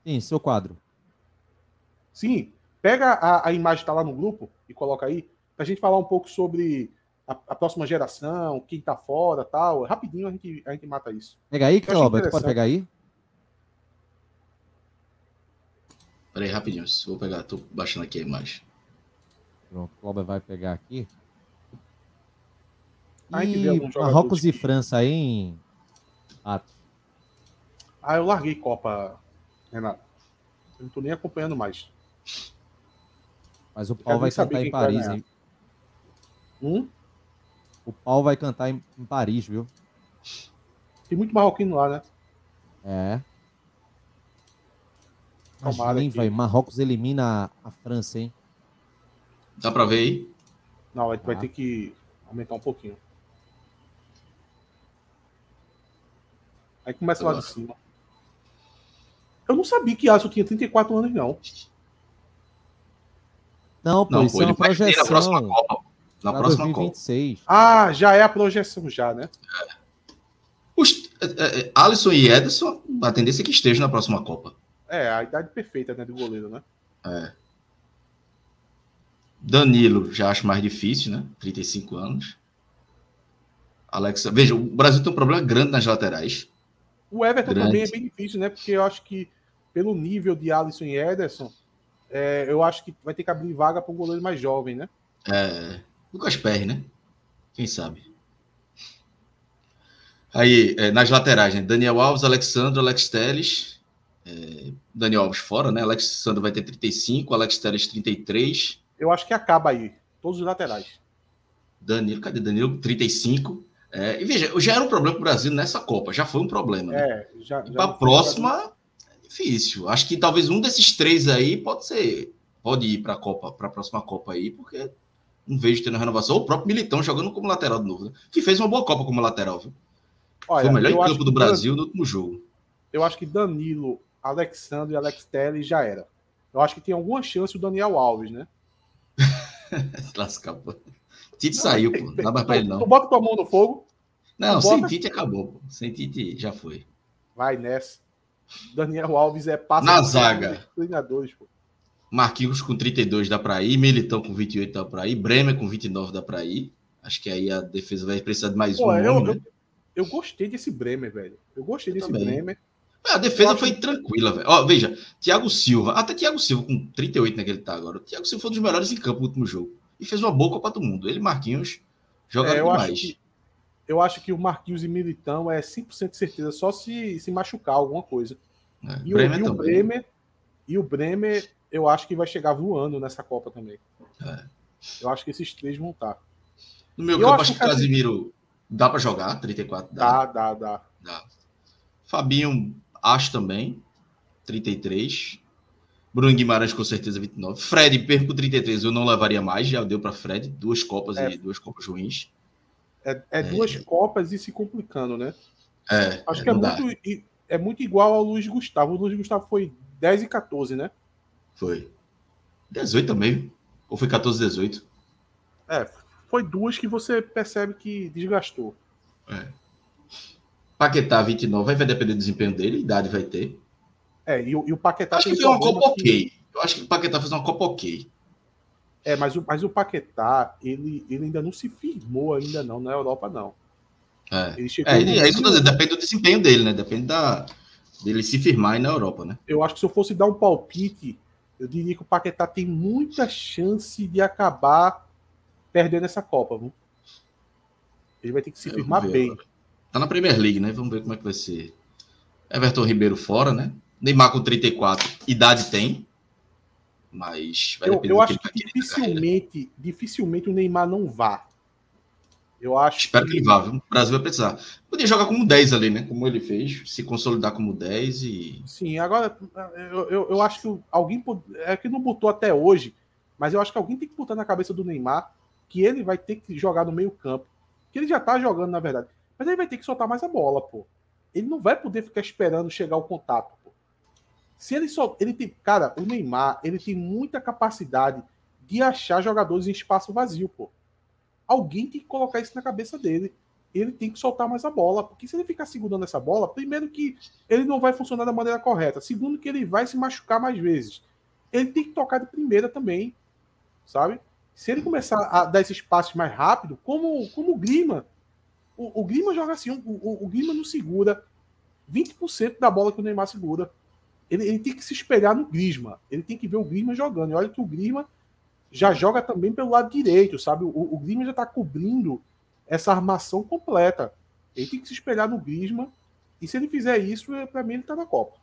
Sim, seu quadro. Sim, pega a, a imagem que está lá no grupo e coloca aí, para a gente falar um pouco sobre a, a, próxima geração, quem tá fora tal. Rapidinho a gente, a gente mata isso. Pega aí, Cláudio, pode pegar aí? Peraí, rapidinho, vou pegar, tô baixando aqui a imagem. Pronto, o Cláudio vai pegar aqui. E Marrocos e França aí em. Ah, eu larguei Copa, Renato. Eu não tô nem acompanhando mais. Mas o pau vai cantar em Paris, hein? Hum? O pau vai cantar em, em Paris, viu? Tem muito marroquino lá, né? É. Imagina, vai. Marrocos elimina a França, hein? Dá pra ver aí? Não, vai, ah. vai ter que aumentar um pouquinho. Aí começa lá de cima. Eu não sabia que Alisson tinha 34 anos, não. Não, pô, não, isso pô, é uma projeção. Na próxima Copa. Na próxima 2026. Copa. Ah, já é a projeção, já, né? É. Os, é, é, Alisson e Ederson, a tendência é que esteja na próxima Copa. É, a idade perfeita, né, do goleiro, né? É. Danilo, já acho mais difícil, né? 35 anos. Alexa, veja, o Brasil tem um problema grande nas laterais. O Everton grande. também é bem difícil, né? Porque eu acho que pelo nível de Alisson e Ederson, é, eu acho que vai ter que abrir vaga para um goleiro mais jovem, né? É, Lucas Perry, né? Quem sabe? Aí, é, nas laterais, né? Daniel Alves, Alexandre, Alex Teles. É, Daniel Alves fora, né? Alexandre vai ter 35, Alex Teles 33. Eu acho que acaba aí, todos os laterais. Danilo, cadê Danilo? 35. É, e veja, já era um problema para o Brasil nessa Copa, já foi um problema. Né? É, já, já para a próxima, difícil. Acho que talvez um desses três aí pode ser, pode ir para a Copa, para a próxima Copa aí, porque não vejo tendo renovação. O próprio Militão jogando como lateral de novo, né? que fez uma boa Copa como lateral, viu? Olha, foi o melhor em campo do Brasil Dan... no último jogo. Eu acho que Danilo, Alexandre e Alex Telles já era. Eu acho que tem alguma chance o Daniel Alves, né? Lascar, pô. Tite não, saiu, pô. Não dá mais pra ele, não. Tu bota tua mão no fogo. Não, sem Tite acabou, pô. Sem Tite já foi. Vai nessa. Daniel Alves é passa na zaga. Treinadores, pô. Marquinhos com 32 dá para ir, Militão com 28 dá para ir, Bremer com 29 dá para ir. Acho que aí a defesa vai precisar de mais pô, um eu, nome, eu, né? eu, gostei desse Bremer, velho. Eu gostei eu desse também. Bremer. A defesa foi tranquila, velho. Ó, veja, Thiago Silva, até Thiago Silva com 38 naquele né, tá agora. O Thiago Silva foi um dos melhores em campo no último jogo. E fez uma boa Copa do Mundo. Ele Marquinhos jogaram é, demais. Acho que, eu acho que o Marquinhos e Militão é 100% certeza só se, se machucar alguma coisa. É, e, Bremer o, e o Bremer e o Bremer eu acho que vai chegar voando nessa Copa também. É. Eu acho que esses três vão estar. No meu campo, acho que o Casimiro dá para jogar, 34 dá. Dá, dá, dá. dá. Fabinho Acho também, 33. Bruno Guimarães com certeza 29. Fred, perco 33, eu não levaria mais, já deu para Fred, duas copas é. e duas copas ruins. É, é, é, duas Copas e se complicando, né? É. Acho que é muito, é muito igual ao Luiz Gustavo. O Luiz Gustavo foi 10 e 14, né? Foi. 18 também. Ou foi 14 e 18? É, foi duas que você percebe que desgastou. É. Paquetá 29 vai depender do desempenho dele, idade vai ter. É, e, e o Paquetá. Acho que foi uma Copa que... ok. Eu acho que o Paquetá fez uma Copa ok. É, mas o, mas o Paquetá, ele, ele ainda não se firmou ainda não na Europa, não. É, ele chegou é, é isso no... depende do desempenho dele, né? Depende da, dele se firmar aí na Europa, né? Eu acho que se eu fosse dar um palpite, eu diria que o Paquetá tem muita chance de acabar perdendo essa Copa. Viu? Ele vai ter que se firmar bem. Agora. Tá na Premier League, né? Vamos ver como é que vai ser. Everton Ribeiro fora, né? Neymar com 34, idade tem. Mas vai eu, eu acho que, que dificilmente, dificilmente o Neymar não vá. Eu acho Espero que, que ele vá? O Brasil vai precisar. Podia jogar como 10 ali, né? Como ele fez, se consolidar como 10 e. Sim, agora eu, eu, eu acho que alguém. É que não botou até hoje, mas eu acho que alguém tem que botar na cabeça do Neymar que ele vai ter que jogar no meio-campo. Que ele já tá jogando, na verdade. Mas ele vai ter que soltar mais a bola, pô. Ele não vai poder ficar esperando chegar o contato. Se ele só. Ele tem. Cara, o Neymar, ele tem muita capacidade de achar jogadores em espaço vazio, pô. Alguém tem que colocar isso na cabeça dele. Ele tem que soltar mais a bola. Porque se ele ficar segurando essa bola, primeiro que ele não vai funcionar da maneira correta. Segundo que ele vai se machucar mais vezes. Ele tem que tocar de primeira também. Sabe? Se ele começar a dar esses passes mais rápido, como, como o Grima. O, o Grima joga assim, o, o, o Grima não segura 20% da bola que o Neymar segura. Ele, ele, tem que se espelhar no Grisma. Ele tem que ver o Grisma jogando. E olha que o Grisma já joga também pelo lado direito, sabe? O, o Grisma já está cobrindo essa armação completa. Ele tem que se espelhar no Grisma. E se ele fizer isso, é, para mim ele está na Copa.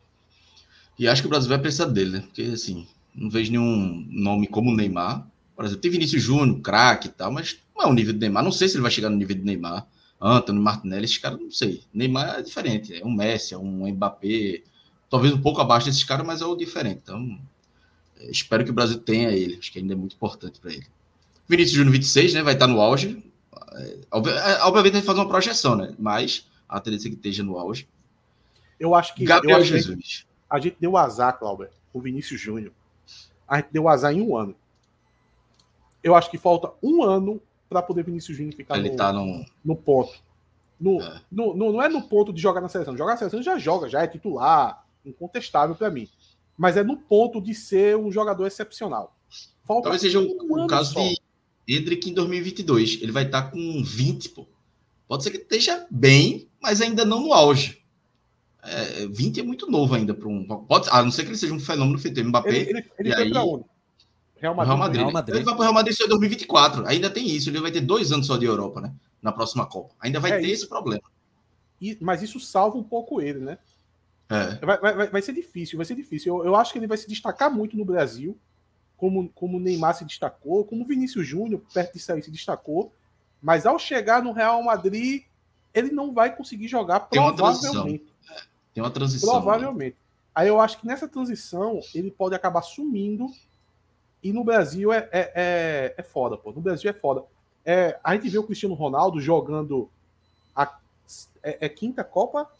E acho que o Brasil vai precisar dele, né? Porque assim, não vejo nenhum nome como Neymar. Por exemplo, tem Vinícius Júnior, craque e tal, mas não é o nível do Neymar. Não sei se ele vai chegar no nível do Neymar. Antônio Martinelli, esses caras, não sei. Neymar é diferente, é um Messi, é um Mbappé, talvez um pouco abaixo desses caras, mas é o diferente. Então, é, espero que o Brasil tenha ele, acho que ainda é muito importante para ele. Vinícius Júnior 26, né, vai estar no auge. É, é, obviamente vai fazer uma projeção, né, mas a tendência é que esteja no auge. Eu acho que Gabriel acho Jesus. Que a gente deu azar, Cláudio, o Vinícius Júnior. A gente deu azar em um ano. Eu acho que falta um ano para poder Vinícius Júnior ficar ele no, tá no... no ponto. No, é. no, no, não é no ponto de jogar na seleção. Jogar na seleção já joga, já é titular, incontestável para mim. Mas é no ponto de ser um jogador excepcional. Falta Talvez seja um o caso só. de Hendrick em 2022. Ele vai estar tá com 20, pô. Pode ser que esteja bem, mas ainda não no auge. É, 20 é muito novo ainda para um. Pode, a não ser que ele seja um fenômeno feito Mbappé. Ele, ele, ele foi aí... para onde? Real Madrid. Real Madrid. Real Madrid. Ele vai para o Real Madrid só em 2024. Ainda tem isso. Ele vai ter dois anos só de Europa, né? Na próxima Copa. Ainda vai é ter isso. esse problema. E, mas isso salva um pouco ele, né? É. Vai, vai, vai ser difícil, vai ser difícil. Eu, eu acho que ele vai se destacar muito no Brasil, como, como o Neymar se destacou, como o Vinícius Júnior, perto de sair, se destacou. Mas ao chegar no Real Madrid, ele não vai conseguir jogar provavelmente. Tem uma transição. Provavelmente. Aí eu acho que nessa transição ele pode acabar sumindo e no Brasil é, é, é, é foda, pô. No Brasil é foda. É, a gente vê o Cristiano Ronaldo jogando a é, é quinta Copa?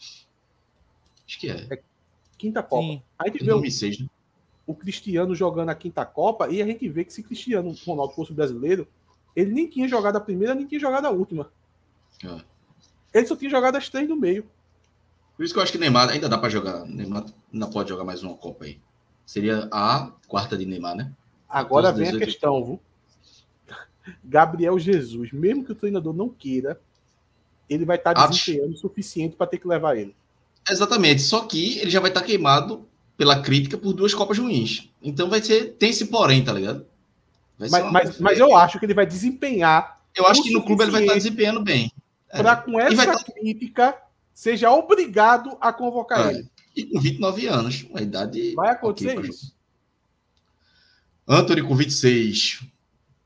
Acho que é. é quinta Copa. Sim. A gente vê 2006, o, né? o Cristiano jogando a quinta Copa e a gente vê que se Cristiano Ronaldo fosse brasileiro, ele nem tinha jogado a primeira, nem tinha jogado a última. É. Ele só tinha jogado as três no meio. Por isso que eu acho que Neymar ainda dá para jogar. Neymar não pode jogar mais uma Copa aí. Seria a quarta de Neymar, né? Agora vem a questão, viu? Gabriel Jesus, mesmo que o treinador não queira, ele vai estar tá desempenhando o suficiente para ter que levar ele. Exatamente. Só que ele já vai estar tá queimado pela crítica por duas Copas ruins. Então vai ser. Tem esse porém, tá ligado? mas, mas, mas, eu acho que ele vai desempenhar. Eu acho que no clube ele vai estar tá desempenhando bem. É. Para com essa tá... crítica seja obrigado a convocar é. ele. E com 29 anos, uma idade. Vai acontecer okay, isso. Anthony com 26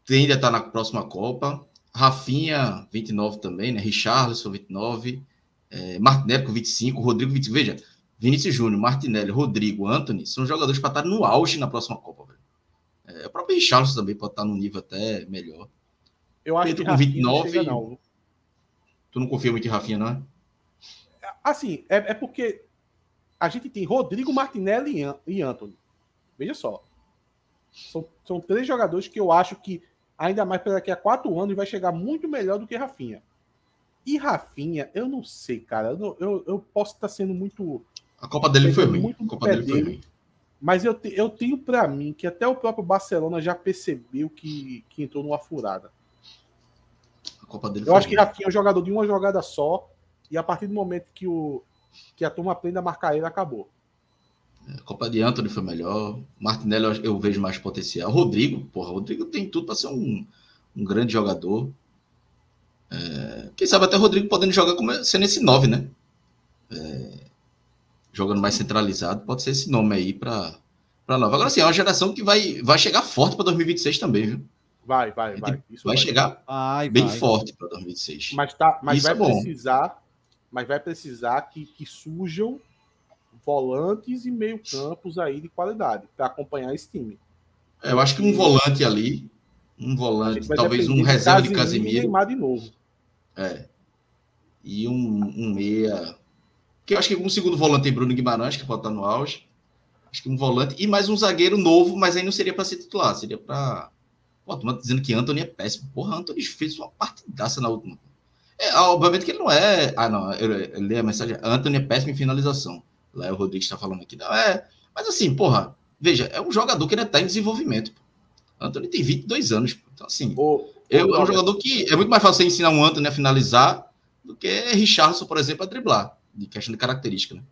tende a estar na próxima Copa. Rafinha, 29 também, né? Richarlison, 29. É, Martinelli com 25. Rodrigo, 25. Veja, Vinícius Júnior, Martinelli, Rodrigo, Anthony são jogadores para estar no auge na próxima Copa. Velho. É, o próprio Richarlison também pode estar num nível até melhor. Eu acho Pedro que com 29. Chega, não. Tu não confia muito em Rafinha, não é? Assim, é, é porque a gente tem Rodrigo, Martinelli e Anthony. Veja só. São, são três jogadores que eu acho que, ainda mais daqui a quatro anos, vai chegar muito melhor do que Rafinha. E Rafinha, eu não sei, cara. Eu, eu, eu posso estar sendo muito. A Copa dele foi ruim. Muito a Copa dele, foi ruim. Mas eu, te, eu tenho para mim que até o próprio Barcelona já percebeu que, que entrou numa furada. A Copa dele eu acho ruim. que Rafinha é um jogador de uma jogada só. E a partir do momento que, o, que a turma aprende a marcar ele, acabou. A Copa de Anthony foi melhor. Martinelli eu vejo mais potencial. Rodrigo, porra, Rodrigo tem tudo para ser um, um grande jogador. É, quem sabe até o Rodrigo podendo jogar como sendo esse 9, né? É, jogando mais centralizado, pode ser esse nome aí para para nova. Agora sim, é uma geração que vai, vai chegar forte para 2026 também, viu? Vai, vai, vai. Isso vai, vai chegar vai, bem vai. forte para 2026. Mas tá, mas Isso vai é precisar, mas vai precisar que, que surjam volantes e meio-campos aí de qualidade para acompanhar esse time. É, eu acho que um volante ali, um volante, talvez um reserva de Casemiro. de novo. É. E um, um meia. Que eu acho que um segundo volante tem Bruno Guimarães, que pode estar no auge. Acho que um volante. E mais um zagueiro novo, mas aí não seria para ser titular, seria para. Pô, tu dizendo que Anthony é péssimo. Porra, Anthony fez uma partidaça na última. É, obviamente que ele não é. Ah, não, eu, eu li a mensagem. Anthony é péssimo em finalização. Léo Rodrigues está falando aqui. Não, é, mas assim, porra, veja, é um jogador que ainda está em desenvolvimento. Anthony tem 22 anos. Então, assim, o, o, é um jogador que é muito mais fácil ensinar um Anthony a finalizar do que Richardson, por exemplo, a driblar, de questão de característica, né?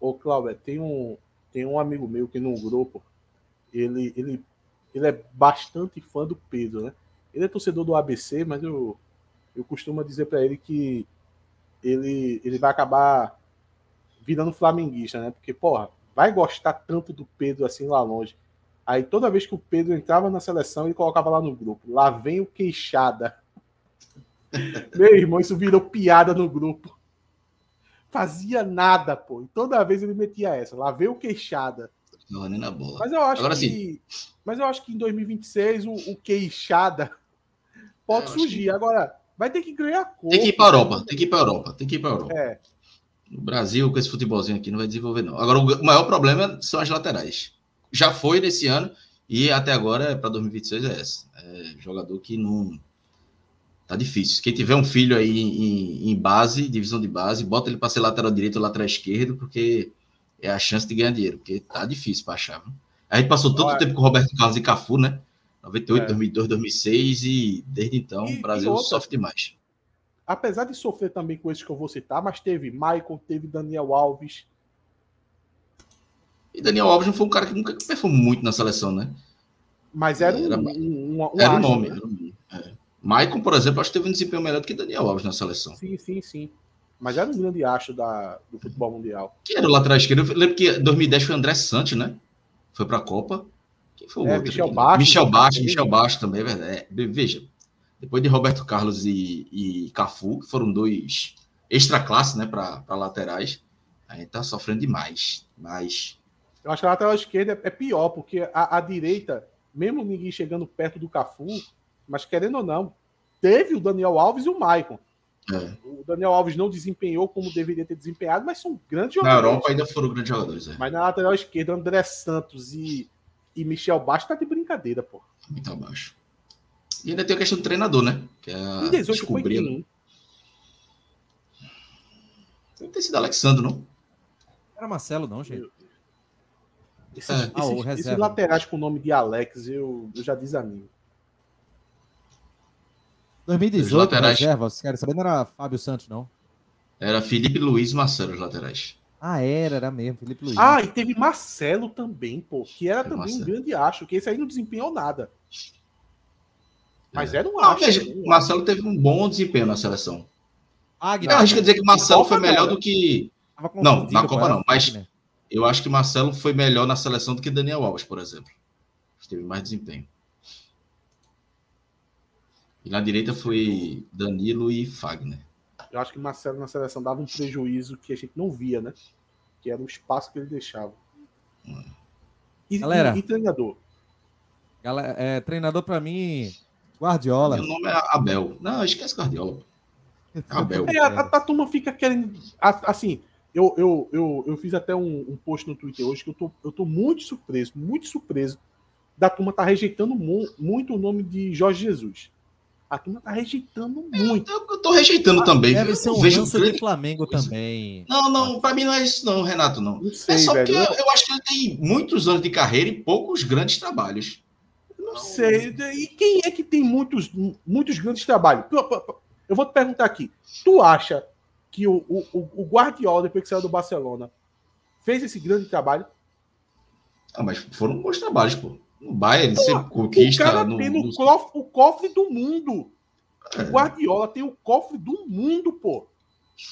Ô, Cláudio, tem um, tem um amigo meu que no grupo, ele, ele, ele é bastante fã do Pedro, né? Ele é torcedor do ABC, mas eu, eu costumo dizer para ele que ele, ele vai acabar virando flamenguista, né? Porque, porra, vai gostar tanto do Pedro assim lá longe. Aí toda vez que o Pedro entrava na seleção, ele colocava lá no grupo. Lá vem o queixada. Meu irmão, isso virou piada no grupo. Fazia nada, pô. E toda vez ele metia essa. Lá vem o queixada. Não, nem na bola. Mas eu acho Agora, que. Sim. Mas eu acho que em 2026 o, o queixada pode surgir. Que... Agora, vai ter que ganhar cor. Tem que ir para Europa. Tem que ir para Europa. Tem que ir para Europa. É. No Brasil, com esse futebolzinho aqui, não vai desenvolver, não. Agora, o maior problema são as laterais. Já foi nesse ano e até agora, para 2026, é essa. É jogador que não. Tá difícil. Quem tiver um filho aí em, em base, divisão de base, bota ele para ser lateral direito ou lateral esquerdo, porque é a chance de ganhar dinheiro, porque tá difícil para achar. Viu? A gente passou tanto Olha. tempo com o Roberto Carlos e Cafu, né? 98, é. 2002, 2006 e desde então e, o Brasil sofre demais apesar de sofrer também com esses que eu vou citar, mas teve Michael, teve Daniel Alves. E Daniel Alves não foi um cara que nunca performou muito na seleção, né? Mas era, era um, um, um, era um nome. Né? Era um, é. Maicon, por exemplo, acho que teve um desempenho melhor do que Daniel Alves na seleção. Sim, sim, sim. Mas era um grande acho da, do futebol mundial. Quem era o lateral esquerdo? Eu lembro que 2010 foi André Santos, né? Foi para a Copa. Quem foi o é, outro? Michel Baixo. Michel Baixo, Michel Baixo também, é verdade. É, veja, depois de Roberto Carlos e, e Cafu, que foram dois extra classe, né, para laterais, a gente tá sofrendo demais. Mas. Eu acho que a lateral esquerda é pior, porque a, a direita, mesmo ninguém chegando perto do Cafu, mas querendo ou não, teve o Daniel Alves e o Maicon. É. O Daniel Alves não desempenhou como deveria ter desempenhado, mas são grandes jogadores. Na Europa ainda foram grandes jogadores. É. Mas na lateral esquerda, André Santos e, e Michel Baixo tá de brincadeira, pô. Muito abaixo. E ainda tem a questão do treinador, né? Que é em 18 foi quem? Deve ter sido Alexandre, não? Era Marcelo, não, gente. Esses, é. ah, esses, esses laterais com o nome de Alex, eu, eu já desanimo. 2018, laterais... reserva, vocês querem saber? Não era Fábio Santos, não? Era Felipe Luiz e Marcelo, os laterais. Ah, era, era mesmo, Felipe Luiz. Ah, e teve Marcelo também, pô, que era também Marcelo. um grande acho, que esse aí não desempenhou nada. Mas era um acho. Não, Marcelo teve um bom desempenho na seleção. Eu acho que dizer que Marcelo foi melhor do que. Não, na Copa não, mas eu acho que Marcelo foi melhor na seleção do que Daniel Alves, por exemplo. Teve mais desempenho. E na direita foi Danilo e Fagner. Eu acho que Marcelo na seleção dava um prejuízo que a gente não via, né? Que era o espaço que ele deixava. Hum. E, Galera, e, e treinador? Galera, é, treinador para mim Guardiola. Meu nome é Abel. Não, esquece Guardiola. Abel. É, a, a, a, turma fica querendo. Assim, eu, eu, eu, eu fiz até um, um, post no Twitter hoje que eu tô, eu tô muito surpreso, muito surpreso da turma tá rejeitando mu muito o nome de Jorge Jesus. A turma tá rejeitando muito. Eu, eu tô rejeitando ah, também. Deve ser um vejo grande... de Flamengo também. Não, não, para mim não é isso não, Renato, não. não sei, é só velho. que eu, eu acho que ele tem muitos anos de carreira e poucos grandes trabalhos. Não sei. E quem é que tem muitos, muitos grandes trabalhos? Eu vou te perguntar aqui. Tu acha que o, o, o Guardiola, depois que saiu do Barcelona, fez esse grande trabalho? Ah, mas foram bons trabalhos, pô. No Bayern, sempre conquista. O cara no, tem no, no... Cofre, o cofre do mundo. É. O Guardiola tem o cofre do mundo, pô.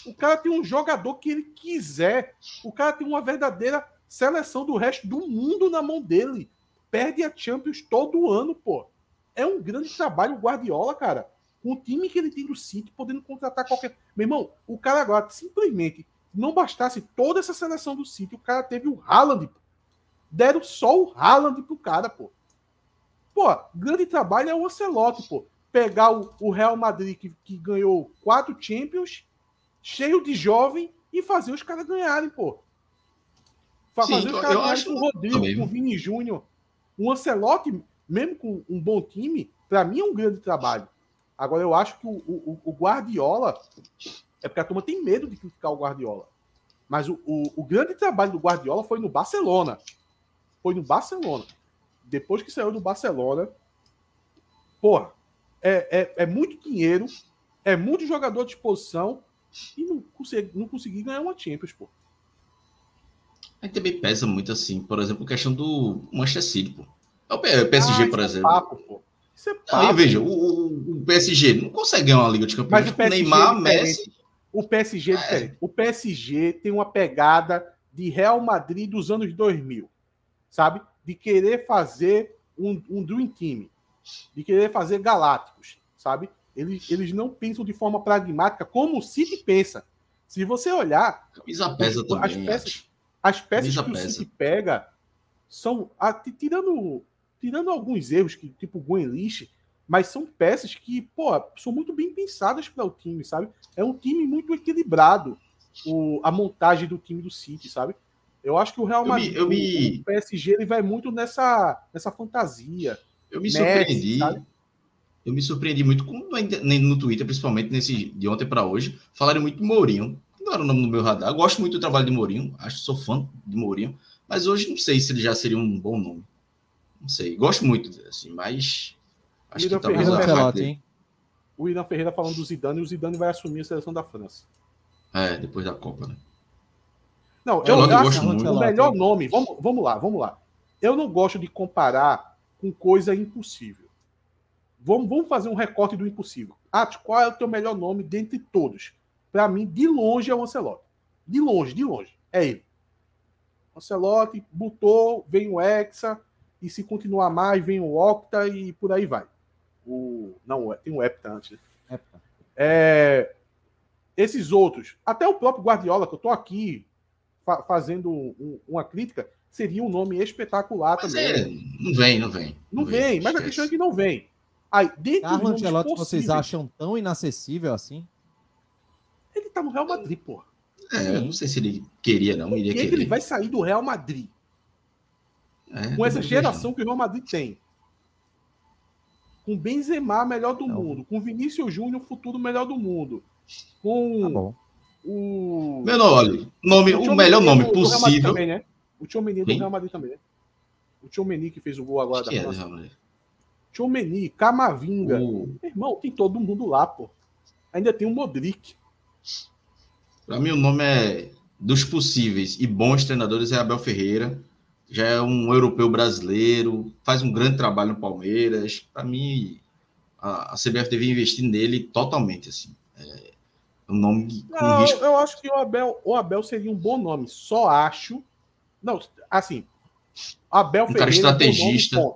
O cara tem um jogador que ele quiser. O cara tem uma verdadeira seleção do resto do mundo na mão dele perde a Champions todo ano, pô. É um grande trabalho o Guardiola, cara. Com o time que ele tem do City, podendo contratar qualquer. Meu irmão, o cara agora simplesmente não bastasse toda essa seleção do City, o cara teve o Haaland. Pô. Deram só o Haaland pro cara, pô. Pô, grande trabalho é o Ancelotti, pô. Pegar o, o Real Madrid, que, que ganhou quatro Champions, cheio de jovem, e fazer os caras ganharem, pô. Fazer Sim, os caras ganharem com o Rodrigo, também. com o Vini Júnior. O Ancelotti, mesmo com um bom time, para mim é um grande trabalho. Agora, eu acho que o, o, o, Guardiola. É porque a turma tem medo de criticar o Guardiola. Mas o, o, grande trabalho do Guardiola foi no Barcelona. Foi no Barcelona. Depois que saiu do Barcelona, porra, é, é, é muito dinheiro, é muito jogador à disposição e não consegui, não consegui ganhar uma Champions, pô. Aí também pesa muito assim, por exemplo, a questão do Manchester City, pô. É o PSG, ah, por é exemplo. É papo. Isso é papo. Aí veja, o, o, PSG não consegue ganhar uma Liga de Campeões. Mas o PSG Neymar, é Messi. O PSG é, é diferente. O PSG tem uma pegada de Real Madrid dos anos 2000, sabe? De querer fazer um, um Dream Team, de querer fazer Galácticos, sabe? Eles, eles não pensam de forma pragmática como o City pensa. Se você olhar. Camisa pesa as, também. As peças, as peças que pesa. o City pega são. tirando, tirando alguns erros, que, tipo Gwen List, mas são peças que, pô, são muito bem pensadas para o time, sabe? É um time muito equilibrado, o, a montagem do time do City, sabe? Eu acho que o Real Madrid, eu me, eu me... o PSG, ele vai muito nessa, nessa fantasia. Eu me Messi, surpreendi. Sabe? Eu me surpreendi muito com, no Twitter, principalmente nesse de ontem para hoje, falaram muito de Mourinho. Não era o nome do meu radar. Eu gosto muito do trabalho de Mourinho, acho que sou fã de Mourinho, mas hoje não sei se ele já seria um bom nome. Não sei. Gosto muito, assim, mas acho que talvez Ferreira, hein? O Irã Ferreira falando do Zidane, e o Zidane vai assumir a seleção da França. É, depois da Copa, né? Não, eu, eu, eu acho muito. o melhor nome. Vamos, vamos lá, vamos lá. Eu não gosto de comparar com coisa impossível. Vamos, vamos fazer um recorte do impossível. Atos, qual é o teu melhor nome dentre todos? Para mim, de longe é o Ancelotti. De longe, de longe. É ele. Ancelotti botou, vem o Hexa, e se continuar mais, vem o Octa e por aí vai. O, não, tem o Hepta antes. Né? É, esses outros, até o próprio Guardiola, que eu tô aqui fa fazendo um, uma crítica, seria um nome espetacular mas também. É, não vem, não vem. Não, não vem, vem, mas a questão é que não vem. Aí, Carlo Ancelotti vocês acham tão inacessível assim? Ele tá no Real Madrid, pô. É, eu não sei se ele queria, não. Iria que querer. ele vai sair do Real Madrid? É, com essa geração que o Real Madrid tem. Com Benzema, melhor do não. mundo. Com Vinícius Júnior, futuro melhor do mundo. Com tá o. Menor, olha, nome, o, o melhor nome do, possível. Do também, né? O Tchomeni do Real Madrid também, né? O Tchomeni que fez o gol agora que da é França. Tchomeni, Camavinga. O... Irmão, tem todo mundo lá, pô. Ainda tem o Modric. Para mim, o nome é dos possíveis e bons treinadores é Abel Ferreira. Já é um europeu brasileiro, faz um grande trabalho no Palmeiras. Para mim, a, a CBF devia investir nele totalmente. Assim. É um nome com Não, risco. Eu acho que o Abel, o Abel seria um bom nome. Só acho. Não, assim. Abel um Ferreira. Cara estrategista. É um nome,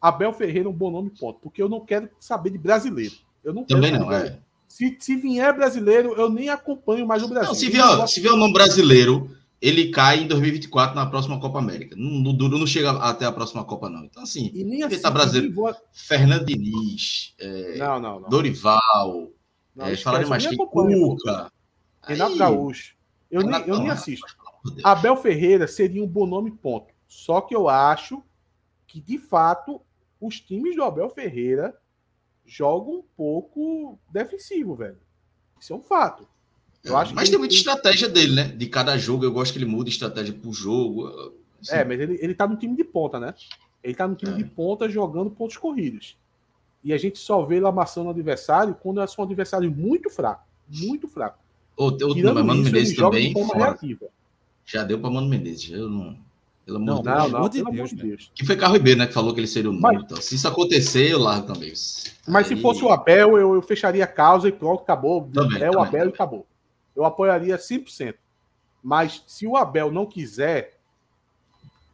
Abel Ferreira é um bom nome, ponto. Porque eu não quero saber de brasileiro. Eu não Também não, é. Se, se vier brasileiro, eu nem acompanho mais o Brasil. Não, se, vier, se vier o nome brasileiro, ele cai em 2024 na próxima Copa América. Não, não, não chega até a próxima Copa, não. Então, assim, e nem assim, tá brasileiro. Vou... Fernando Diniz, é, não, não, não. Dorival, não, é, falaram mais que Cuca. Renato Gaúcho. Eu, nem, eu nem assisto. Abel Ferreira seria um bom nome, ponto. Só que eu acho que, de fato, os times do Abel Ferreira jogam um pouco defensivo, velho. Isso é um fato. Eu acho mas tem muita estratégia dele, né? De cada jogo, eu gosto que ele muda estratégia por jogo. Assim. É, mas ele, ele tá no time de ponta, né? Ele tá no time é. de ponta jogando pontos corridos. E a gente só vê ele amassando o adversário quando é um adversário muito fraco. Muito fraco. Outro, outro nome, Mano Menezes também. De Já deu para Mano Menezes. Eu não. Pelo amor de Deus. Não, de Deus, Deus. Que foi Carro Ribeiro, né? Que falou que ele seria o nome. Então, se isso acontecer, eu largo também. Mas Aí... se fosse o Abel, eu, eu fecharia a causa e pronto, acabou. Também, é o Abel e acabou. Eu apoiaria 100%. Mas se o Abel não quiser,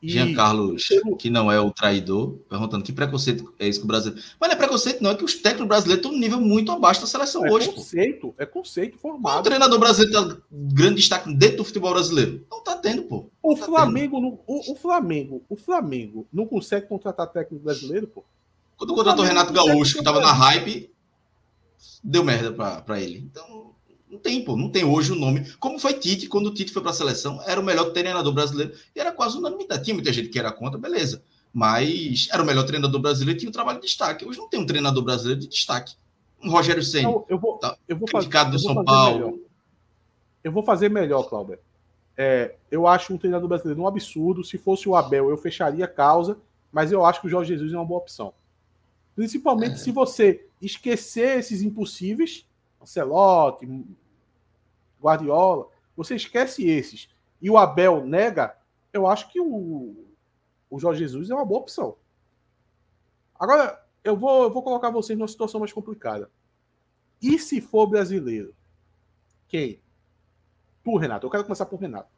Jean Carlos, que não é o traidor, perguntando que preconceito é isso que o brasileiro. Mas não é preconceito, não, é que os técnicos brasileiros estão num nível muito abaixo da seleção é hoje. É conceito, pô. é conceito formado. O treinador brasileiro tem grande destaque dentro do futebol brasileiro. Não tá tendo, pô. Não o tá Flamengo, tendo. Não, o, o, Flamengo, o Flamengo não consegue contratar técnico brasileiro, pô. Quando contratou o Renato Gaúcho, que tava na hype, deu merda pra, pra ele. Então, não tem, pô, não tem hoje o nome. Como foi Tite, quando o Tite foi para a seleção, era o melhor treinador brasileiro e era quase unanimidade. Tinha muita gente que era contra, beleza. Mas era o melhor treinador brasileiro e tinha um trabalho de destaque. Hoje não tem um treinador brasileiro de destaque. Um Rogério Senna. Eu, eu vou, tá, eu vou fazer, do São Paulo. Melhor. Eu vou fazer melhor, Cláudio. É, eu acho um treinador brasileiro um absurdo. Se fosse o Abel, eu fecharia a causa, mas eu acho que o Jorge Jesus é uma boa opção. Principalmente é. se você esquecer esses impossíveis, Ancelotti, Guardiola, você esquece esses e o Abel nega, eu acho que o, o Jorge Jesus é uma boa opção. Agora, eu vou, eu vou colocar vocês numa situação mais complicada. E se for brasileiro? Quem? Tu, Renato. Eu quero começar por Renato.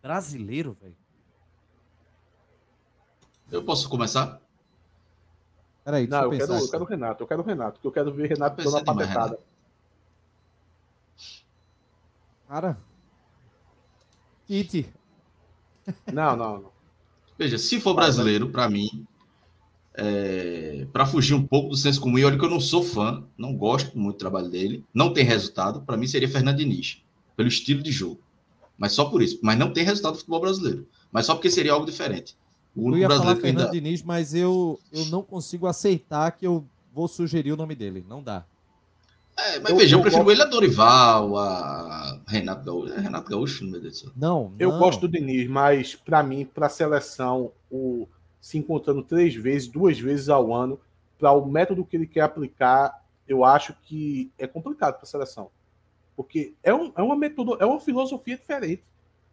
Brasileiro, velho? Eu posso começar? Peraí, Não, eu, quero, eu quero o Renato. Eu quero o Renato, porque eu quero ver Renato dando uma patetada. Cara. Kit. Não, não, não. Veja, se for brasileiro, para mim, é, para fugir um pouco do senso comum, e olha que eu não sou fã, não gosto muito do trabalho dele, não tem resultado, para mim seria Fernando Diniz, pelo estilo de jogo. Mas só por isso. Mas não tem resultado do futebol brasileiro. Mas só porque seria algo diferente. O eu ia falar Fernando ainda... Diniz, mas eu, eu não consigo aceitar que eu vou sugerir o nome dele. Não dá. É, mas eu, veja, eu, eu prefiro gosto... ele a Dorival, a Renato Gaúcho. É Renato Gaúcho, meu Deus do céu. Não, Eu não. gosto do Diniz, mas para mim, para a seleção, o se encontrando três vezes, duas vezes ao ano, para o método que ele quer aplicar, eu acho que é complicado para a seleção. Porque é, um, é uma metodo, é uma filosofia diferente,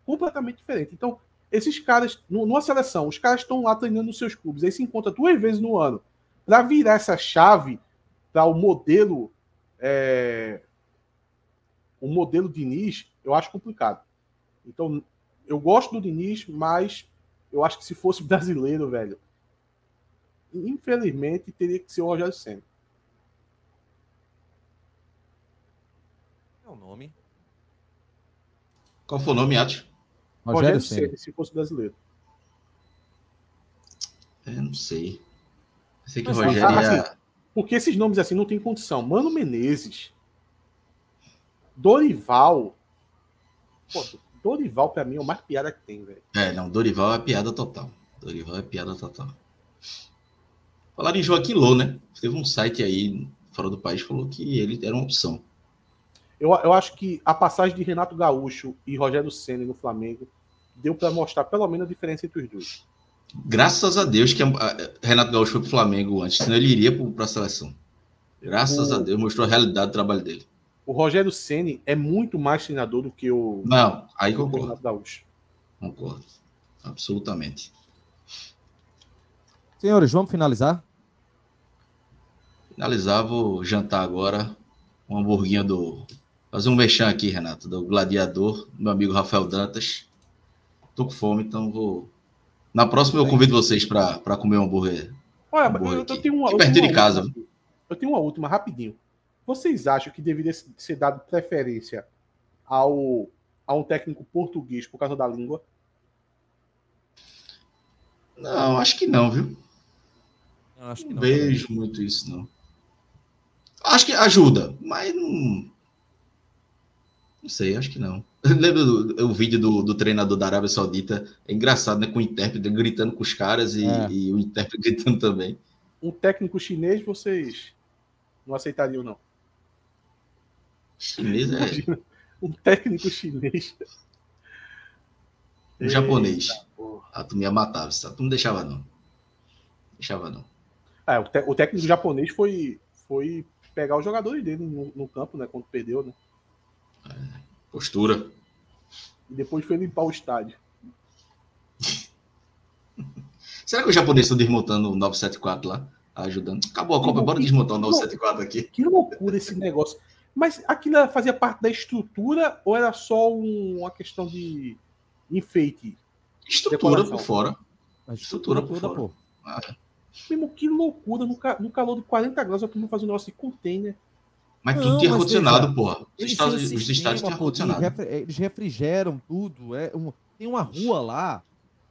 completamente diferente. Então, esses caras, numa seleção, os caras estão lá treinando nos seus clubes, aí se encontra duas vezes no ano. Para virar essa chave para o modelo é, o modelo Diniz, eu acho complicado. Então, eu gosto do Diniz, mas eu acho que se fosse brasileiro, velho, infelizmente teria que ser o Rogério Senna. É o nome. Qual foi o nome, Ati? Rogério, Rogério Senna, se fosse brasileiro. É, não sei. Eu sei que o Rogério assim, Porque esses nomes assim não tem condição. Mano Menezes, Dorival. Pô, Dorival, pra mim, é o mais piada que tem, velho. É, não, Dorival é piada total. Dorival é piada total. Falaram em Joaquim Lô, né? Teve um site aí fora do país falou que ele era uma opção. Eu, eu acho que a passagem de Renato Gaúcho e Rogério Senna no Flamengo deu para mostrar pelo menos a diferença entre os dois. Graças a Deus que a, a, Renato Gaúcho foi pro Flamengo antes, senão ele iria para a seleção. Graças o... a Deus mostrou a realidade do trabalho dele. O Rogério Ceni é muito mais treinador do que o. Não, aí concordo. Concordo. Absolutamente. Senhores, vamos finalizar? Finalizar, vou jantar agora. Um hamburguinho do. Fazer um mexão aqui, Renato, do Gladiador, meu amigo Rafael Dantas. Tô com fome, então vou. Na próxima eu convido vocês para comer um hambúrguer. Olha, um hambúrguer eu, eu, tenho uma. Perto de casa. Última, eu tenho uma última, rapidinho. Vocês acham que deveria ser dado preferência ao, a um técnico português por causa da língua? Não, acho que não, viu? Não, acho que não, vejo também. muito isso, não. Acho que ajuda, mas não. Não sei, acho que não. Lembra do, o vídeo do, do, treinador da Arábia Saudita? É engraçado, né? Com o intérprete gritando com os caras e, é. e o intérprete gritando também. Um técnico chinês, vocês não aceitariam, não? Chinês é. Um técnico chinês. Um japonês. A tu me ia matar, tu não deixava não. Deixava não. É, o, o, técnico japonês foi, foi pegar os jogadores dele no, no campo, né? Quando perdeu, né? É, postura. E depois foi limpar o estádio. Será que o japonês está desmontando o 974 lá? Ajudando. Acabou a Copa, bora desmontar o 974 aqui. Que loucura esse negócio. Mas aquilo fazia parte da estrutura ou era só um, uma questão de enfeite? Estrutura decoração? por fora. A estrutura, estrutura por fora. Pô. Ah. Mesmo que loucura, no, no, calor de 40 graus, eu turma fazendo um negócio de container. Mas tudo tinha ar-condicionado, porra. Os estádios, os estádios tinham ar-condicionado. Eles refrigeram tudo. É um, tem uma rua lá,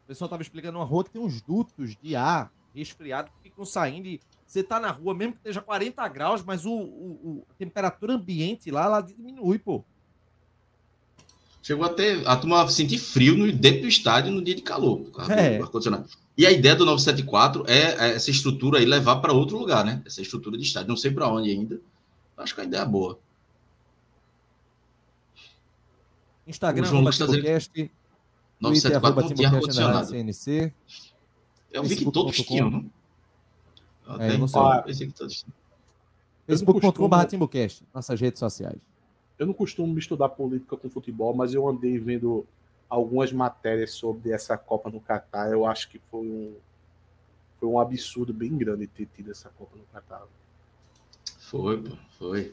o pessoal tava explicando uma rua que tem uns dutos de ar resfriado que ficam saindo e você tá na rua, mesmo que esteja 40 graus, mas o, o, a temperatura ambiente lá, ela diminui, pô. Chegou até a turma sentir frio no, dentro do estádio no dia de calor. É. E a ideia do 974 é, é essa estrutura aí levar para outro lugar, né? Essa estrutura de estádio. Não sei para onde ainda. Acho que a ideia é boa. Instagram, o João podcast. 974 não tinha ar-condicionado. Eu vi que todos tinham, não? É, eu não sei. Facebook.com barra Timbucast, nossas redes sociais. Eu não costumo misturar política com futebol, mas eu andei vendo algumas matérias sobre essa Copa no Catar. Eu acho que foi um, foi um absurdo bem grande ter tido essa Copa no Catar. Foi, pô, foi.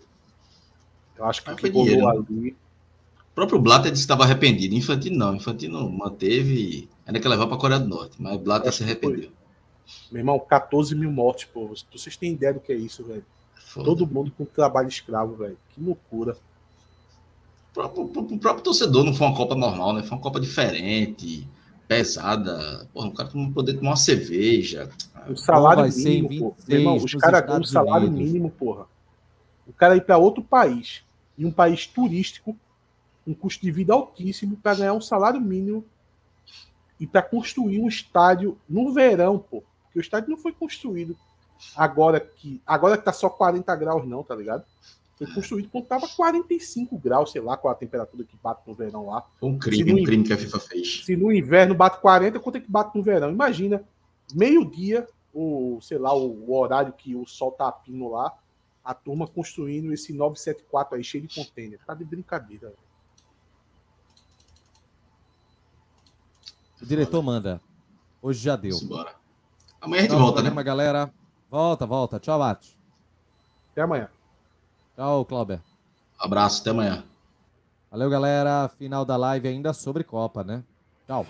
Eu acho que o que rolou ali. O próprio Blatter disse que estava arrependido. Infantino não. Infantino manteve. Ainda que levar para a Coreia do Norte. Mas Blatter se arrependeu. Foi. Meu irmão, 14 mil mortes, pô. Vocês têm ideia do que é isso, velho? Todo mundo com trabalho escravo, velho. Que loucura. O próprio, o próprio, torcedor não foi uma Copa normal, né? Foi uma Copa diferente, pesada. Porra, o cara não poder tomar uma cerveja. O salário mínimo, pô. Meu irmão, os caras ganham o salário Unidos. mínimo, porra. O cara ir para outro país, e um país turístico, um custo de vida altíssimo, para ganhar um salário mínimo e para construir um estádio no verão, pô. Porque o estádio não foi construído agora que agora que tá só 40 graus não, tá ligado? Foi construído quando tava 45 graus, sei lá qual a temperatura que bate no verão lá. Um crime, um crime que a FIFA fez. Se no inverno bate 40, quanto é que bate no verão? Imagina, meio-dia, o, sei lá, o, o, horário que o sol tá apindo lá, a turma construindo esse 974 aí cheio de container. Tá de brincadeira. O diretor manda. Hoje já deu. Bora. Amanhã a gente Nossa, volta, né? galera. Volta, volta. Tchau, Atos. Até amanhã. Tchau, Clauber. Abraço, até amanhã. Valeu, galera. Final da live ainda sobre Copa, né? Tchau.